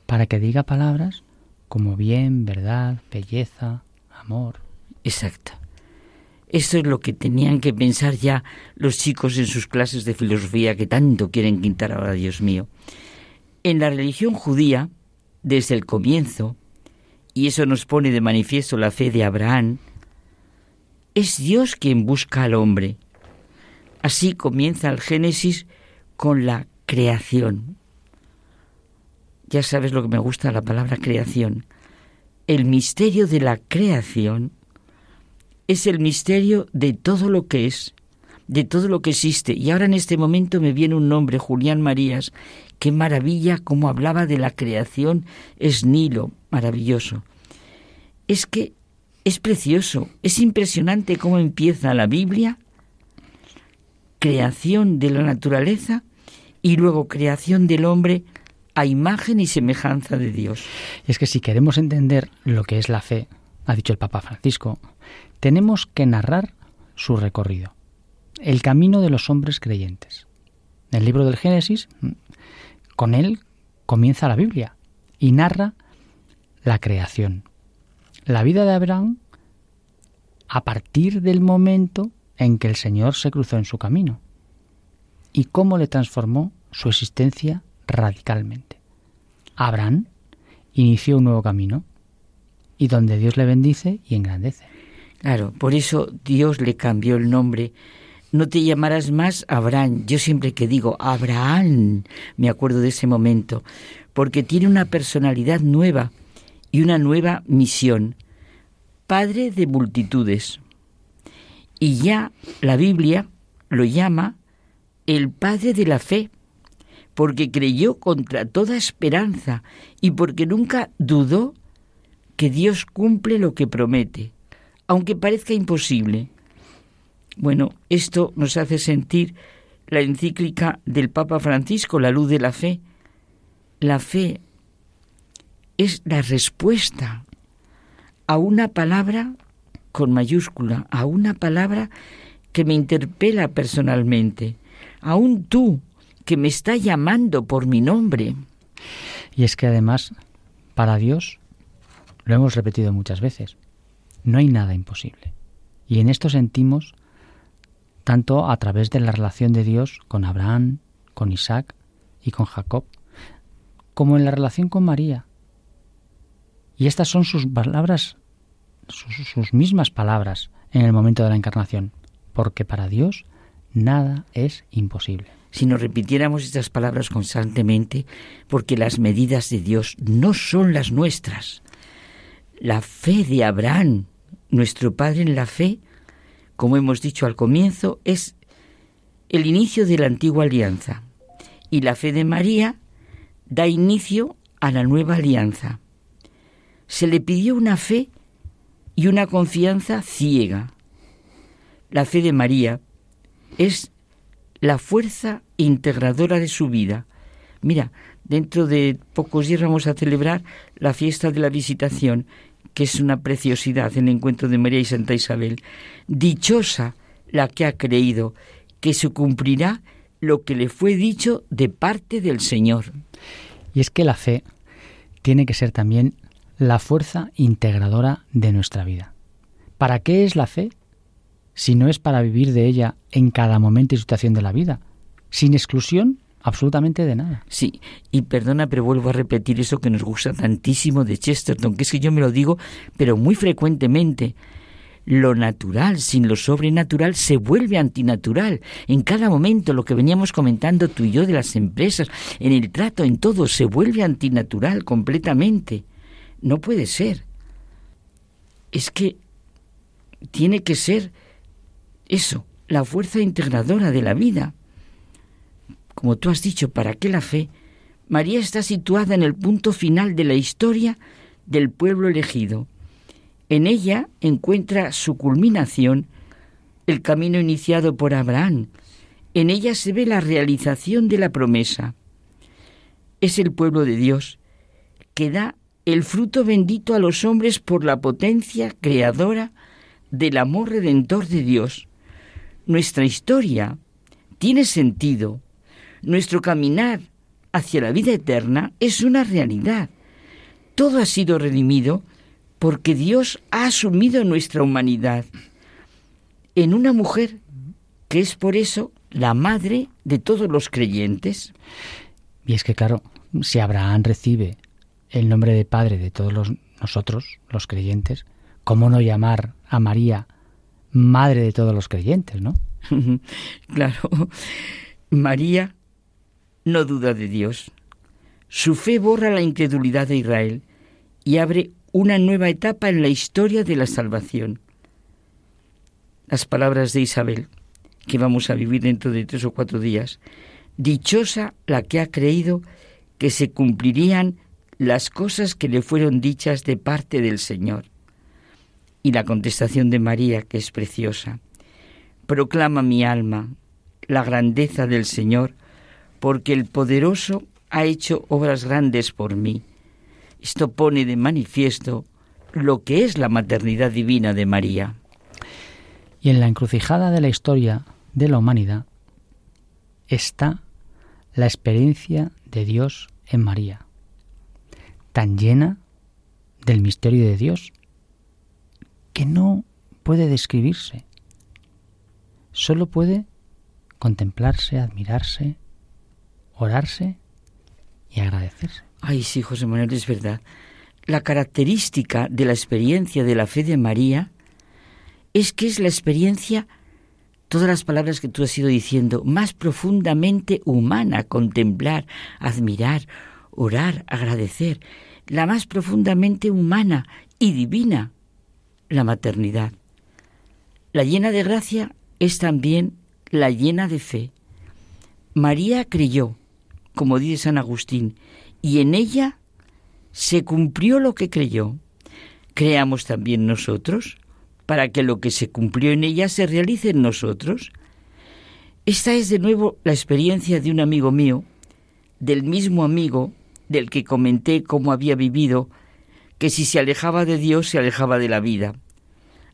para que diga palabras como bien, verdad, belleza, amor? Exacto. Esto es lo que tenían que pensar ya los chicos en sus clases de filosofía que tanto quieren quintar ahora, Dios mío. En la religión judía, desde el comienzo, y eso nos pone de manifiesto la fe de Abraham, es Dios quien busca al hombre. Así comienza el Génesis con la creación. Ya sabes lo que me gusta la palabra creación. El misterio de la creación es el misterio de todo lo que es, de todo lo que existe. Y ahora en este momento me viene un nombre, Julián Marías. Qué maravilla cómo hablaba de la creación. Es Nilo, maravilloso. Es que es precioso, es impresionante cómo empieza la Biblia, creación de la naturaleza y luego creación del hombre a imagen y semejanza de Dios. Y es que si queremos entender lo que es la fe, ha dicho el Papa Francisco, tenemos que narrar su recorrido, el camino de los hombres creyentes. En el libro del Génesis, con él comienza la Biblia y narra la creación. La vida de Abraham a partir del momento en que el Señor se cruzó en su camino y cómo le transformó su existencia radicalmente. Abraham inició un nuevo camino y donde Dios le bendice y engrandece. Claro, por eso Dios le cambió el nombre. No te llamarás más Abraham. Yo siempre que digo Abraham, me acuerdo de ese momento, porque tiene una personalidad nueva y una nueva misión. Padre de multitudes. Y ya la Biblia lo llama el Padre de la fe, porque creyó contra toda esperanza y porque nunca dudó que Dios cumple lo que promete aunque parezca imposible. Bueno, esto nos hace sentir la encíclica del Papa Francisco, La luz de la fe. La fe es la respuesta a una palabra con mayúscula, a una palabra que me interpela personalmente, a un tú que me está llamando por mi nombre. Y es que además Para Dios, lo hemos repetido muchas veces, no hay nada imposible. Y en esto sentimos tanto a través de la relación de Dios con Abraham, con Isaac y con Jacob, como en la relación con María. Y estas son sus palabras, sus, mismas palabras en el momento de la encarnación, porque para Dios nada es imposible. Si nos repitiéramos estas palabras constantemente, porque las medidas de Dios no son las nuestras. La fe de Abraham, nuestro Padre en la fe, como hemos dicho al comienzo, es el inicio de la antigua alianza. Y la fe de María da inicio a la nueva alianza. Se le pidió una fe y una confianza ciega. La fe de María es la fuerza integradora de su vida. Mira, dentro de pocos días vamos a celebrar la fiesta de la visitación, que es una preciosidad, el encuentro de María y Santa Isabel. Dichosa la que ha creído que se cumplirá lo que le fue dicho de parte del Señor. Y es que la fe tiene que ser también la fuerza integradora de nuestra vida. ¿Para qué es la fe? Si no es para vivir de ella en cada momento y situación de la vida, sin exclusión absolutamente de nada. Sí, y perdona, pero vuelvo a repetir eso que nos gusta tantísimo de Chesterton, que es que yo me lo digo, pero muy frecuentemente lo natural sin lo sobrenatural se vuelve antinatural. En cada momento, lo que veníamos comentando tú y yo de las empresas, en el trato, en todo, se vuelve antinatural completamente. No puede ser. Es que tiene que ser eso, la fuerza integradora de la vida. Como tú has dicho, ¿para qué la fe? María está situada en el punto final de la historia del pueblo elegido en ella encuentra su culminación el camino iniciado por Abraham. En ella se ve la realización de la promesa. Es el pueblo de Dios que da el fruto bendito a los hombres por la potencia creadora del amor redentor de Dios. Nuestra historia tiene sentido. Nuestro caminar hacia la vida eterna es una realidad. Todo ha sido redimido porque Dios ha asumido nuestra humanidad en una mujer que es por eso la madre de todos los creyentes. Y es que claro, si Abraham recibe el nombre de padre de todos nosotros, los creyentes, ¿cómo no llamar a María madre de todos los creyentes, no? claro, María no duda de Dios. Su fe borra la incredulidad de Israel y abre una nueva etapa en la historia de la salvación. Las palabras de Isabel, que vamos a vivir dentro de tres o cuatro días. Dichosa la que ha creído que se cumplirían las cosas que le fueron dichas de parte del Señor. Y la contestación de María, que es preciosa. Proclama mi alma la grandeza del Señor, porque el poderoso ha hecho obras grandes por mí. Esto pone de manifiesto lo que es la maternidad divina de María. Y en la encrucijada de la historia de la humanidad está la experiencia de Dios en María, tan llena del misterio de Dios que no puede describirse, solo puede contemplarse, admirarse, orarse y agradecerse. Ay, sí, José Manuel, es verdad. La característica de la experiencia de la fe de María es que es la experiencia, todas las palabras que tú has ido diciendo, más profundamente humana, contemplar, admirar, orar, agradecer, la más profundamente humana y divina, la maternidad. La llena de gracia es también la llena de fe. María creyó, como dice San Agustín, y en ella se cumplió lo que creyó. Creamos también nosotros para que lo que se cumplió en ella se realice en nosotros. Esta es de nuevo la experiencia de un amigo mío, del mismo amigo del que comenté cómo había vivido, que si se alejaba de Dios se alejaba de la vida.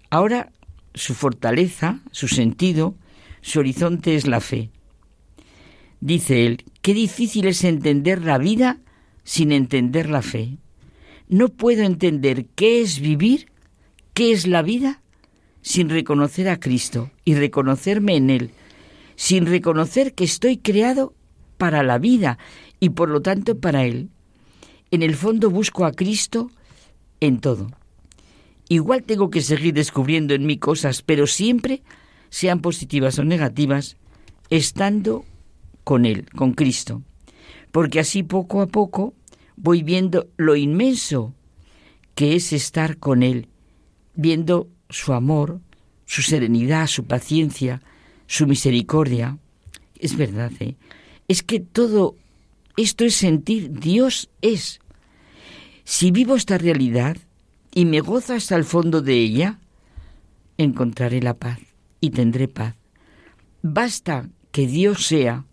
Ahora su fortaleza, su sentido, su horizonte es la fe. Dice él, qué difícil es entender la vida sin entender la fe. no puedo entender qué es vivir, qué es la vida, sin reconocer a Cristo y reconocerme en Él, sin reconocer que estoy creado para la vida y por lo tanto para Él. En el fondo busco a Cristo en todo. Igual tengo que seguir descubriendo en mí cosas, pero siempre, sean positivas o negativas, estando con Él, con Cristo. Porque así poco a poco voy viendo lo inmenso que es estar con Él, viendo su amor, su serenidad, su paciencia, su misericordia. Es verdad, ¿eh? es que todo esto es sentir Dios es. Si vivo esta realidad y me gozo hasta el fondo de ella, encontraré la paz y tendré paz. Basta que Dios sea,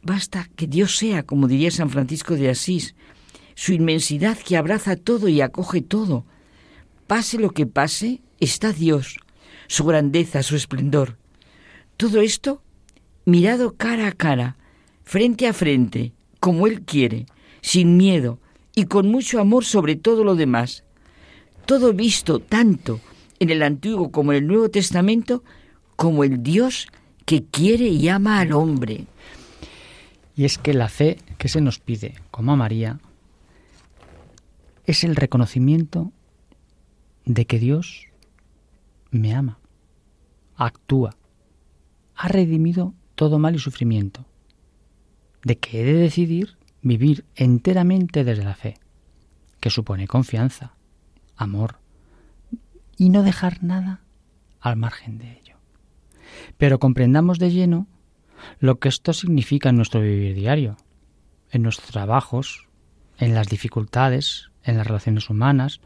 basta que Dios sea, como diría San Francisco de Asís, su inmensidad que abraza todo y acoge todo. Pase lo que pase, está Dios, su grandeza, su esplendor. Todo esto mirado cara a cara, frente a frente, como Él quiere, sin miedo y con mucho amor sobre todo lo demás. Todo visto tanto en el Antiguo como en el Nuevo Testamento como el Dios que quiere y ama al hombre. Y es que la fe que se nos pide, como a María, es el reconocimiento de que Dios me ama, actúa, ha redimido todo mal y sufrimiento, de que he de decidir vivir enteramente desde la fe, que supone confianza, amor, y no dejar nada al margen de ello. Pero comprendamos de lleno lo que esto significa en nuestro vivir diario, en nuestros trabajos, en las dificultades, en las relaciones humanas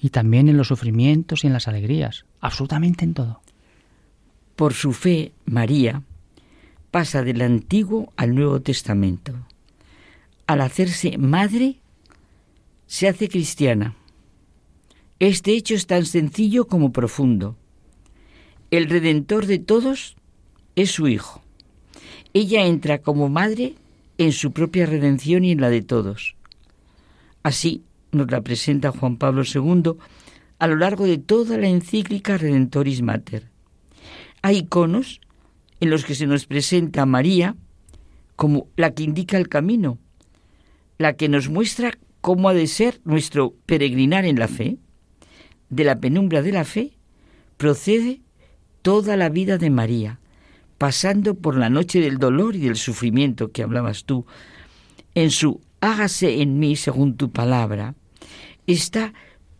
y también en los sufrimientos y en las alegrías, absolutamente en todo. Por su fe, María pasa del Antiguo al Nuevo Testamento. Al hacerse madre, se hace cristiana. Este hecho es tan sencillo como profundo. El redentor de todos es su Hijo. Ella entra como madre en su propia redención y en la de todos. Así nos la presenta Juan Pablo II a lo largo de toda la encíclica Redentoris Mater. Hay iconos en los que se nos presenta a María como la que indica el camino, la que nos muestra cómo ha de ser nuestro peregrinar en la fe. De la penumbra de la fe procede toda la vida de María, pasando por la noche del dolor y del sufrimiento que hablabas tú, en su hágase en mí según tu palabra, está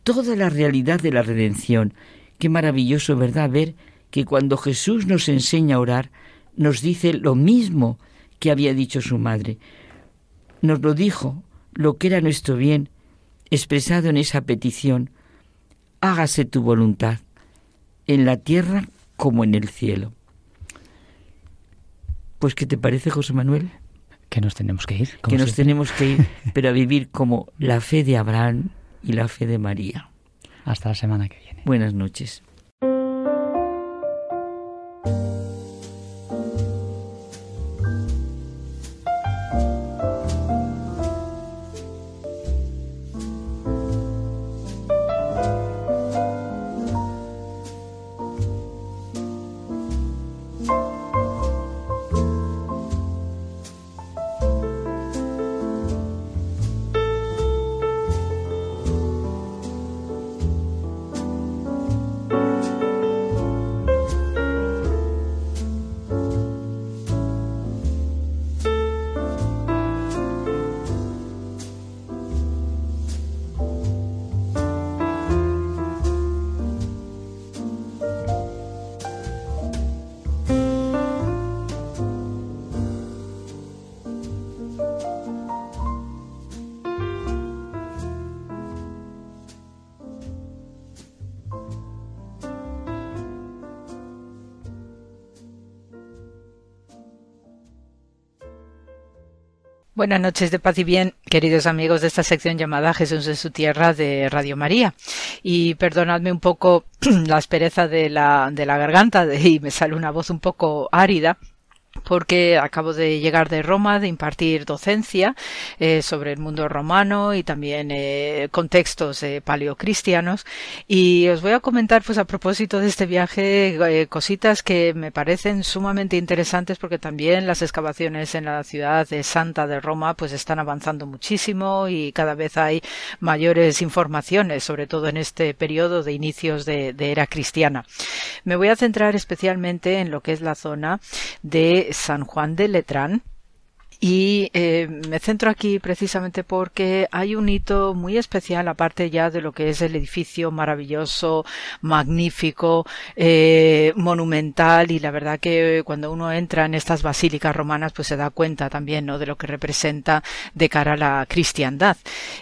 toda la realidad de la redención. Qué maravilloso, ¿verdad?, ver que cuando Jesús nos enseña a orar, nos dice lo mismo que había dicho su madre. Nos lo dijo, lo que era nuestro bien, expresado en esa petición. Hágase tu voluntad, en la tierra como en el cielo. Pues, ¿qué te parece, José Manuel? Que nos tenemos que ir. Que nos tenemos que ir, pero a vivir como la fe de Abraham y la fe de María. Hasta la semana que viene. Buenas noches. Buenas noches de paz y bien, queridos amigos de esta sección llamada Jesús en su tierra de Radio María. Y perdonadme un poco la aspereza de la, de la garganta y me sale una voz un poco árida porque acabo de llegar de Roma, de impartir docencia eh, sobre el mundo romano y también eh, contextos eh, paleocristianos. Y os voy a comentar, pues a propósito de este viaje, cositas que me parecen sumamente interesantes porque también las excavaciones en la ciudad de Santa de Roma pues están avanzando muchísimo y cada vez hay mayores informaciones, sobre todo en este periodo de inicios de, de era cristiana. Me voy a centrar especialmente en lo que es la zona de San Juan de Letrán, y eh, me centro aquí precisamente porque hay un hito muy especial, aparte ya de lo que es el edificio maravilloso, magnífico, eh, monumental, y la verdad que cuando uno entra en estas basílicas romanas, pues se da cuenta también ¿no? de lo que representa de cara a la cristiandad.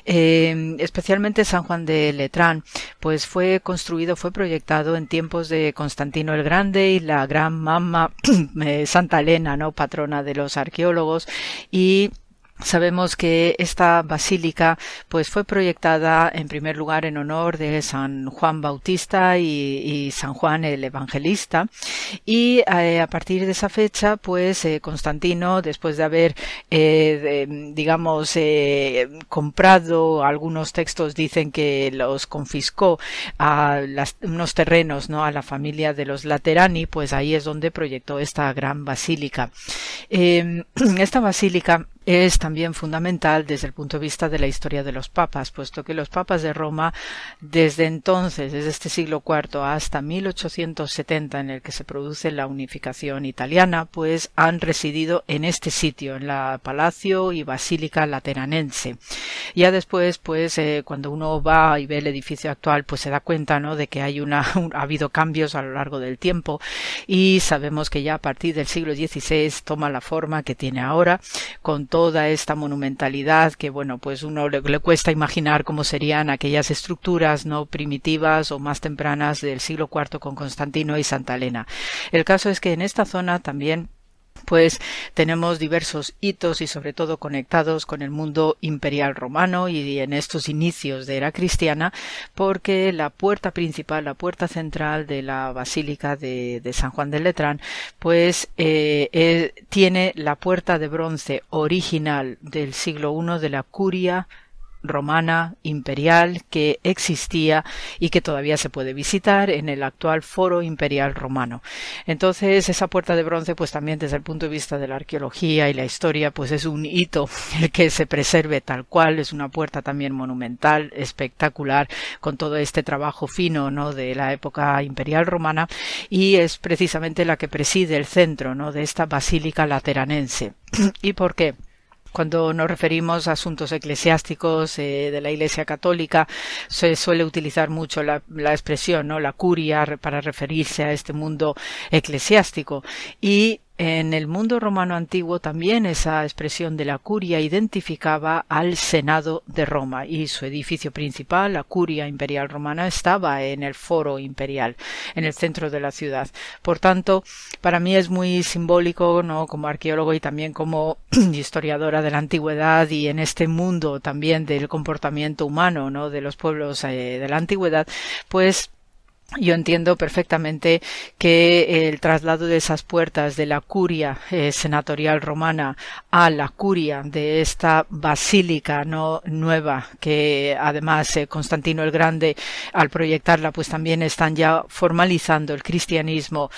Eh, especialmente San Juan de Letrán, pues fue construido, fue proyectado en tiempos de Constantino el Grande y la gran mamá eh, Santa Elena, ¿no? patrona de los arqueólogos, y Sabemos que esta basílica pues fue proyectada en primer lugar en honor de San Juan Bautista y, San Juan el Evangelista. Y eh, a partir de esa fecha pues eh, Constantino después de haber eh, digamos comprado algunos textos dicen que los confiscó a unos terrenos no a la familia de los Laterani pues ahí es donde proyectó esta gran basílica. Esta basílica es también fundamental desde el punto de vista de la historia de los papas, puesto que los papas de Roma, desde entonces, desde este siglo IV hasta 1870, en el que se produce la unificación italiana, pues han residido en este sitio, en la Palacio y Basílica Lateranense. Ya después, pues, eh, cuando uno va y ve el edificio actual, pues se da cuenta, ¿no?, de que hay una, ha habido cambios a lo largo del tiempo y sabemos que ya a partir del siglo XVI toma la forma que tiene ahora, con toda esta monumentalidad que, bueno, pues uno le, cuesta imaginar cómo serían aquellas estructuras no primitivas o más tempranas del siglo IV con Constantino y Santa Elena. El caso es que en esta zona también pues tenemos diversos hitos y sobre todo conectados con el mundo imperial romano y en estos inicios de era cristiana porque la puerta principal, la puerta central de la basílica de, San Juan de Letrán pues eh, eh, tiene la puerta de bronce original del siglo I de la curia romana imperial que existía y que todavía se puede visitar en el actual foro imperial romano. Entonces, esa puerta de bronce, pues también desde el punto de vista de la arqueología y la historia, pues es un hito el que se preserve tal cual, es una puerta también monumental, espectacular, con todo este trabajo fino, ¿no? de la época imperial romana y es precisamente la que preside el centro, ¿no? de esta basílica lateranense. ¿Y por qué? Cuando nos referimos a asuntos eclesiásticos eh, de la Iglesia Católica, se suele utilizar mucho la, la, expresión, ¿no? La curia para referirse a este mundo eclesiástico. Y en el mundo romano antiguo también esa expresión de la curia identificaba al Senado de Roma y su edificio principal, la curia imperial romana, estaba en el foro imperial, en el centro de la ciudad. Por tanto, para mí es muy simbólico, ¿no? como arqueólogo y también como historiadora de la antigüedad y en este mundo también del comportamiento humano, ¿no? de los pueblos eh, de la antigüedad, pues yo entiendo perfectamente que el traslado de esas puertas de la curia eh, senatorial romana a la curia de esta basílica no nueva que además eh, Constantino el Grande al proyectarla pues también están ya formalizando el cristianismo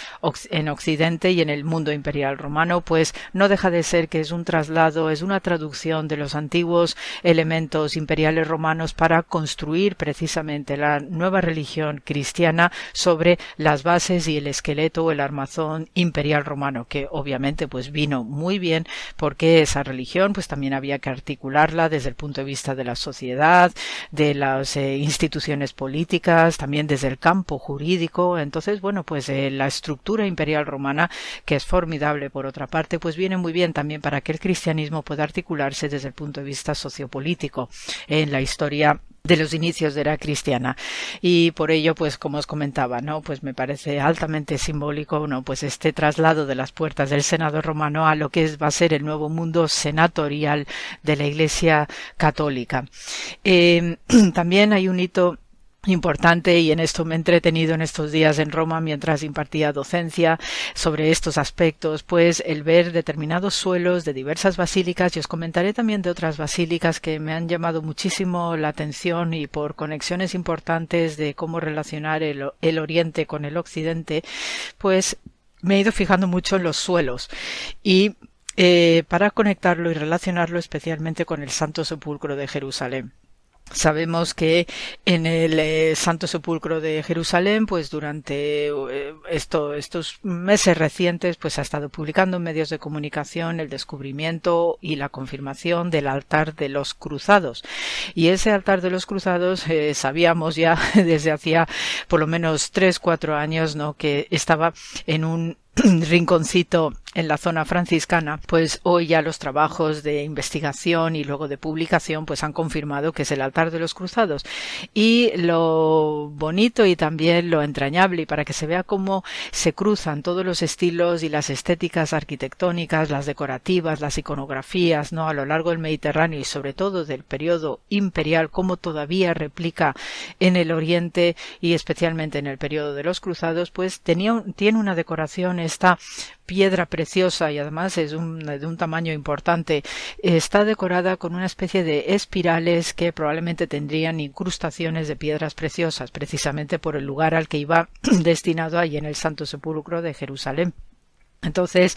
en Occidente y en el mundo imperial romano pues no deja de ser que es un traslado es una traducción de los antiguos elementos imperiales romanos para construir precisamente la nueva religión cristiana sobre las bases y el esqueleto o el armazón imperial romano, que obviamente pues vino muy bien porque esa religión pues también había que articularla desde el punto de vista de la sociedad, de las eh, instituciones políticas, también desde el campo jurídico. Entonces, bueno, pues eh, la estructura imperial romana, que es formidable por otra parte, pues viene muy bien también para que el cristianismo pueda articularse desde el punto de vista sociopolítico en la historia de los inicios de la cristiana. Y por ello pues como os comentaba no pues me parece altamente simbólico no pues este traslado de las puertas del senado romano a lo que es, va a ser el nuevo mundo senatorial de la iglesia católica. Eh, también hay un hito importante y en esto me he entretenido en estos días en Roma mientras impartía docencia sobre estos aspectos, pues el ver determinados suelos de diversas basílicas y os comentaré también de otras basílicas que me han llamado muchísimo la atención y por conexiones importantes de cómo relacionar el, Oriente con el Occidente, pues me he ido fijando mucho en los suelos y eh, para conectarlo y relacionarlo especialmente con el Santo Sepulcro de Jerusalén. Sabemos que en el eh, Santo Sepulcro de Jerusalén, pues durante eh, estos meses recientes, pues ha estado publicando en medios de comunicación el descubrimiento y la confirmación del altar de los cruzados. Y ese altar de los cruzados eh, sabíamos ya desde hacía por lo menos tres, cuatro años, ¿no? Que estaba en un rinconcito en la zona franciscana, pues hoy ya los trabajos de investigación y luego de publicación pues han confirmado que es el altar de los cruzados. Y lo bonito y también lo entrañable y para que se vea cómo se cruzan todos los estilos y las estéticas arquitectónicas, las decorativas, las iconografías, ¿no? a lo largo del Mediterráneo y sobre todo del periodo imperial, como todavía replica en el Oriente y especialmente en el periodo de los cruzados, pues tenía, tiene una decoración esta piedra preciosa y además es de un tamaño importante, está decorada con una especie de espirales que probablemente tendrían incrustaciones de piedras preciosas, precisamente por el lugar al que iba destinado allí en el Santo Sepulcro de Jerusalén. Entonces,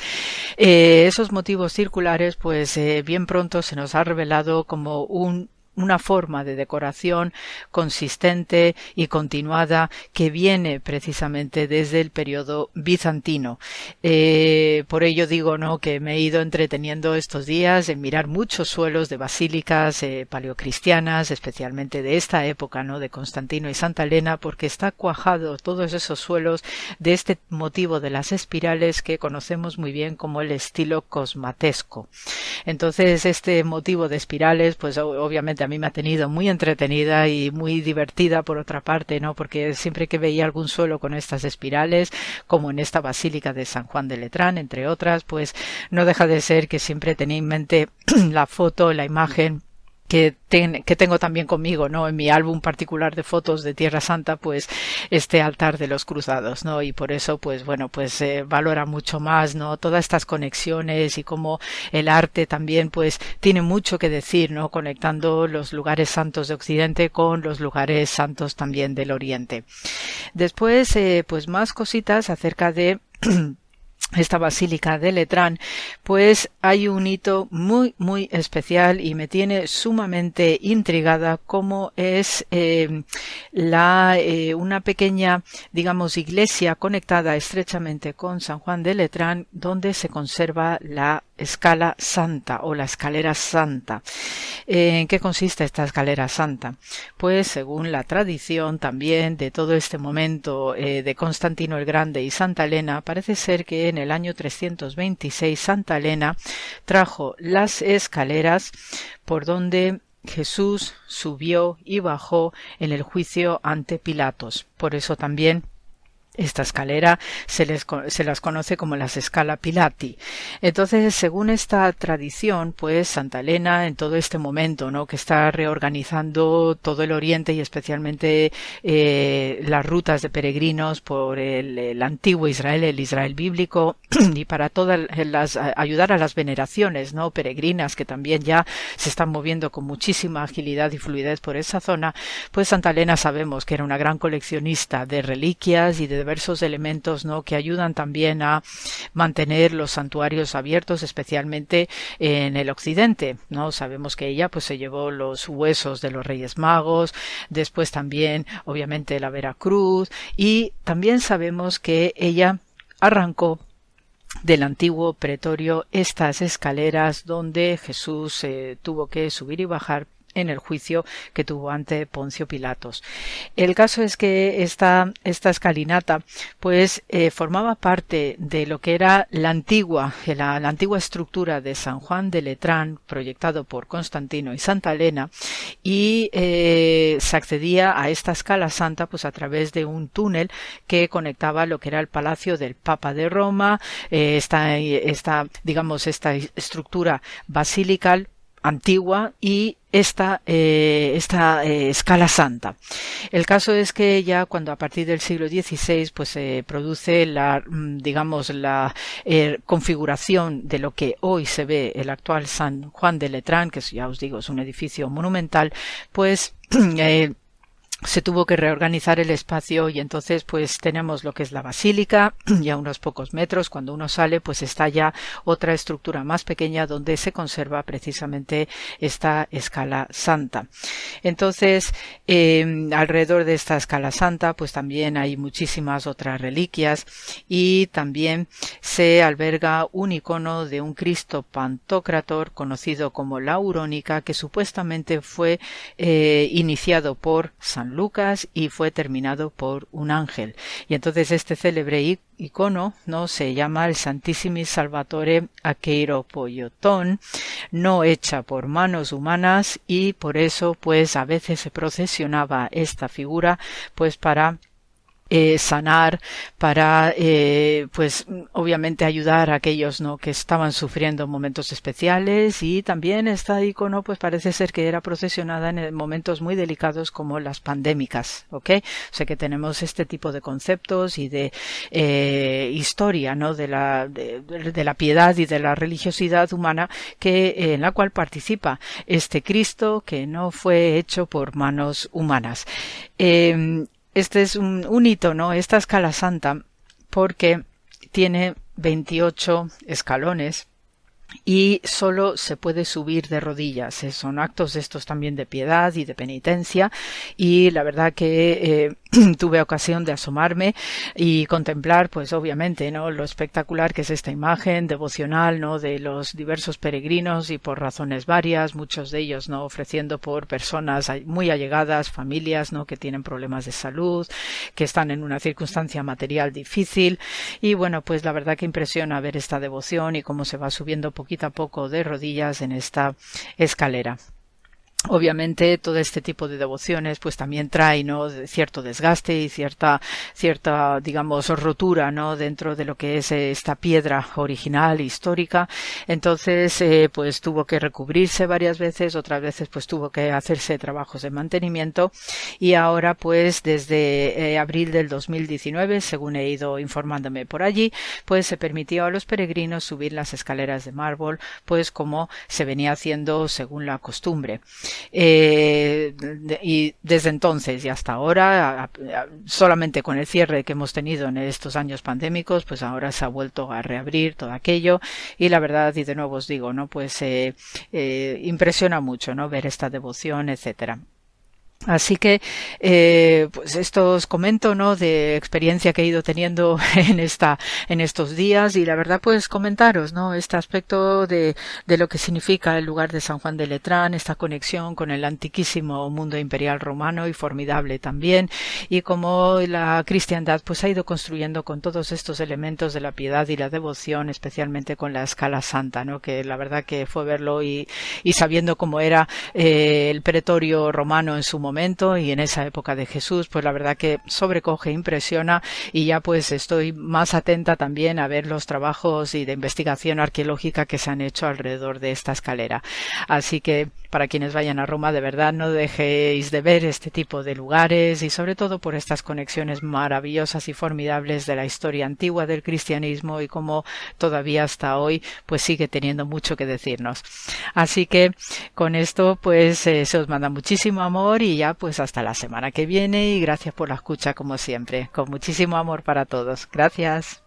eh, esos motivos circulares, pues eh, bien pronto se nos ha revelado como un una forma de decoración consistente y continuada que viene precisamente desde el periodo bizantino. Eh, por ello digo ¿no? que me he ido entreteniendo estos días en mirar muchos suelos de basílicas eh, paleocristianas, especialmente de esta época, ¿no? de Constantino y Santa Elena, porque está cuajado todos esos suelos de este motivo de las espirales que conocemos muy bien como el estilo cosmatesco. Entonces, este motivo de espirales, pues obviamente mí me ha tenido muy entretenida y muy divertida por otra parte, ¿no? Porque siempre que veía algún suelo con estas espirales, como en esta basílica de San Juan de Letrán, entre otras, pues no deja de ser que siempre tenía en mente la foto, la imagen que, tengo también conmigo, ¿no? En mi álbum particular de fotos de Tierra Santa, pues este altar de los cruzados, ¿no? Y por eso, pues bueno, pues eh, valora mucho más, ¿no? Todas estas conexiones y cómo el arte también, pues tiene mucho que decir, ¿no? Conectando los lugares santos de Occidente con los lugares santos también del Oriente. Después, eh, pues más cositas acerca de esta basílica de Letrán, pues hay un hito muy muy especial y me tiene sumamente intrigada como es eh, la eh, una pequeña digamos iglesia conectada estrechamente con San Juan de Letrán donde se conserva la escala santa o la escalera santa. ¿En qué consiste esta escalera santa? Pues según la tradición también de todo este momento eh, de Constantino el Grande y Santa Elena, parece ser que en el año 326 Santa Elena trajo las escaleras por donde Jesús subió y bajó en el juicio ante Pilatos. Por eso también esta escalera se, les, se las conoce como las escala Pilati. Entonces, según esta tradición, pues Santa Elena en todo este momento, ¿no? Que está reorganizando todo el Oriente y especialmente eh, las rutas de peregrinos por el, antiguo Israel, el Israel bíblico, y para todas las ayudar a las veneraciones, ¿no? Peregrinas que también ya se están moviendo con muchísima agilidad y fluidez por esa zona, pues Santa Elena sabemos que era una gran coleccionista de reliquias y de diversos elementos ¿no? que ayudan también a mantener los santuarios abiertos, especialmente en el occidente. ¿no? Sabemos que ella pues se llevó los huesos de los Reyes Magos, después también obviamente la Veracruz y también sabemos que ella arrancó del antiguo pretorio estas escaleras donde Jesús eh, tuvo que subir y bajar en el juicio que tuvo ante Poncio Pilatos. El caso es que esta, esta escalinata pues eh, formaba parte de lo que era la antigua, la, antigua estructura de San Juan de Letrán proyectado por Constantino y Santa Elena y eh, se accedía a esta escala santa pues a través de un túnel que conectaba lo que era el palacio del Papa de Roma, eh, esta, esta digamos esta estructura basilical antigua y esta, eh, esta eh, escala santa. El caso es que ya cuando a partir del siglo XVI pues se produce la, mm, digamos, la eh, configuración de lo que hoy se ve el actual San Juan de Letrán, que ya os digo es un edificio monumental, pues se tuvo que reorganizar el espacio y entonces pues tenemos lo que es la basílica y a unos pocos metros. Cuando uno sale pues está ya otra estructura más pequeña donde se conserva precisamente esta escala santa. Entonces em, alrededor de esta escala santa pues también hay muchísimas otras reliquias y también se alberga un icono de un Cristo Pantocrator conocido como la Urónica que supuestamente fue eh, iniciado por San Lucas y fue terminado por un ángel. Y entonces este célebre icono no se llama el Santísimo Salvatore Aqueiro Poyotón, no hecha por manos humanas y por eso pues a veces se procesionaba esta figura pues para eh, sanar, para eh, pues obviamente ayudar a aquellos no que estaban sufriendo momentos especiales y también esta icono pues parece ser que era procesionada en momentos muy delicados como las pandémicas, ¿ok? O sea que tenemos este tipo de conceptos y de eh, historia, ¿no? De la de, de, la piedad y de la religiosidad humana que en la cual participa este Cristo que no fue hecho por manos humanas. Eh, este es un, hito, ¿no? Esta escala santa, porque tiene 28 escalones y solo se puede subir de rodillas. Eh, son actos estos también de piedad y de penitencia y la verdad que eh, tuve ocasión de asomarme y contemplar, pues obviamente, ¿no? Lo espectacular que es esta imagen devocional, ¿no? De los diversos peregrinos y por razones varias, muchos de ellos, ¿no? Ofreciendo por personas muy allegadas, familias, ¿no? Que tienen problemas de salud, que están en una circunstancia material difícil y bueno, pues la verdad que impresiona ver esta devoción y cómo se va subiendo poquito a poco de rodillas en esta escalera. Obviamente todo este tipo de devociones pues también trae ¿no? cierto desgaste y cierta cierta digamos rotura ¿no? dentro de lo que es esta piedra original histórica entonces eh, pues tuvo que recubrirse varias veces otras veces pues tuvo que hacerse trabajos de mantenimiento y ahora pues desde eh, abril del 2019 según he ido informándome por allí pues se permitió a los peregrinos subir las escaleras de mármol pues como se venía haciendo según la costumbre eh, y desde entonces y hasta ahora, solamente con el cierre que hemos tenido en estos años pandémicos, pues ahora se ha vuelto a reabrir todo aquello y la verdad, y de nuevo os digo, ¿no? Pues eh, eh, impresiona mucho, ¿no? Ver esta devoción, etcétera. Así que, eh, pues esto os comento, ¿no? De experiencia que he ido teniendo en esta, en estos días y la verdad, pues comentaros, ¿no? Este aspecto de, de lo que significa el lugar de San Juan de Letrán, esta conexión con el antiquísimo mundo imperial romano y formidable también y cómo la cristiandad, pues ha ido construyendo con todos estos elementos de la piedad y la devoción, especialmente con la escala santa, ¿no? Que la verdad que fue verlo y, y sabiendo cómo era eh, el pretorio romano en su momento momento y en esa época de Jesús, pues la verdad que sobrecoge, impresiona y ya pues estoy más atenta también a ver los trabajos y de investigación arqueológica que se han hecho alrededor de esta escalera. Así que para quienes vayan a Roma, de verdad no dejéis de ver este tipo de lugares y sobre todo por estas conexiones maravillosas y formidables de la historia antigua del cristianismo y cómo todavía hasta hoy pues sigue teniendo mucho que decirnos. Así que con esto pues eh, se os manda muchísimo amor y pues hasta la semana que viene y gracias por la escucha como siempre. Con muchísimo amor para todos. Gracias.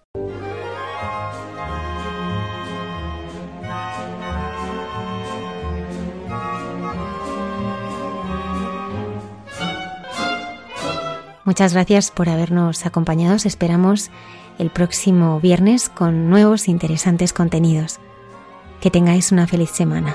Muchas gracias por habernos acompañado. esperamos el próximo viernes con nuevos interesantes contenidos. Que tengáis una feliz semana.